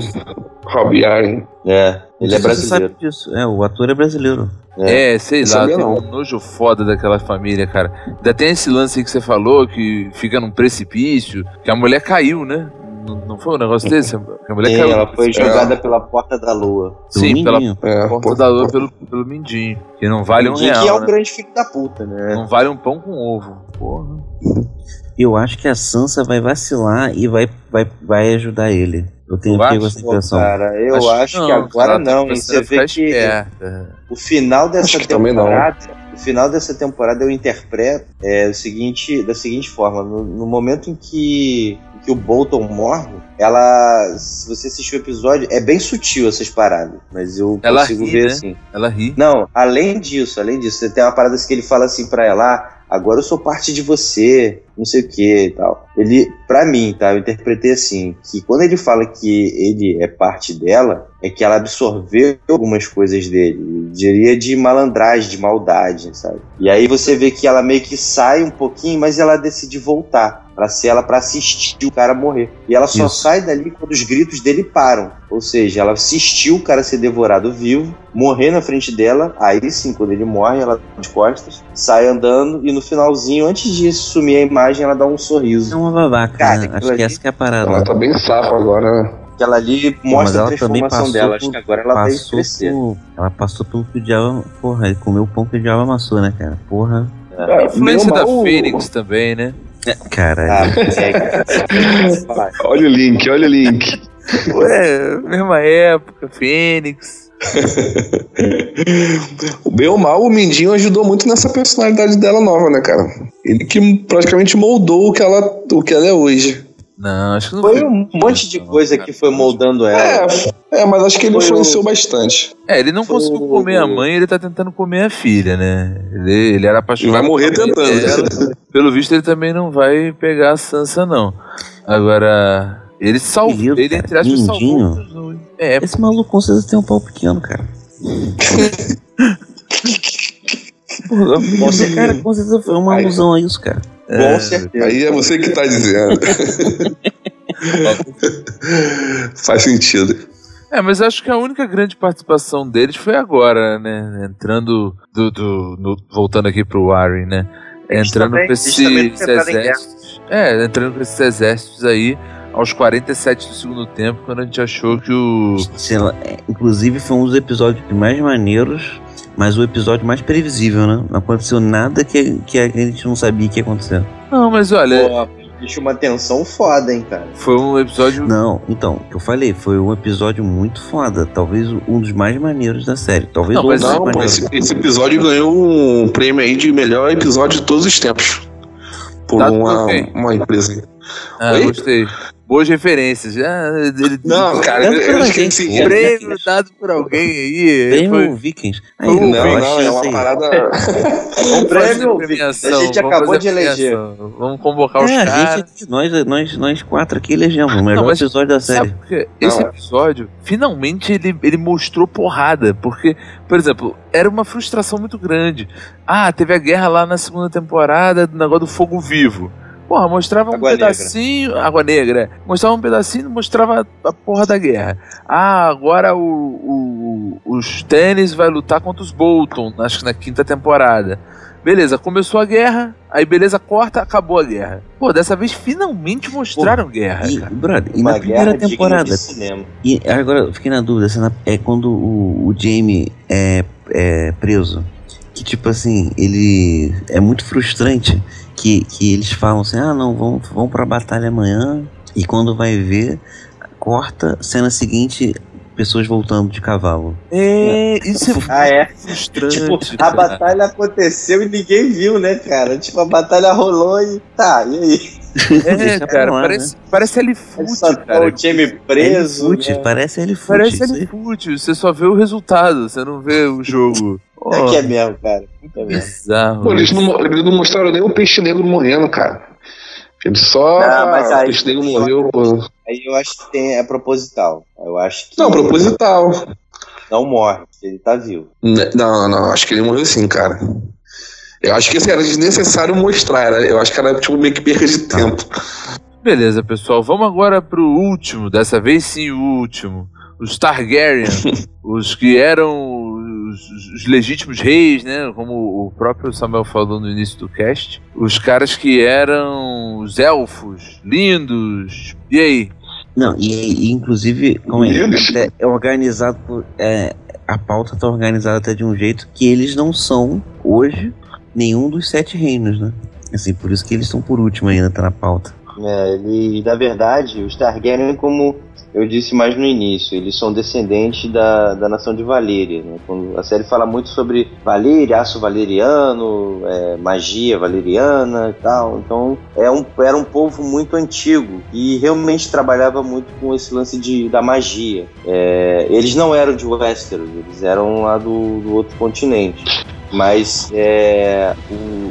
Robbie Arryn. É, ele é Você brasileiro. sabe disso. É, o ator é brasileiro. É, sei Não lá, tem não. um nojo foda daquela família, cara. Ainda tem esse lance aí que você falou, que fica num precipício, que a mulher caiu, né? Não, não foi um negócio [laughs] desse? A mulher Sim, caiu. ela foi jogada pela porta da lua. Sim, pela. É, porta pô, da lua pelo, pelo mindinho. Que não vale um real, que é o né? grande filho da puta, né? Não vale um pão com ovo. Porra. Eu acho que a Sansa vai vacilar e vai, vai, vai ajudar ele. Eu tenho pego acha? essa Pô, impressão. cara, eu acho, que não, agora tá não, começando Você vê que esperta. o final dessa Acho que temporada, o final dessa temporada eu interpreto é o seguinte, da seguinte forma, no, no momento em que, que o Bolton morre, ela, se você assistir o episódio, é bem sutil essas paradas, mas eu Ela consigo ri, ver né? assim. Ela ri. Não, além disso, além disso, você tem uma parada assim que ele fala assim pra ela, ah, agora eu sou parte de você, não sei o que e tal. Ele, pra mim, tá, eu interpretei assim, que quando ele fala que ele é parte dela, é que ela absorveu algumas coisas dele, eu diria de malandragem, de maldade, sabe? E aí você vê que ela meio que sai um pouquinho, mas ela decide voltar. Pra ser ela pra assistir o cara morrer. E ela só Isso. sai dali quando os gritos dele param. Ou seja, ela assistiu o cara ser devorado vivo, morrer na frente dela. Aí sim, quando ele morre, ela de costas, sai andando e no finalzinho, antes de sumir a imagem, ela dá um É sorriso. uma babaca, Cara, né? Acho que ali- essa que é a parada. Ela tá bem safa agora, né? Que ela ali mostra a ela também transformação dela. Acho por- que agora ela vai passou crescer. por, ela passou pelo que o diabo. Porra, ele comeu o pão que o diabo amassou, né, cara? Porra. A influência meio da mal- Fênix também, né? Caralho. Ah, é, [laughs] Olha o link, olha o link. Ué, mesma época, Fênix. Bem ou mal, o Mindinho ajudou muito nessa personalidade dela nova, né, cara? Ele que praticamente moldou o que ela, o que ela é hoje. Não, acho que não Foi um monte de coisa que foi moldando ela. É, é mas acho que ele Foi influenciou bastante. É, ele não conseguiu comer a mãe, ele tá tentando comer a filha, né? Ele, ele era apaixonado. E vai morrer tentando. dela. Pelo visto, ele também não vai pegar a Sansa, não. Agora, ele salvou. Querido, Ele, entre aspas, salvou. É, Esse maluco com certeza tem um pau pequeno, cara. [laughs] Porra, esse cara com certeza foi uma alusão a isso, cara. Com certeza. Aí é você que tá dizendo. [laughs] Faz sentido. É, mas acho que a única grande participação deles foi agora, né? Entrando do, do- no- voltando aqui pro Warren, né? Eles Entrando também- esses exércitos. É, entrando com esses exércitos aí aos 47 do segundo tempo, quando a gente achou que o. Sei lá, é, inclusive foi um dos episódios mais maneiros, mas o episódio mais previsível, né? Não aconteceu nada que, que a gente não sabia que ia acontecer. Não, mas olha, Pô, deixa uma tensão foda, hein, cara. foi um episódio. Não, então, o que eu falei, foi um episódio muito foda. Talvez um dos mais maneiros da série. Talvez Não, o mas mais Não, esse, esse episódio ganhou um prêmio aí de melhor episódio de todos os tempos. Por por uma, uma empresa. Ah, Oi? gostei. Boas referências. Ah, ele, Não, cara, eu, eu alguém. esqueci. Prêmio dado por alguém aí. Prêmio Foi- Vikings. Aí, um Não, achei não, é uma aí. parada. [laughs] Vamos Prêmio, premiação, a gente acabou de eleger. Vamos convocar os É, a caras. gente, nós, nós, nós quatro aqui elegemos o melhor Não, mas episódio da série. Esse Não. episódio, finalmente ele, ele mostrou porrada. Porque, por exemplo, era uma frustração muito grande. Ah, teve a guerra lá na segunda temporada do negócio do fogo vivo. Porra, mostrava um Água Negra. pedacinho. Água Negra. é. Mostrava um pedacinho mostrava a porra da guerra. Ah, agora o, o- os tênis vai lutar contra os Bolton, acho que na quinta temporada. Beleza, começou a guerra, aí beleza, corta, acabou a guerra. Pô, dessa vez finalmente mostraram guerra. E, cara. brother, e Uma na guerra primeira temporada. E agora eu fiquei na dúvida, se na- é quando o, o Jamie é, é preso. Que tipo assim, ele é muito frustrante que, que eles falam assim, ah não, vamos, vamos pra batalha amanhã. E quando vai ver, corta, cena seguinte, pessoas voltando de cavalo. É, isso é [laughs] Ah, é? frustrante. Tipo, a cara. batalha aconteceu e ninguém viu, né, cara? Tipo, a batalha rolou e tá, e aí? É, cara, lá, parece, parece Aí L-Foot, só cara. o time preso. L-Foot, né? parece L-Foot. Parece isso aí. L-Foot, você só vê o resultado, você não vê o jogo. Pô, É que é mesmo, cara. É mesmo. bizarro. Pô, eles não, eles não mostraram nem o peixe negro morrendo, cara. Eles só. Não, mas o aí- peixe negro morreu, pô. Aí eu acho que tem, é proposital. Eu acho que Não, proposital. não morre, ele tá vivo. Né, Não, não, acho que ele morreu sim, cara. Eu acho que isso era desnecessário mostrar. Era, eu acho que era tipo meio que perca de tempo. Beleza, pessoal, vamos agora pro último, dessa vez sim o último. Os Targaryen, [laughs] os que eram os, os legítimos reis, né? Como o próprio Samuel falou no início do cast. Os caras que eram os elfos, lindos. E aí? Não, e, e, inclusive como é, Eles? até é organizado por. É, a pauta tá organizada até de um jeito que eles não são, hoje, nenhum dos sete reinos, né? Assim, por isso que eles estão por último ainda, tá na pauta. É, ele, na verdade, os Targaryen, como eu disse mais no início, eles são descendentes da, da nação de Valyria. Né? A série fala muito sobre Valyria, aço valeriano, é, magia valeriana e tal. Então, é um, era um povo muito antigo e realmente trabalhava muito com esse lance de, da magia. É, eles não eram de Westeros, eles eram lá do, do outro continente. Mas é,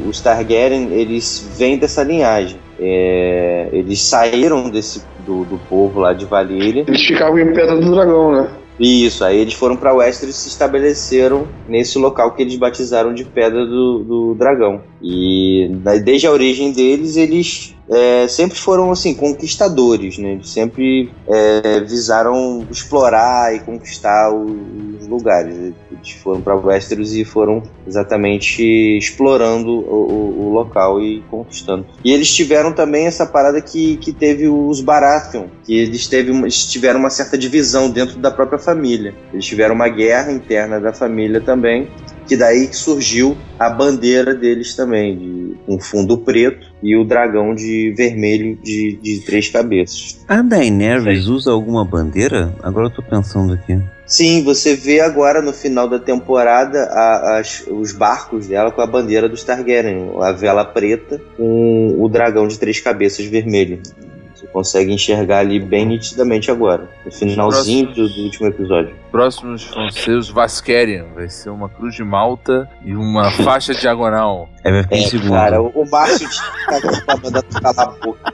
os Targaryen, eles vêm dessa linhagem. É, eles saíram desse do, do povo lá de Valyria. Eles ficavam em Pedra do Dragão, né? Isso, aí eles foram para Westeros e se estabeleceram nesse local que eles batizaram de Pedra do, do Dragão. E desde a origem deles, eles é, sempre foram assim conquistadores, né? Eles sempre é, visaram explorar e conquistar os lugares. Eles foram para Westeros e foram exatamente explorando o, o- o local e conquistando. E eles tiveram também essa parada que, que teve os Baratheon, que eles, teve, eles tiveram uma certa divisão dentro da própria família. Eles tiveram uma guerra interna da família também, que daí que surgiu a bandeira deles também, de um fundo preto e o dragão de vermelho de, de três cabeças. A Daenerys usa alguma bandeira? Agora eu tô pensando aqui. Sim, você vê agora no final da temporada a- as- os barcos dela com a bandeira dos Targaryen, a vela preta com o dragão de três cabeças vermelho. Você consegue enxergar ali bem nitidamente agora, no finalzinho do, do último episódio. Próximos vão ser os Vasquerian. Vai ser uma cruz de malta e uma [laughs] faixa diagonal. É, É, segundo. cara, o, Márcio tinha [laughs] tá mandando calar a boca.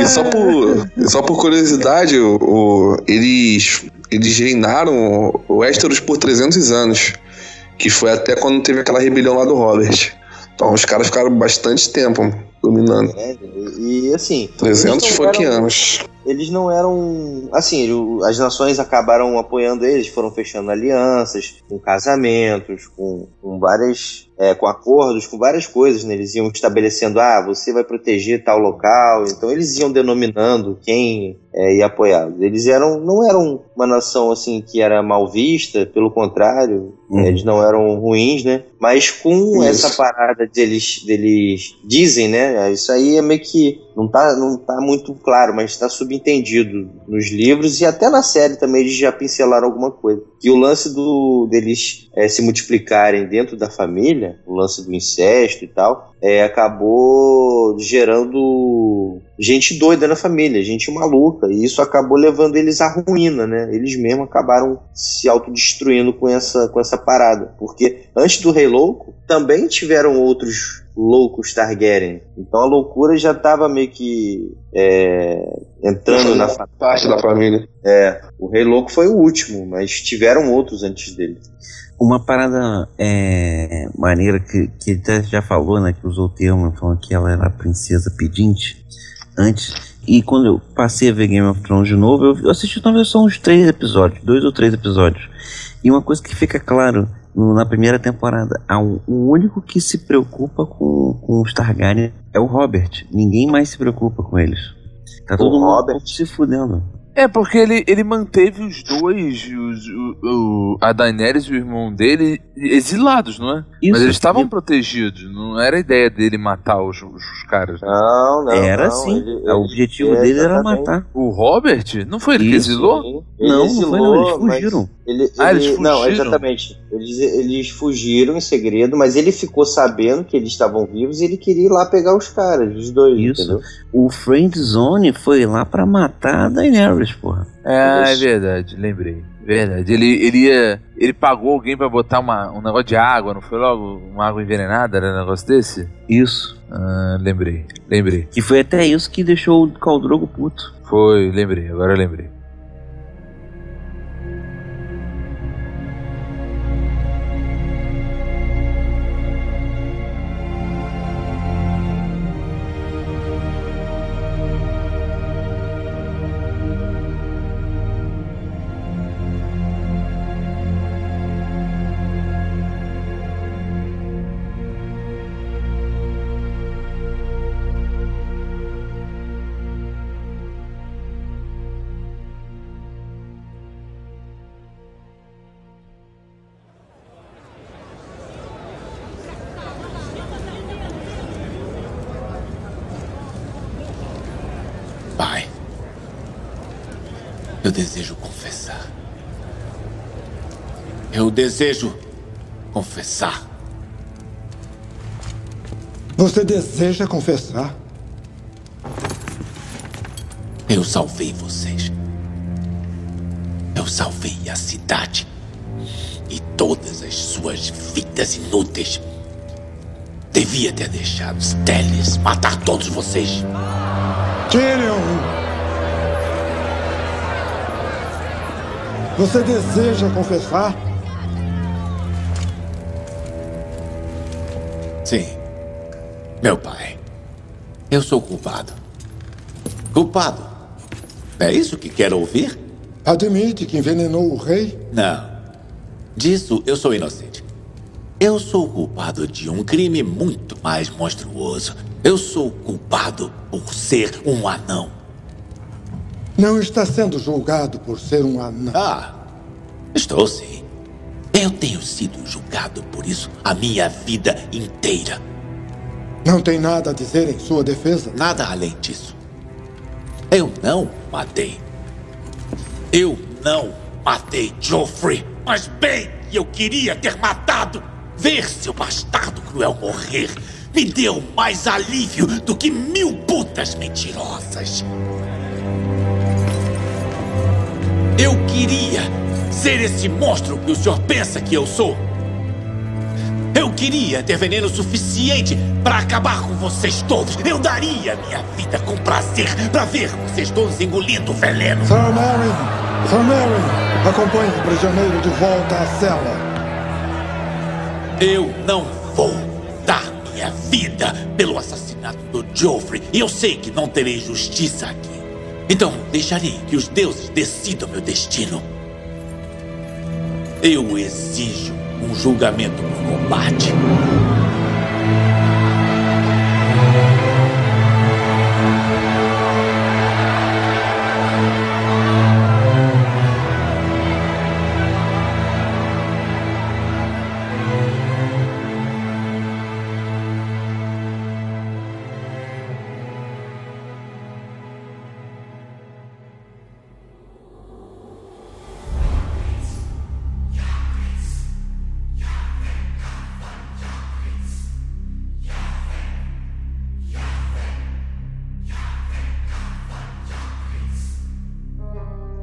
E só por, só por curiosidade, o, o- eles, eles reinaram o Westeros por 300 anos. Que foi até quando teve aquela rebelião lá do Robert. Então os caras ficaram bastante tempo dominando. né? E, assim. 300 eles não fucking anos. Eles não eram. Assim, as nações acabaram apoiando eles, foram fechando alianças, com casamentos, com, com várias. é, com acordos, com várias coisas, né? Eles iam estabelecendo, ah, você vai proteger tal local. Então eles iam denominando quem é, ia apoiá-los. Eles eram, não eram uma nação assim que era mal vista, pelo contrário, Uhum. eles não eram ruins, né? Mas com Isso. essa parada deles, deles dizem, né? Isso aí é meio que não tá, não tá muito claro, mas está subentendido nos livros e até na série também eles já pincelaram alguma coisa. Que o lance do deles é, se multiplicarem dentro da família, o lance do incesto e tal, é, acabou gerando gente doida na família, gente maluca, e isso acabou levando eles à ruína, né? Eles mesmos acabaram se autodestruindo com essa, com essa parada. Porque antes do Rei Louco, também tiveram outros loucos Targaryen. Então a loucura já estava meio que é, entrando na Parte da família. É, o Rei Louco foi o último, mas tiveram outros antes dele. Uma parada é, maneira que, que ele até já falou, né? Que usou o termo, falando que ela era a princesa pedinte antes. E quando eu passei a ver Game of Thrones de novo, eu, assisti talvez só uns três episódios, dois ou três episódios. E uma coisa que fica claro na primeira temporada, há um- o único que se preocupa com, com os Targaryen é o Robert. Ninguém mais se preocupa com eles. Tá O todo mundo Robert? se fudendo. É, porque ele, ele manteve os dois, os, o, o- a Daenerys e o irmão dele, exilados, não é? Isso. Mas eles estavam protegidos, não era a ideia dele matar os, os, os caras. né? Não, não. Era não, sim. ele- o ele- objetivo é, dele era matar. O Robert? Não foi ele que Isso. exilou? Sim, ele Não, não foi não, eles exilou, fugiram. Ele, Ah, eles ele- Não, fugiram? exatamente. Eles, eles fugiram em segredo, mas ele ficou sabendo que eles estavam vivos e ele queria ir lá pegar os caras, os dois, Isso. entendeu? O Friend Zone foi lá pra matar a Daenerys, porra. É, é verdade, lembrei. Verdade. Ele, ele ia. Ele pagou alguém pra botar uma, um negócio de água, não foi logo? Uma água envenenada, era um negócio desse? Isso. Ah, lembrei, lembrei. Que foi até isso que deixou o Caldrogo puto. Foi, lembrei, agora lembrei. Desejo confessar. Você deseja confessar? Eu salvei vocês. Eu salvei a cidade. E todas as suas vidas inúteis. Devia ter deixado os Teles matar todos vocês. Tyrion! Você deseja confessar? Sim. Meu pai. Eu sou culpado. Culpado. É isso que quer ouvir? Admite que envenenou o rei? Não. Disso eu sou inocente. Eu sou culpado de um crime muito mais monstruoso. Eu sou culpado por ser um anão. Não está sendo julgado por ser um anão. Ah, estou sim. Eu tenho sido julgado por isso a minha vida inteira. Não tem nada a dizer em sua defesa? Nada além disso. Eu não matei. Eu não matei Joffrey, mas bem que eu queria ter matado. Ver seu bastardo cruel morrer me deu mais alívio do que mil putas mentirosas. Eu queria ser esse monstro que o senhor pensa que eu sou. Eu queria ter veneno suficiente para acabar com vocês todos. Eu daria minha vida com prazer para ver vocês todos engolindo veneno. Sir Mary! Sir Mary! Acompanhe o prisioneiro de volta à cela. Eu não vou dar minha vida pelo assassinato do Joffrey. E eu sei que não terei justiça aqui. Então, deixarei que os deuses decidam meu destino. Eu exijo um julgamento por combate.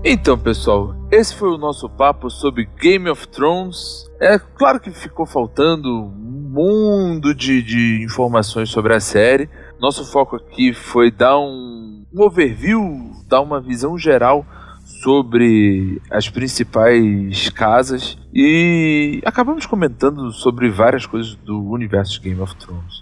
Então, pessoal, esse foi o nosso papo sobre Game of Thrones. É claro que ficou faltando um mundo de, de informações sobre a série. Nosso foco aqui foi dar um, um overview, dar uma visão geral sobre as principais casas e acabamos comentando sobre várias coisas do universo de Game of Thrones.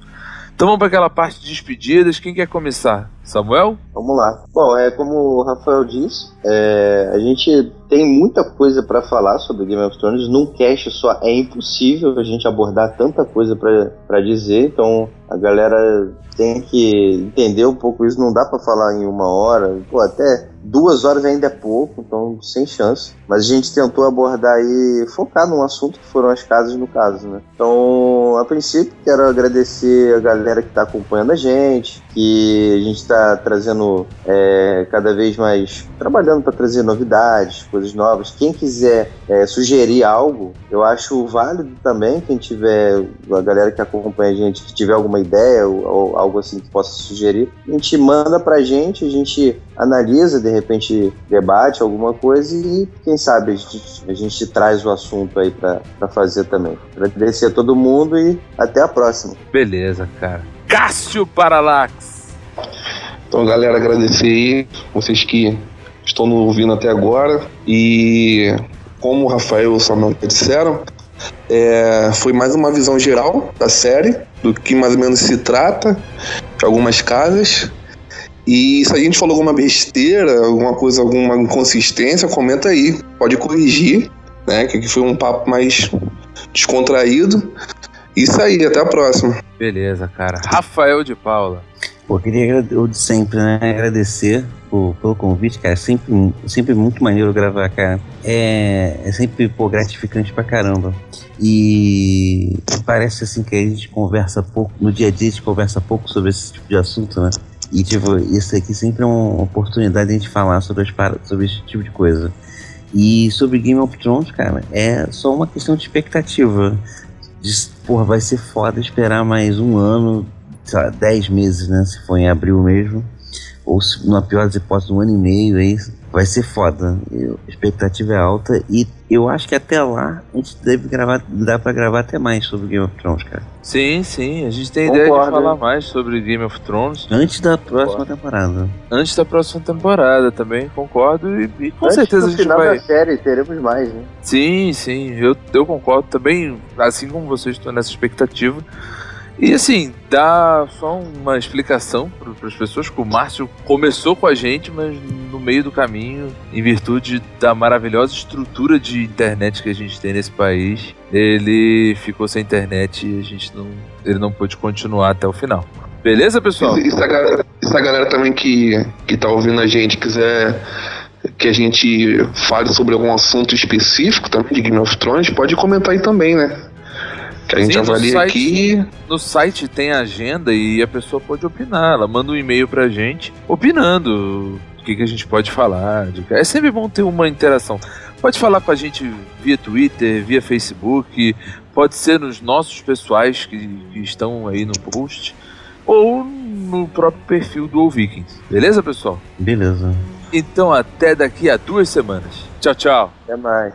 Então vamos para aquela parte de despedidas. Quem quer começar? Samuel? Vamos lá. Bom, é como o Rafael disse, é, a gente tem muita coisa para falar sobre Game of Thrones. Num cast só é impossível a gente abordar tanta coisa para dizer. Então a galera tem que entender um pouco isso. Não dá para falar em uma hora. Pô, até duas horas ainda é pouco, então sem chance. Mas a gente tentou abordar e focar num assunto que foram as casas no caso, né? Então, a princípio, quero agradecer a galera que está acompanhando a gente, que a gente está trazendo é, cada vez mais, trabalhando para trazer novidades, coisas novas. Quem quiser é, sugerir algo, eu acho válido também. Quem tiver, a galera que acompanha a gente, que tiver alguma ideia ou, ou algo assim que possa sugerir, a gente manda pra gente, a gente analisa, de repente debate alguma coisa e quem sabe a gente, a gente traz o assunto aí para fazer também. Agradecer a todo mundo e até a próxima. Beleza, cara. Cássio Paralax. Então, galera, agradecer aí vocês que estão nos ouvindo até agora e como o Rafael e o Samuel disseram, é, foi mais uma visão geral da série, do que mais ou menos se trata, de algumas casas. E se a gente falou alguma besteira, alguma coisa, alguma inconsistência, comenta aí. Pode corrigir, né? Que foi um papo mais descontraído. Isso aí, até a próxima. Beleza, cara. Rafael de Paula. Pô, queria eu de sempre, né? Agradecer pelo convite, cara. Sempre, sempre muito maneiro gravar, cara. É, é sempre, pô, gratificante pra caramba. E parece assim que a gente conversa pouco, no dia a dia a gente conversa pouco sobre esse tipo de assunto, né? E, tipo, isso aqui sempre é uma oportunidade de a gente falar sobre, as sobre esse tipo de coisa. E sobre Game of Thrones, cara, é só uma questão de expectativa. De, porra, vai ser foda esperar mais um ano, sei lá, 10 meses, né? Se for em abril mesmo. Ou, se, na pior das hipóteses, um ano e meio aí. Vai ser foda. Eu, a expectativa é alta e eu acho que até lá a gente deve gravar, dá pra gravar até mais sobre Game of Thrones, cara. Sim, sim, a gente tem Concordo. ideia de falar mais sobre Game of Thrones. Antes da próxima concordo. temporada. Antes da próxima temporada também, concordo. E, e com Antes certeza a gente final vai. da série teremos mais, né? Sim, sim, eu, eu concordo também, assim como vocês estão nessa expectativa. E assim, dá só uma explicação para as pessoas que o Márcio começou com a gente, mas no meio do caminho, em virtude da maravilhosa estrutura de internet que a gente tem nesse país, ele ficou sem internet e a gente não, ele não pôde continuar até o final. Beleza, pessoal? E, se, a galera, galera também que, que tá ouvindo a gente quiser que a gente fale sobre algum assunto específico também de Game of Thrones, pode comentar aí também, né? Que a gente Sim, no avalia site- aqui. No site tem agenda e a pessoa pode opinar. Ela manda um e-mail pra gente opinando o que, que a gente pode falar. É sempre bom ter uma interação. Pode falar com a gente via Twitter, via Facebook, pode ser nos nossos pessoais que, que estão aí no post, ou no próprio perfil do Vikings. Beleza, pessoal? Beleza. Então até daqui a duas semanas. Tchau, tchau. Até mais.